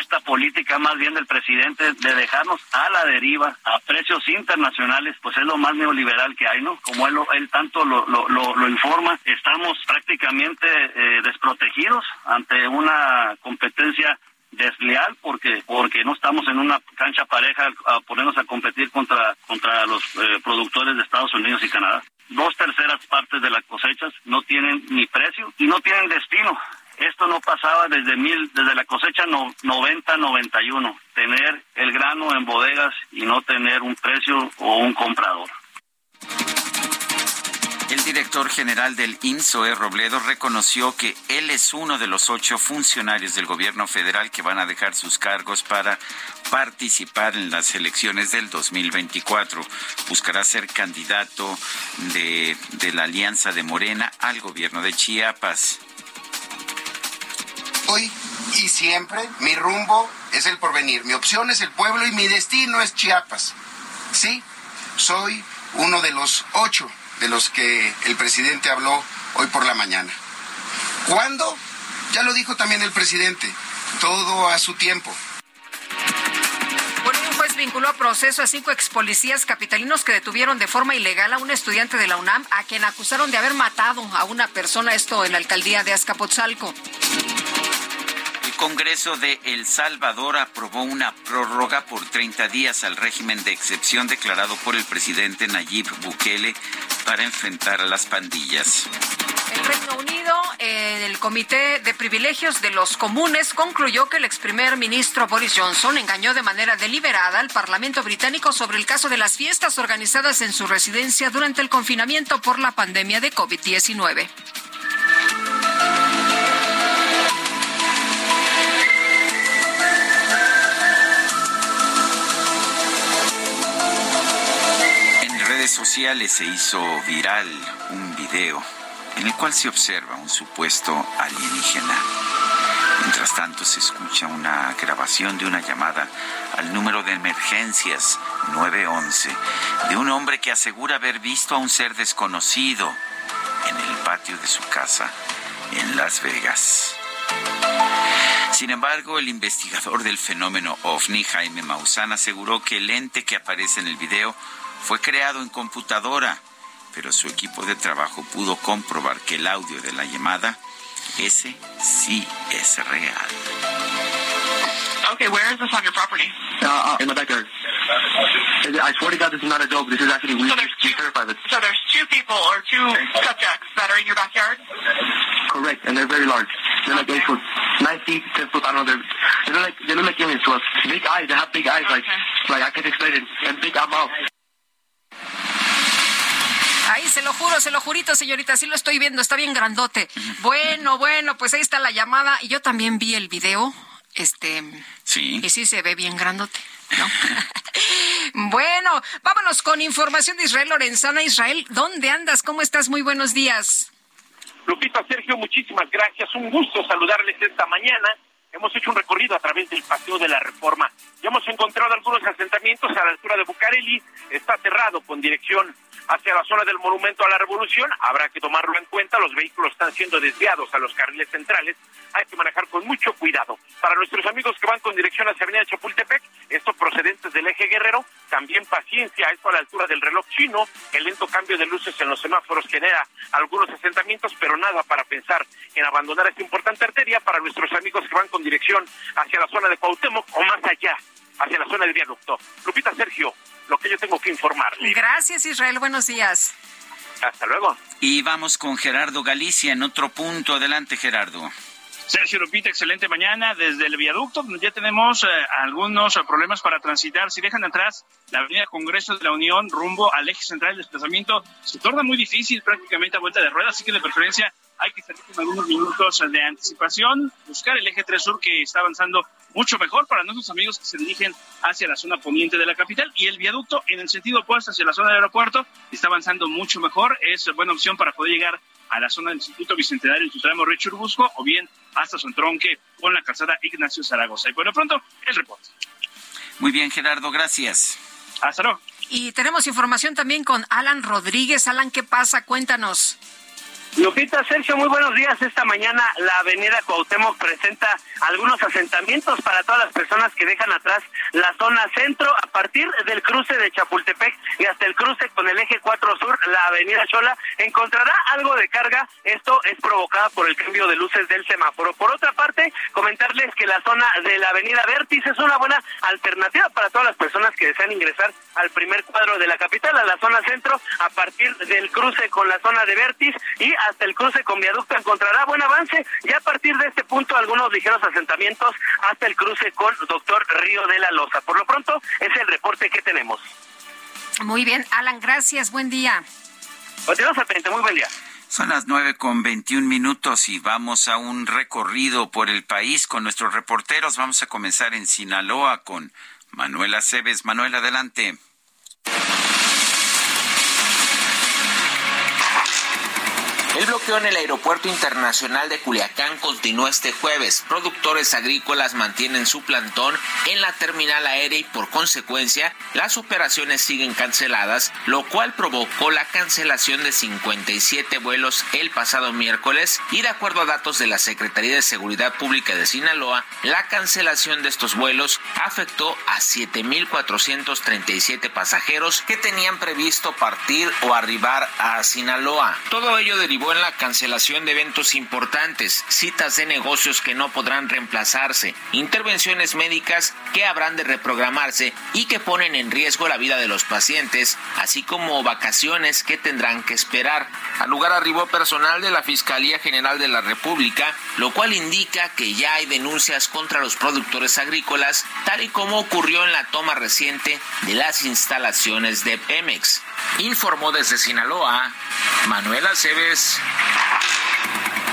esta política más bien del presidente de dejarnos a la deriva a precios internacionales, pues es lo más neoliberal que hay, ¿no? Como él, tanto lo, lo, lo, informa, estamos prácticamente eh, desprotegidos ante una competencia desleal porque porque no estamos en una cancha pareja a ponernos a competir contra contra los eh, productores de Estados Unidos y Canadá. Dos terceras partes de las cosechas no tienen ni precio y no tienen destino. Esto no pasaba desde mil, desde la cosecha no, 90-91, tener el grano en bodegas y no tener un precio o un comprador. El director general del INSOE, Robledo, reconoció que él es uno de los ocho funcionarios del gobierno federal que van a dejar sus cargos para participar en las elecciones del 2024. Buscará ser candidato de, de la Alianza de Morena al gobierno de Chiapas. Hoy y siempre mi rumbo es el porvenir, mi opción es el pueblo y mi destino es Chiapas. Sí, soy uno de los ocho de los que el presidente habló hoy por la mañana. ¿Cuándo? Ya lo dijo también el presidente, todo a su tiempo vinculó a proceso a cinco ex policías capitalinos que detuvieron de forma ilegal a un estudiante de la UNAM a quien acusaron de haber matado a una persona, esto en la alcaldía de Azcapotzalco. Congreso de El Salvador aprobó una prórroga por 30 días al régimen de excepción declarado por el presidente Nayib Bukele para enfrentar a las pandillas. El Reino Unido, eh, el Comité de Privilegios de los Comunes concluyó que el ex primer ministro Boris Johnson engañó de manera deliberada al Parlamento británico sobre el caso de las fiestas organizadas en su residencia durante el confinamiento por la pandemia de COVID-19. Redes sociales se hizo viral un video en el cual se observa un supuesto alienígena. Mientras tanto se escucha una grabación de una llamada al número de emergencias 911 de un hombre que asegura haber visto a un ser desconocido en el patio de su casa en Las Vegas. Sin embargo, el investigador del fenómeno ovni, Jaime Maussan, aseguró que el ente que aparece en el video fue creado en computadora pero su equipo de trabajo pudo comprobar que el audio de la llamada, ese sí es real. Okay, where is this on your property? Uh, uh, in my backyard. I swear to God, this is not a joke. This is actually we, So there's we certify this. So there's two people or two subjects that are in your backyard? Correct, and they're very large. They're like eight foot, nine feet, ten foot. I don't know. They're they look like they look like aliens to us. Big eyes. They have big eyes, like like I can't explain it, and big mouth. Se lo juro, se lo jurito, señorita, sí lo estoy viendo, está bien grandote. Bueno, bueno, pues ahí está la llamada. Y yo también vi el video, este... Sí. Y sí se ve bien grandote, ¿no? bueno, vámonos con información de Israel Lorenzana. Israel, ¿dónde andas? ¿Cómo estás? Muy buenos días. Lupita, Sergio, muchísimas gracias. Un gusto saludarles esta mañana. Hemos hecho un recorrido a través del Paseo de la Reforma. Ya hemos encontrado algunos asentamientos a la altura de Bucareli. Está cerrado con dirección hacia la zona del Monumento a la Revolución. Habrá que tomarlo en cuenta. Los vehículos están siendo desviados a los carriles centrales. Hay que manejar con mucho cuidado. Para nuestros amigos que van con dirección hacia Avenida Chapultepec, estos procedentes del eje Guerrero, también paciencia. Esto a la altura del reloj chino. El lento cambio de luces en los semáforos genera algunos asentamientos, pero nada para pensar en abandonar esta importante arteria para nuestros amigos que van con dirección hacia la zona de Cuauhtémoc o más allá, hacia la zona del viaducto. Lupita Sergio, lo que yo tengo que informar. Gracias, Israel. Buenos días. Hasta luego. Y vamos con Gerardo Galicia en otro punto. Adelante, Gerardo. Sergio Lupita, excelente mañana desde el viaducto, donde ya tenemos eh, algunos eh, problemas para transitar. Si dejan atrás la avenida Congreso de la Unión rumbo al eje central del desplazamiento, se torna muy difícil prácticamente a vuelta de ruedas, así que de preferencia hay que salir con algunos minutos de anticipación, buscar el eje 3 sur que está avanzando mucho mejor para nuestros amigos que se dirigen hacia la zona poniente de la capital y el viaducto en el sentido opuesto hacia la zona del aeropuerto está avanzando mucho mejor, es buena opción para poder llegar a la zona del Instituto Bicentenario en su tramo Río Churubusco o bien hasta su entronque con la calzada Ignacio Zaragoza. Y por lo pronto, el reporte. Muy bien, Gerardo, gracias. Hasta luego. Y tenemos información también con Alan Rodríguez. Alan, ¿qué pasa? Cuéntanos. Lupita, Sergio, muy buenos días. Esta mañana la avenida Cuauhtémoc presenta algunos asentamientos para todas las personas que dejan atrás la zona centro a partir del cruce de Chapultepec y hasta el cruce con el eje 4 sur, la avenida Chola, encontrará algo de carga. Esto es provocada por el cambio de luces del semáforo. Por otra parte, comentarles que la zona de la avenida Vértiz es una buena alternativa para todas las personas que desean ingresar al primer cuadro de la capital, a la zona centro, a partir del cruce con la zona de Vértiz y hasta el cruce con viaducto encontrará buen avance. Ya a partir de este punto, algunos ligeros asentamientos hasta el cruce con Doctor Río de la Loza. Por lo pronto, es el reporte que tenemos. Muy bien, Alan, gracias. Buen día. Continuamos al pendiente. Muy buen día. Son las nueve con veintiún minutos y vamos a un recorrido por el país con nuestros reporteros. Vamos a comenzar en Sinaloa con Manuela Cebes. Manuel, adelante. El bloqueo en el Aeropuerto Internacional de Culiacán continúa este jueves. Productores agrícolas mantienen su plantón en la terminal aérea y por consecuencia las operaciones siguen canceladas, lo cual provocó la cancelación de 57 vuelos el pasado miércoles y de acuerdo a datos de la Secretaría de Seguridad Pública de Sinaloa, la cancelación de estos vuelos afectó a 7.437 pasajeros que tenían previsto partir o arribar a Sinaloa. Todo ello derivó en la cancelación de eventos importantes, citas de negocios que no podrán reemplazarse, intervenciones médicas que habrán de reprogramarse y que ponen en riesgo la vida de los pacientes, así como vacaciones que tendrán que esperar. Al lugar arribó personal de la Fiscalía General de la República, lo cual indica que ya hay denuncias contra los productores agrícolas, tal y como ocurrió en la toma reciente de las instalaciones de Pemex. Informó desde Sinaloa Manuel Aceves. Noticias.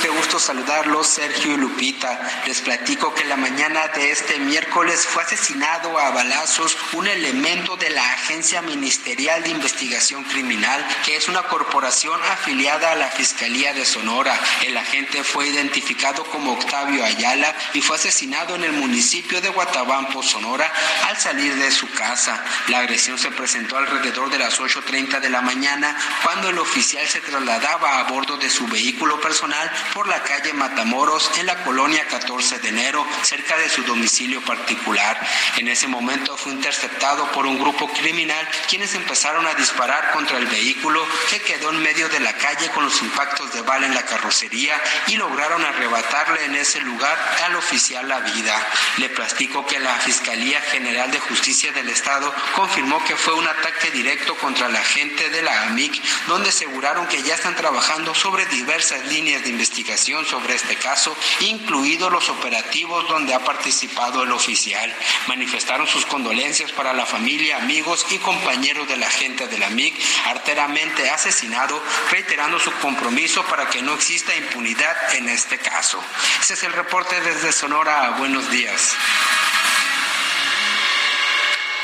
Qué gusto saludarlos, Sergio y Lupita. Les platico que la mañana de este miércoles fue asesinado a balazos un elemento de la Agencia Ministerial de Investigación Criminal, que es una corporación afiliada a la Fiscalía de Sonora. El agente fue identificado como Octavio Ayala y fue asesinado en el municipio de Guatabampo, Sonora, al salir de su casa. La agresión se presentó alrededor de las 8.30 de la mañana, cuando el oficial se trasladaba a bordo de su vehículo personal por la calle Matamoros en la colonia 14 de enero, cerca de su domicilio particular. En ese momento fue interceptado por un grupo criminal quienes empezaron a disparar contra el vehículo que quedó en medio de la calle con los impactos de bala en la carrocería y lograron arrebatarle en ese lugar al oficial la vida. Le platico que la Fiscalía General de Justicia del Estado confirmó que fue un ataque directo contra la gente de la AMIC, donde aseguraron que ya están trabajando sobre diversas líneas de investigación sobre este caso, incluidos los operativos donde ha participado el oficial. Manifestaron sus condolencias para la familia, amigos y compañeros de la gente de la MIG arteramente asesinado, reiterando su compromiso para que no exista impunidad en este caso. Ese es el reporte desde Sonora. Buenos días.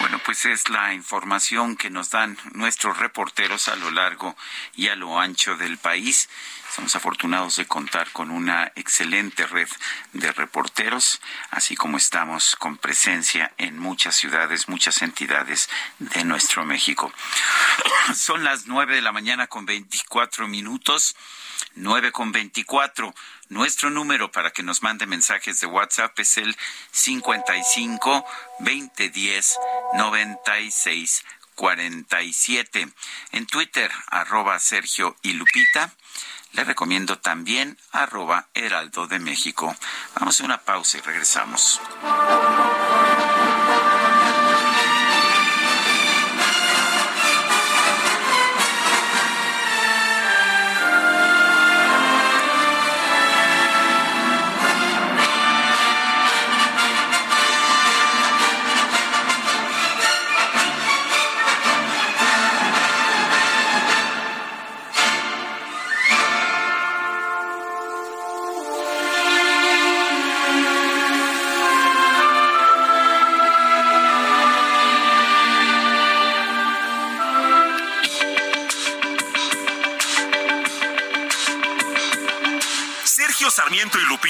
Bueno, pues es la información que nos dan nuestros reporteros a lo largo y a lo ancho del país. Estamos afortunados de contar con una excelente red de reporteros, así como estamos con presencia en muchas ciudades, muchas entidades de nuestro México. Son las nueve de la mañana con veinticuatro minutos, nueve con veinticuatro. Nuestro número para que nos mande mensajes de WhatsApp es el 55 2010 96 47. En Twitter, arroba Sergio y Lupita. Le recomiendo también arroba Heraldo de México. Vamos a una pausa y regresamos.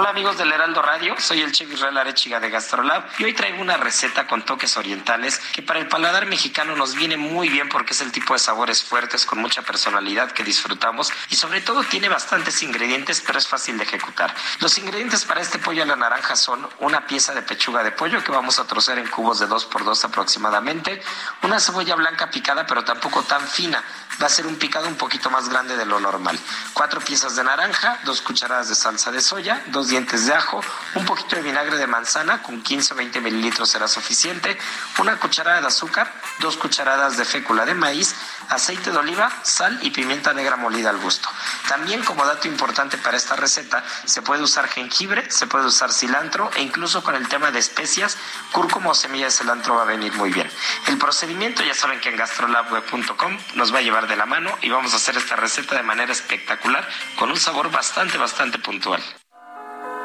Hola amigos del Heraldo Radio, soy el chef Israel Arechiga de Gastrolab y hoy traigo una receta con toques orientales que para el paladar mexicano nos viene muy bien porque es el tipo de sabores fuertes con mucha personalidad que disfrutamos y sobre todo tiene bastantes ingredientes pero es fácil de ejecutar. Los ingredientes para este pollo a la naranja son una pieza de pechuga de pollo que vamos a trocear en cubos de 2 por 2 aproximadamente, una cebolla blanca picada pero tampoco tan fina, va a ser un picado un poquito más grande de lo normal, cuatro piezas de naranja, dos cucharadas de salsa de soya, dos dientes de ajo, un poquito de vinagre de manzana, con 15 o 20 mililitros será suficiente, una cucharada de azúcar, dos cucharadas de fécula de maíz, aceite de oliva, sal y pimienta negra molida al gusto. También como dato importante para esta receta, se puede usar jengibre, se puede usar cilantro e incluso con el tema de especias, cúrcuma o semilla de cilantro va a venir muy bien. El procedimiento ya saben que en gastrolabweb.com nos va a llevar de la mano y vamos a hacer esta receta de manera espectacular con un sabor bastante, bastante puntual.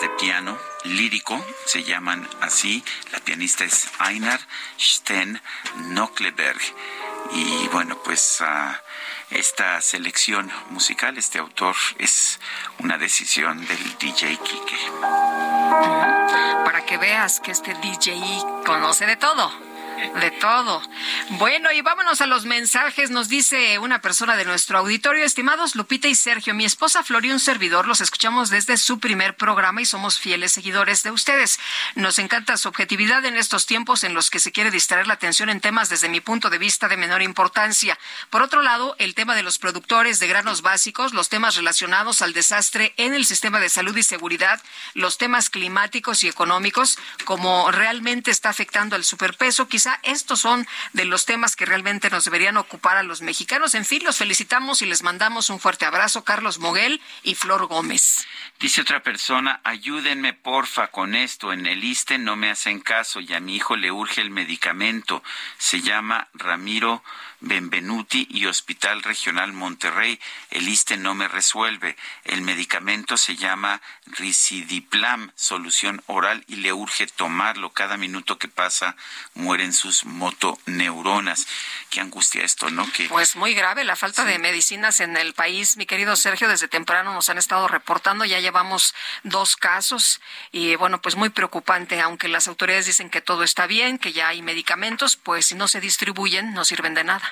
de piano lírico, se llaman así. La pianista es Einar Sten Nockleberg. Y bueno, pues ah, esta selección musical, este autor, es una decisión del DJ Kike. Para que veas que este DJ conoce de todo. De todo. Bueno, y vámonos a los mensajes. Nos dice una persona de nuestro auditorio, estimados Lupita y Sergio, mi esposa Flor un servidor los escuchamos desde su primer programa y somos fieles seguidores de ustedes. Nos encanta su objetividad en estos tiempos en los que se quiere distraer la atención en temas desde mi punto de vista de menor importancia. Por otro lado, el tema de los productores de granos básicos, los temas relacionados al desastre en el sistema de salud y seguridad, los temas climáticos y económicos, como realmente está afectando al superpeso, quizá estos son de los temas que realmente nos deberían ocupar a los mexicanos. En fin, los felicitamos y les mandamos un fuerte abrazo, Carlos Moguel y Flor Gómez. Dice otra persona, ayúdenme porfa con esto. En el ISTE no me hacen caso y a mi hijo le urge el medicamento. Se llama Ramiro Benvenuti y Hospital Regional Monterrey. El ISTE no me resuelve. El medicamento se llama Ricidiplam, solución oral, y le urge tomarlo. Cada minuto que pasa mueren sus motoneuronas. Qué angustia esto, ¿no? Que... Pues muy grave la falta de medicinas en el país, mi querido Sergio. Desde temprano nos han estado reportando, ya llevamos dos casos y bueno, pues muy preocupante, aunque las autoridades dicen que todo está bien, que ya hay medicamentos, pues si no se distribuyen no sirven de nada.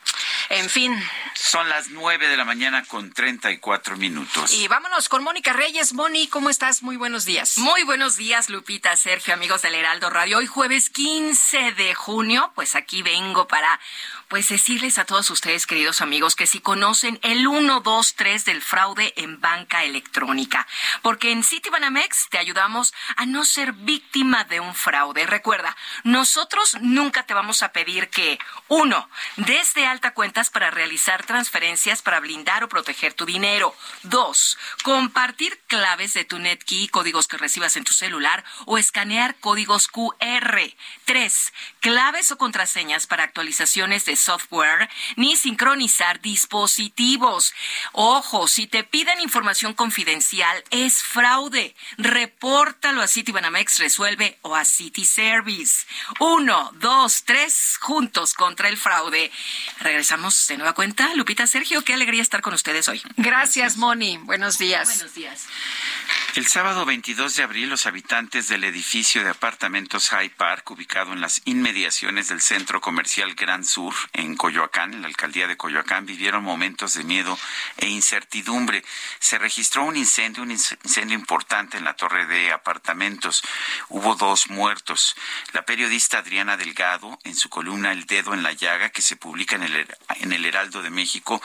En fin. Son las nueve de la mañana con treinta y cuatro minutos. Y vámonos con Mónica Reyes. Moni, ¿cómo estás? Muy buenos días. Muy buenos días, Lupita, Sergio, amigos del Heraldo Radio. Hoy jueves 15 de junio, pues aquí vengo para pues decirles a todos ustedes, queridos amigos, que si conocen el 1, 2, 3 del fraude en banca electrónica, porque en Citibanamex te ayudamos a no ser víctima de un fraude. Recuerda, nosotros nunca te vamos a pedir que, uno, desde alta cuentas para realizar transferencias para blindar o proteger tu dinero. Dos, compartir claves de tu NetKey, códigos que recibas en tu celular o escanear códigos QR. Tres, claves o contraseñas para actualizaciones de software ni sincronizar dispositivos. Ojo, si te piden información confidencial, es fraude. Repórtalo a Citibanamex Resuelve o a City Service. Uno, dos, tres, juntos contra el fraude. Regresamos de nueva cuenta. Lupita, Sergio, qué alegría estar con ustedes hoy. Gracias, Moni. Buenos días. Buenos días. El sábado 22 de abril, los habitantes del edificio de apartamentos High Park, ubicado en las inmediaciones del centro comercial Gran Sur, en Coyoacán, en la alcaldía de Coyoacán, vivieron momentos de miedo e incertidumbre. Se registró un incendio, un incendio importante en la torre de apartamentos. Hubo dos muertos. La periodista Adriana Delgado, en su columna El Dedo en la la llaga que se publica en el, en el Heraldo de México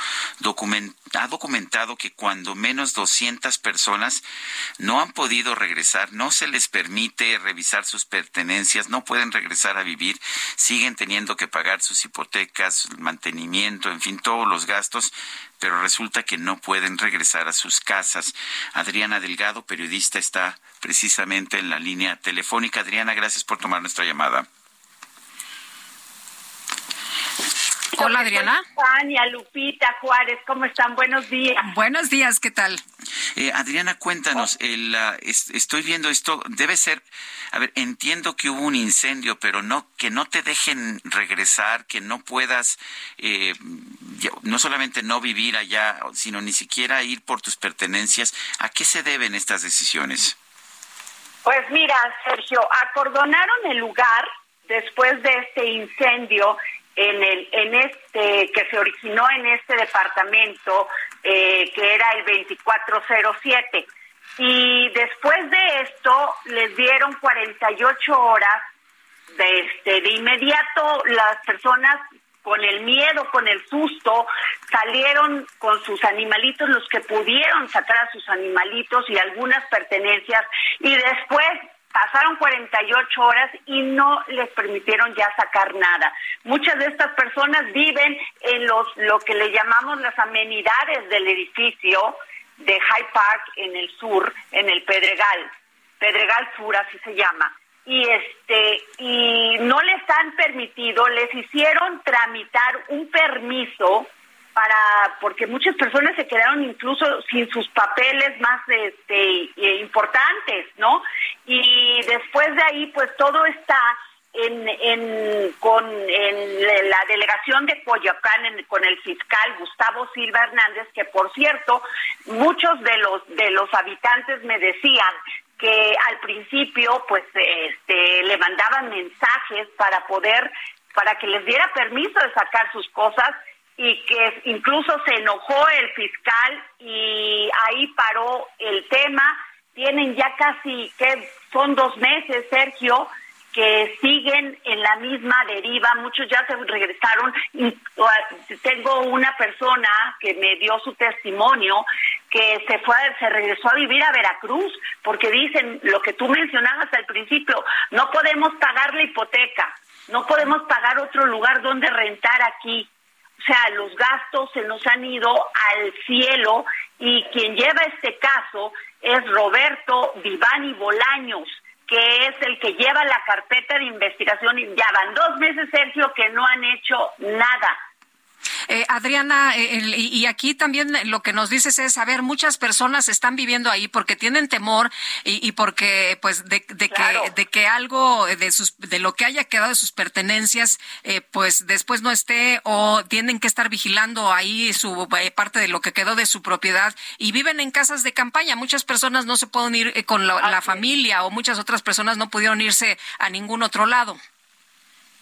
ha documentado que cuando menos 200 personas no han podido regresar, no se les permite revisar sus pertenencias, no pueden regresar a vivir, siguen teniendo que pagar sus hipotecas, mantenimiento, en fin, todos los gastos, pero resulta que no pueden regresar a sus casas. Adriana Delgado, periodista, está precisamente en la línea telefónica. Adriana, gracias por tomar nuestra llamada. Hola Adriana. Tania, Lupita, Juárez, ¿cómo están? Buenos días. Buenos días, ¿qué tal? Eh, Adriana, cuéntanos, el, estoy viendo esto, debe ser, a ver, entiendo que hubo un incendio, pero no que no te dejen regresar, que no puedas, eh, no solamente no vivir allá, sino ni siquiera ir por tus pertenencias. ¿A qué se deben estas decisiones? Pues mira, Sergio, acordonaron el lugar después de este incendio en el en este que se originó en este departamento eh, que era el 2407 y después de esto les dieron 48 horas de este de inmediato las personas con el miedo, con el susto, salieron con sus animalitos, los que pudieron sacar a sus animalitos y algunas pertenencias, y después pasaron 48 horas y no les permitieron ya sacar nada. Muchas de estas personas viven en los lo que le llamamos las amenidades del edificio de High Park en el sur, en el Pedregal, Pedregal Sur así se llama. Y este y no les han permitido, les hicieron tramitar un permiso para porque muchas personas se quedaron incluso sin sus papeles más este eh, importantes, ¿no? Y después de ahí pues todo está en, en con en la delegación de Coyoacán con el fiscal Gustavo Silva Hernández que por cierto muchos de los de los habitantes me decían que al principio pues este le mandaban mensajes para poder para que les diera permiso de sacar sus cosas y que incluso se enojó el fiscal y ahí paró el tema. Tienen ya casi, que son dos meses, Sergio, que siguen en la misma deriva, muchos ya se regresaron. Tengo una persona que me dio su testimonio que se fue, se regresó a vivir a Veracruz, porque dicen lo que tú mencionabas al principio, no podemos pagar la hipoteca, no podemos pagar otro lugar donde rentar aquí sea, los gastos se nos han ido al cielo y quien lleva este caso es Roberto Vivani Bolaños, que es el que lleva la carpeta de investigación y ya van dos meses, Sergio, que no han hecho nada. Eh, Adriana, eh, y aquí también lo que nos dices es, a ver, muchas personas están viviendo ahí porque tienen temor y, porque, pues, de, que, de que algo de, sus, de lo que haya quedado de sus pertenencias, eh, pues, después no esté o tienen que estar vigilando ahí su parte de lo que quedó de su propiedad y viven en casas de campaña. Muchas personas no se pueden ir con la familia o muchas otras personas no pudieron irse a ningún otro lado.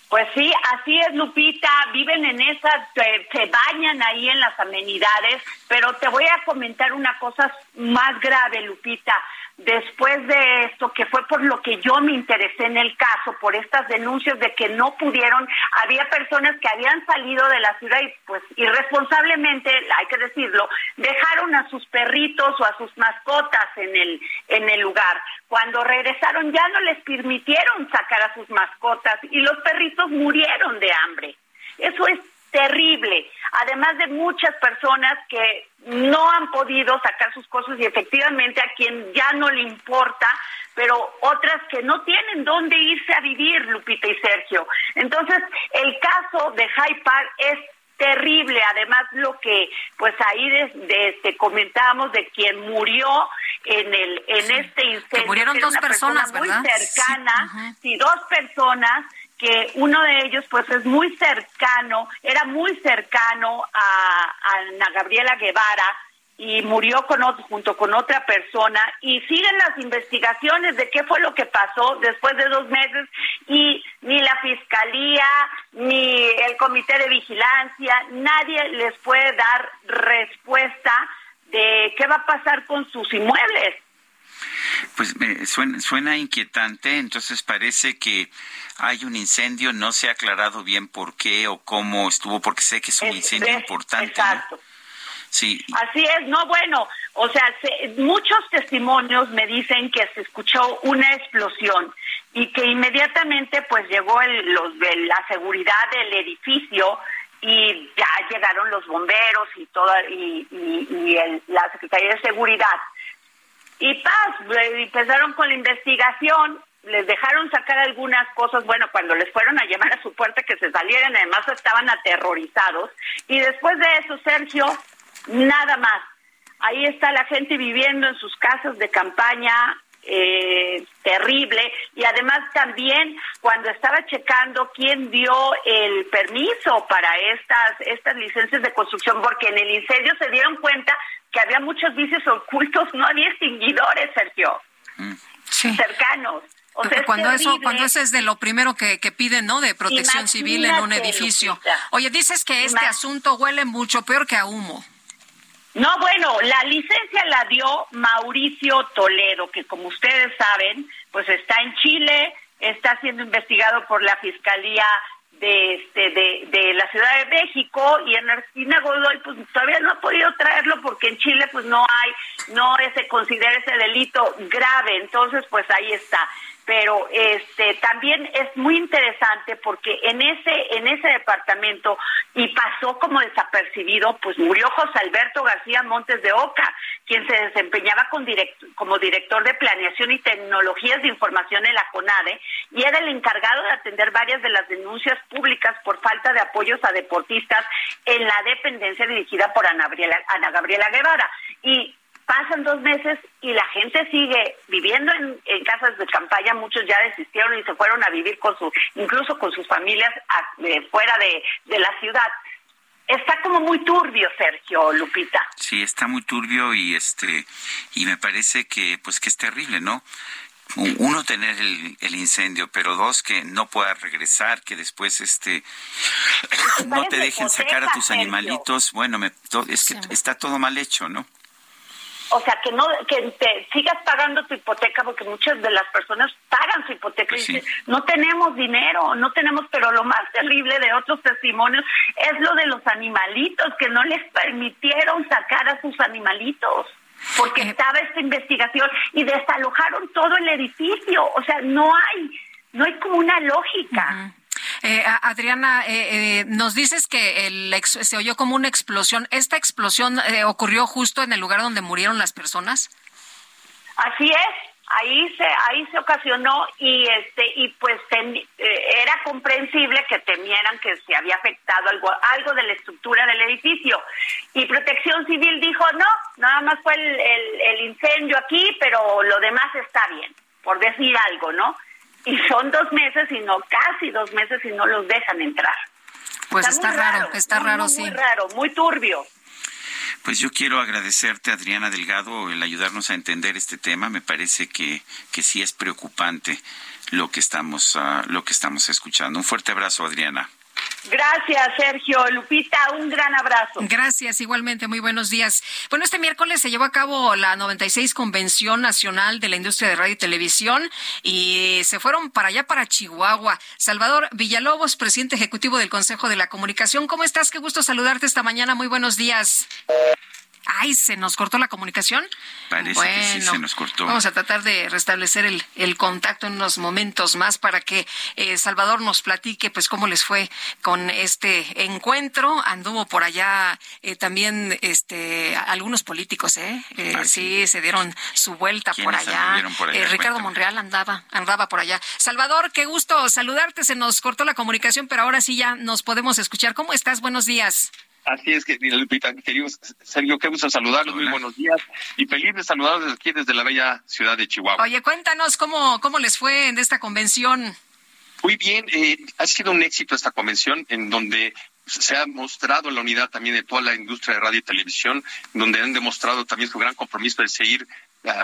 Pues sí, así es, Lupita. Viven en esas, se, bañan ahí en las amenidades, pero te voy a comentar una cosa más grave, Lupita después de esto, que fue por lo que yo me interesé en el caso, por estas denuncias de que no pudieron, había personas que habían salido de la ciudad y pues irresponsablemente, hay que decirlo, dejaron a sus perritos o a sus mascotas en el, en el lugar. Cuando regresaron ya no les permitieron sacar a sus mascotas y los perritos murieron de hambre. Eso es terrible, además de muchas personas que no han podido sacar sus cosas y efectivamente a quien ya no le importa, pero otras que no tienen dónde irse a vivir, Lupita y Sergio. Entonces, el caso de Hyde Park es terrible, además lo que pues ahí de, este, comentábamos de quien murió en el en este incendio, murieron dos personas, muy cercana, sí, dos personas que uno de ellos pues es muy cercano, era muy cercano a, Ana Gabriela Guevara y murió con junto con otra persona y siguen las investigaciones de qué fue lo que pasó después de dos meses y ni la fiscalía ni el comité de vigilancia nadie les puede dar respuesta de qué va a pasar con sus inmuebles Pues me suena, suena inquietante, entonces parece que hay un incendio, no se ha aclarado bien por qué o cómo estuvo, porque sé que es un incendio importante. Exacto. Sí. Así es, no, bueno, o sea, muchos testimonios me dicen que se escuchó una explosión y que inmediatamente pues llegó el, los de la seguridad del edificio y ya llegaron los bomberos y toda y, y, la Secretaría de Seguridad y paz empezaron con la investigación les dejaron sacar algunas cosas, bueno, cuando les fueron a llamar a su puerta que se salieran, además estaban aterrorizados. Y después de eso, Sergio, nada más. Ahí está la gente viviendo en sus casas de campaña, eh, terrible. Y además también cuando estaba checando quién dio el permiso para estas estas licencias de construcción porque en el incendio se dieron cuenta que había muchos vicios ocultos no había extinguidores Sergio. Mm. cercanos. O sea, cuando eso cuando eso es de lo primero que, que piden no de protección civil en un edificio. Oye dices que este asunto huele mucho peor que a humo no, bueno, la licencia la dio Mauricio Toledo, que como ustedes saben, pues está en Chile, está siendo investigado por la Fiscalía de, este, de, de la Ciudad de México y en Argentina Godoy pues todavía no ha podido traerlo porque en Chile pues no hay, no se considera ese delito grave, entonces pues ahí está pero este también es muy interesante porque en ese en ese departamento y pasó como desapercibido pues murió José Alberto García Montes de Oca quien se desempeñaba como director de planeación y tecnologías de información en la CONADE y era el encargado de atender varias de las denuncias públicas por falta de apoyos a deportistas en la dependencia dirigida por Ana Gabriela, Ana Gabriela Guevara. Y pasan dos meses y la gente sigue viviendo en, casas de campaña, muchos ya desistieron y se fueron a vivir con su, incluso con sus familias fuera de, de la ciudad. Está como muy turbio, Sergio Lupita. Sí, está muy turbio y este y me parece que pues que es terrible, ¿no? uno tener el, el, incendio, pero dos que no pueda regresar, que después este no te dejen sacar a tus animalitos. Bueno, me, es que está todo mal hecho, ¿no? O sea, que no que te sigas pagando tu hipoteca porque muchas de las personas pagan su hipoteca y pues dicen, no tenemos dinero, no tenemos, pero lo más terrible de otros testimonios es lo de los animalitos, que no les permitieron sacar a sus animalitos porque eh. estaba esta investigación y desalojaron todo el edificio, o sea, no hay no hay como una lógica. Eh, Adriana, eh, eh, nos dices que el se oyó como una explosión. ¿Esta explosión eh, ocurrió justo en el lugar donde murieron las personas? Así es, ahí se ahí se ocasionó y este y pues era comprensible que temieran que se había afectado algo algo de la estructura del edificio y Protección Civil dijo no nada más fue el incendio aquí pero lo demás está bien por decir algo no y son dos meses y no casi dos meses y no los dejan entrar. Pues está, raro, está raro, sí. Muy raro, muy turbio. Pues yo quiero agradecerte, Adriana Delgado, el ayudarnos a entender este tema. Me parece que, que sí es preocupante lo que estamos, uh, lo que estamos escuchando. Un fuerte abrazo, Adriana. Gracias, Sergio. Lupita, un gran abrazo. Gracias, igualmente. Muy buenos días. Bueno, este miércoles se llevó a cabo la 96 Convención Nacional de la Industria de Radio y Televisión y se fueron para allá, para Chihuahua. Salvador Villalobos, presidente ejecutivo del Consejo de la Comunicación. ¿Cómo estás? Qué gusto saludarte esta mañana. Muy buenos días. Ay, se nos cortó la comunicación. Parece que sí se nos cortó. Vamos a tratar de restablecer el, el contacto en unos momentos más para que eh, Salvador nos platique pues cómo les fue con este encuentro. Anduvo por allá eh, también este algunos políticos, ¿eh? eh ah, sí. se dieron su vuelta por allá. por allá. Ricardo Monreal andaba, andaba por allá. Salvador, qué gusto saludarte. Se nos cortó la comunicación, pero ahora sí ya nos podemos escuchar. ¿Cómo estás? Buenos días. Así es, que, Lupita, querido Sergio, qué gusto saludarlos, muy buenos días y feliz de saludarlos desde aquí, desde la bella ciudad de Chihuahua. Oye, cuéntanos cómo, cómo les fue en esta convención. Muy bien, eh, ha sido un éxito esta convención en donde se ha mostrado la unidad también de toda la industria de radio y televisión, donde han demostrado también su gran compromiso de seguir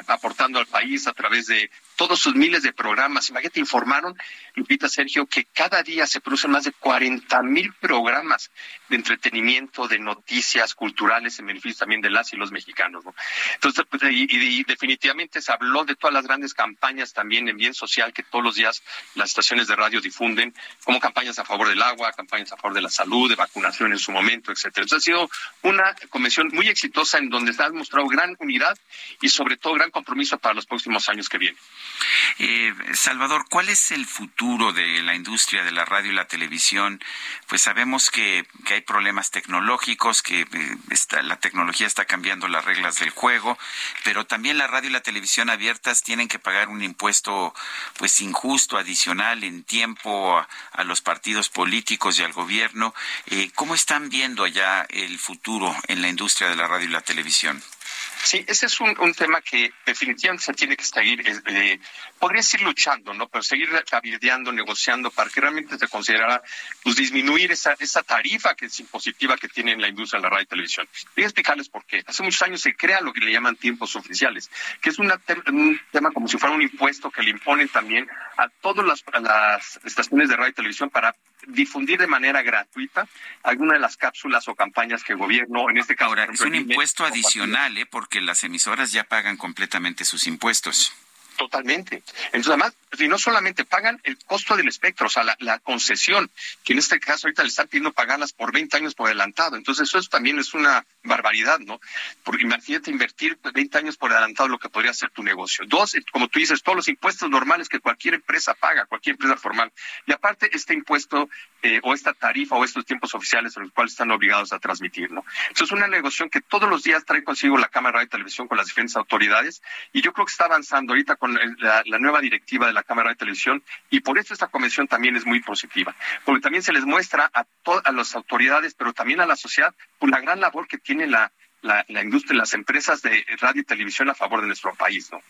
aportando al país a través de todos sus miles de programas. Imagínate, informaron, Lupita Sergio, que cada día se producen más de 40 mil programas de entretenimiento, de noticias culturales en beneficio también de las y los mexicanos. ¿no? Entonces, pues, y, definitivamente se habló de todas las grandes campañas también en bien social que todos los días las estaciones de radio difunden, como campañas a favor del agua, campañas a favor de la salud, de vacunación en su momento, etcétera. Ha sido una convención muy exitosa en donde se ha demostrado gran unidad y sobre todo gran compromiso para los próximos años que vienen. Eh, Salvador, ¿cuál es el futuro de la industria de la radio y la televisión? Pues sabemos que, hay problemas tecnológicos, que eh, la tecnología está cambiando las reglas del juego, pero también la radio y la televisión abiertas tienen que pagar un impuesto pues injusto, adicional en tiempo a, los partidos políticos y al gobierno. Eh, ¿Cómo están viendo allá el futuro en la industria de la radio y la televisión? Sí, ese es un, un, tema que definitivamente se tiene que seguir, eh, podría seguir luchando, ¿no? Pero seguir cabildeando, negociando para que realmente se considerara, pues, disminuir esa, esa tarifa que es impositiva que tiene en la industria de la radio y televisión. Voy a explicarles por qué. Hace muchos años se crea lo que le llaman tiempos oficiales, que es un tema como si fuera un impuesto que le imponen también a todas las, las estaciones de radio y televisión para difundir de manera gratuita alguna de las cápsulas o campañas que el gobierno, en este caso... Ahora, es un impuesto adicional, ¿eh? Porque las emisoras ya pagan completamente sus impuestos. Totalmente. Entonces, además, y no solamente pagan el costo del espectro, o sea, la, concesión, que en este caso ahorita le están pidiendo pagarlas por 20 años por adelantado. Entonces, eso también es una barbaridad, ¿no? Porque imagínate invertir 20 años por adelantado lo que podría ser tu negocio. Dos, como tú dices, todos los impuestos normales que cualquier empresa paga, cualquier empresa formal. Y aparte, este impuesto eh, o esta tarifa o estos tiempos oficiales en los cuales están obligados a transmitir, ¿no? Eso es una negociación que todos los días trae consigo la Cámara de Televisión con las diferentes autoridades y yo creo que está avanzando ahorita con la, nueva directiva de la Cámara de Televisión y por eso esta convención también es muy positiva, porque también se les muestra a, a las autoridades, pero también a la sociedad, por la gran labor que tiene la, la, la industria, las empresas de radio y televisión a favor de nuestro país, ¿no?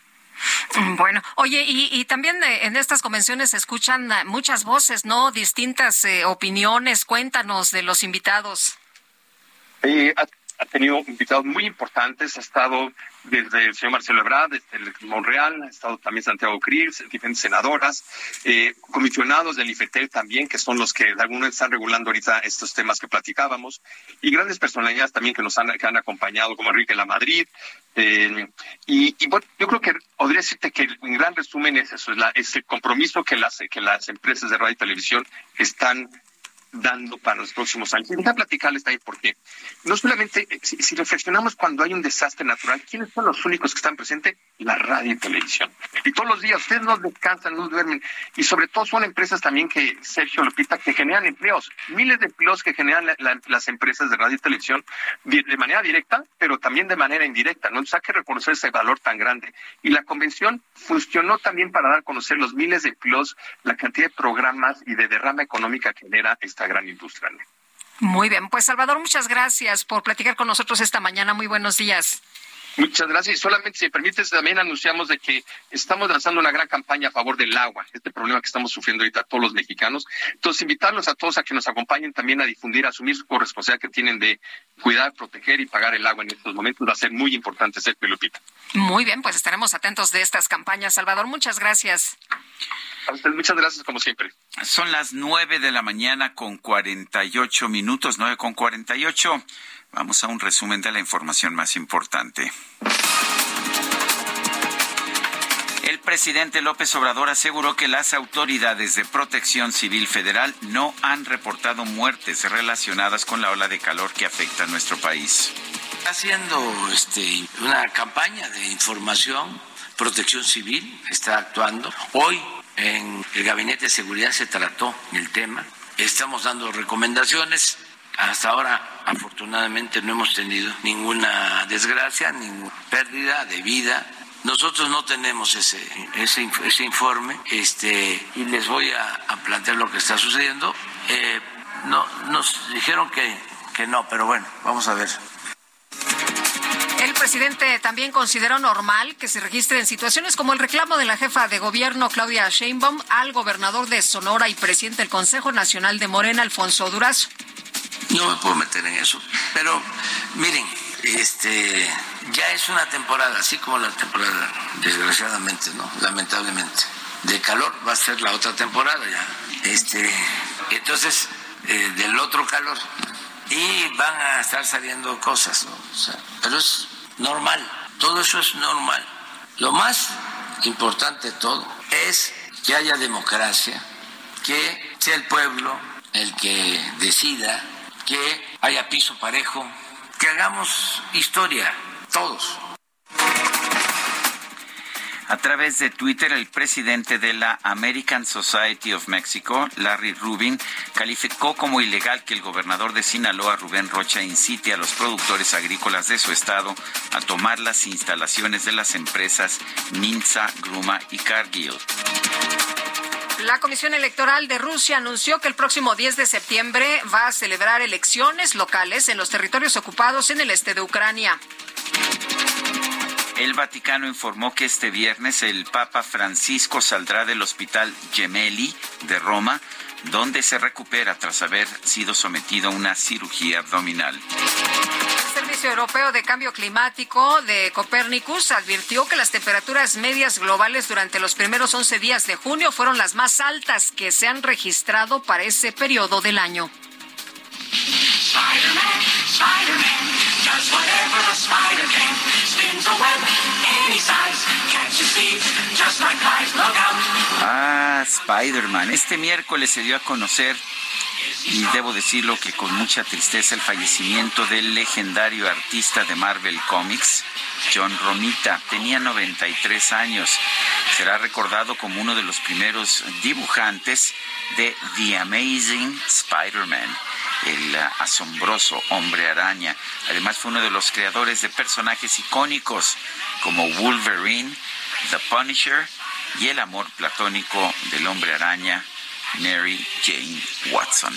Mm, bueno, oye, y, también eh, en estas convenciones se escuchan eh, muchas voces, ¿no? Distintas eh, opiniones. Cuéntanos de los invitados ha tenido invitados muy importantes, ha estado desde el señor Marcelo Ebrard, desde el Monreal, ha estado también Santiago Cris, diferentes senadoras, eh, comisionados del IFETEL también, que son los que de alguna están regulando ahorita estos temas que platicábamos, y grandes personalidades también que nos han, que han acompañado, como Enrique La Madrid. Eh, y, bueno, yo creo que podría decirte que en gran resumen es eso, es, el compromiso que las, que las empresas de radio y televisión están dando para los próximos años. Y a platicarles ahí por qué. No solamente, eh, si, reflexionamos cuando hay un desastre natural, ¿quiénes son los únicos que están presentes? La radio y televisión. Y todos los días ustedes no descansan, no duermen. Y sobre todo son empresas también que, Sergio Lupita, que generan empleos. Miles de empleos que generan las empresas de radio y televisión de, manera directa, pero también de manera indirecta. ¿no? Entonces hay que reconocer ese valor tan grande. Y la convención funcionó también para dar a conocer los miles de empleos, la cantidad de programas y de derrama económica que genera esta gran industria. Muy bien, pues Salvador, muchas gracias por platicar con nosotros esta mañana. Muy buenos días. Muchas gracias. Y solamente, si me permites, también anunciamos de que estamos lanzando una gran campaña a favor del agua, este problema que estamos sufriendo ahorita todos los mexicanos. Entonces, invitarlos a todos a que nos acompañen también a difundir, a asumir su corresponsabilidad que tienen de cuidar, proteger y pagar el agua en estos momentos. Va a ser muy importante ser Lupita. Muy bien, pues estaremos atentos de estas campañas. Salvador, muchas gracias. A usted, muchas gracias, como siempre. Son las nueve de la mañana con cuarenta y ocho minutos, nueve con cuarenta y ocho. Vamos a un resumen de la información más importante. El presidente López Obrador aseguró que las autoridades de protección civil federal no han reportado muertes relacionadas con la ola de calor que afecta a nuestro país. Haciendo este, una campaña de información, protección civil está actuando. Hoy en el Gabinete de Seguridad se trató el tema. Estamos dando recomendaciones. Hasta ahora, afortunadamente, no hemos tenido ninguna desgracia, ninguna pérdida de vida. Nosotros no tenemos ese, ese, informe este, y les voy a, plantear lo que está sucediendo. Eh, no, nos dijeron que, que no, pero bueno, vamos a ver. Presidente también consideró normal que se registren situaciones como el reclamo de la jefa de gobierno Claudia Sheinbaum al gobernador de Sonora y presidente del Consejo Nacional de Morena, Alfonso Durazo. No me puedo meter en eso, pero miren, este, ya es una temporada, así como la temporada, desgraciadamente, ¿no? Lamentablemente. De calor va a ser la otra temporada ya. Este, entonces, eh, del otro calor. Y van a estar saliendo cosas, ¿no? pero es normal, todo eso es normal. Lo más importante de todo es que haya democracia, que sea el pueblo el que decida, que haya piso parejo, que hagamos historia, todos. A través de Twitter, el presidente de la American Society of Mexico, Larry Rubin, calificó como ilegal que el gobernador de Sinaloa, Rubén Rocha, incite a los productores agrícolas de su estado a tomar las instalaciones de las empresas Ninza, Gruma y Cargill. La Comisión Electoral de Rusia anunció que el próximo 10 de septiembre va a celebrar elecciones locales en los territorios ocupados en el este de Ucrania. El Vaticano informó que este viernes el Papa Francisco saldrá del Hospital Gemelli de Roma, donde se recupera tras haber sido sometido a una cirugía abdominal. Servicio Europeo de Cambio Climático de Copernicus advirtió que las temperaturas medias globales durante los primeros 11 días de junio fueron las más altas que se han registrado para ese periodo del año. Ah, Spider-Man. Este miércoles se dio a conocer y debo decirlo que con mucha tristeza el fallecimiento del legendario artista de Marvel Comics, John Romita. Tenía 93 años. Será recordado como uno de los primeros dibujantes de The Amazing Spider-Man, el asombroso hombre araña. Además fue uno de los creadores de personajes icónicos como Wolverine, The Punisher y el amor platónico del hombre araña Mary Jane Watson.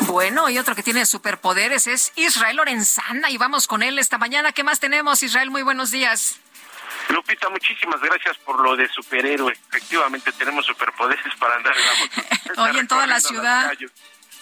Bueno, y otro que tiene superpoderes es Israel Lorenzana y vamos con él esta mañana. ¿Qué más tenemos, Israel? Muy buenos días. Lupita, muchísimas gracias por lo de superhéroe. Efectivamente, tenemos superpoderes para andar Hoy en toda la ciudad.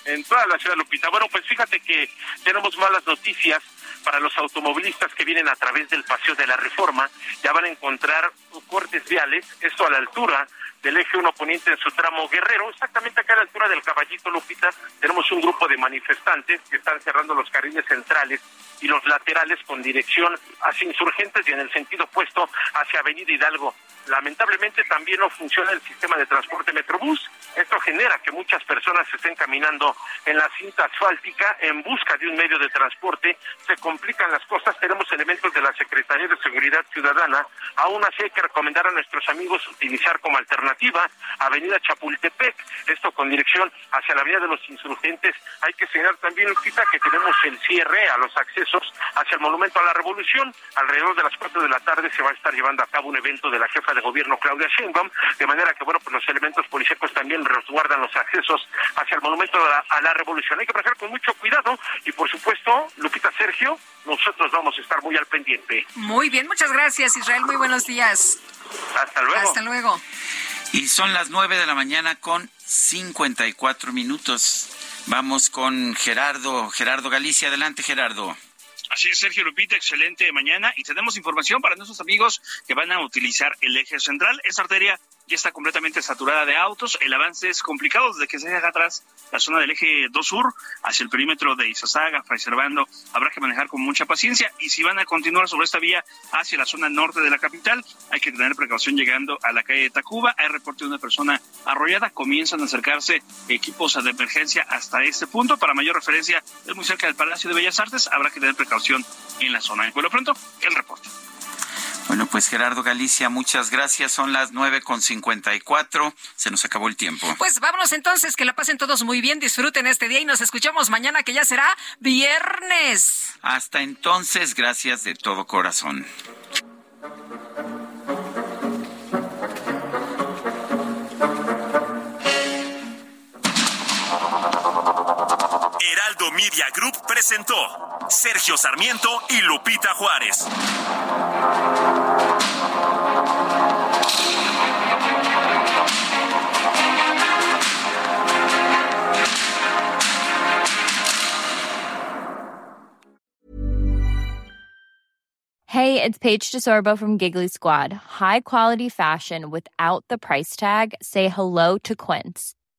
En toda la ciudad, Lupita. Bueno, pues fíjate que tenemos malas noticias para los automovilistas que vienen a través del Paseo de la Reforma. Ya van a encontrar cortes viales, esto a la altura del eje 1 poniente en su tramo Guerrero, exactamente acá a la altura del Caballito Lupita, tenemos un grupo de manifestantes que están cerrando los carriles centrales y los laterales con dirección hacia insurgentes y en el sentido opuesto hacia Avenida Hidalgo. Lamentablemente también no funciona el sistema de transporte Metrobús. Esto genera que muchas personas estén caminando en la cinta asfáltica en busca de un medio de transporte. Se complican las cosas. Tenemos elementos de la Secretaría de Seguridad Ciudadana. Aún así hay que recomendar a nuestros amigos utilizar como alternativa Avenida Chapultepec. Esto con dirección hacia la Avenida de los Insurgentes. Hay que señalar también, Lupita, que tenemos el cierre a los accesos hacia el Monumento a la Revolución. Alrededor de las cuatro de la tarde se va a estar llevando a cabo un evento de la jefa de gobierno Claudia Sheinbaum, de manera que bueno, pues los elementos policíacos también resguardan los accesos hacia el Monumento a la, Revolución. Hay que pasar con mucho cuidado y por supuesto, Lupita Sergio, nosotros vamos a estar muy al pendiente. Muy bien, muchas gracias Israel, muy buenos días. Hasta luego. Hasta luego. Y son las nueve de la mañana con 54 minutos. Vamos con Gerardo, Gerardo Galicia. Adelante, Gerardo. Así es, Sergio Lupita, excelente mañana y tenemos información para nuestros amigos que van a utilizar el eje central. Esta arteria ya está completamente saturada de autos. El avance es complicado desde que se deja atrás la zona del eje 2 sur hacia el perímetro de Izazaga, Fray Habrá que manejar con mucha paciencia y si van a continuar sobre esta vía hacia la zona norte de la capital, hay que tener precaución llegando a la calle de Tacuba. Hay reporte de una persona arrollada. Comienzan a acercarse equipos de emergencia hasta este punto. Para mayor referencia, es muy cerca del Palacio de Bellas Artes. Habrá que tener precaución en la zona. En lo pronto, el reporte. Bueno, pues Gerardo Galicia, muchas gracias. Son las nueve con cincuenta y cuatro. Se nos acabó el tiempo. Pues vámonos entonces, que la pasen todos muy bien, disfruten este día y nos escuchamos mañana, que ya será viernes. Hasta entonces, gracias de todo corazón. Media Group presentó Sergio Sarmiento y Lupita Juárez. Hey, it's Paige DeSorbo from Giggly Squad. High quality fashion without the price tag. Say hello to Quince.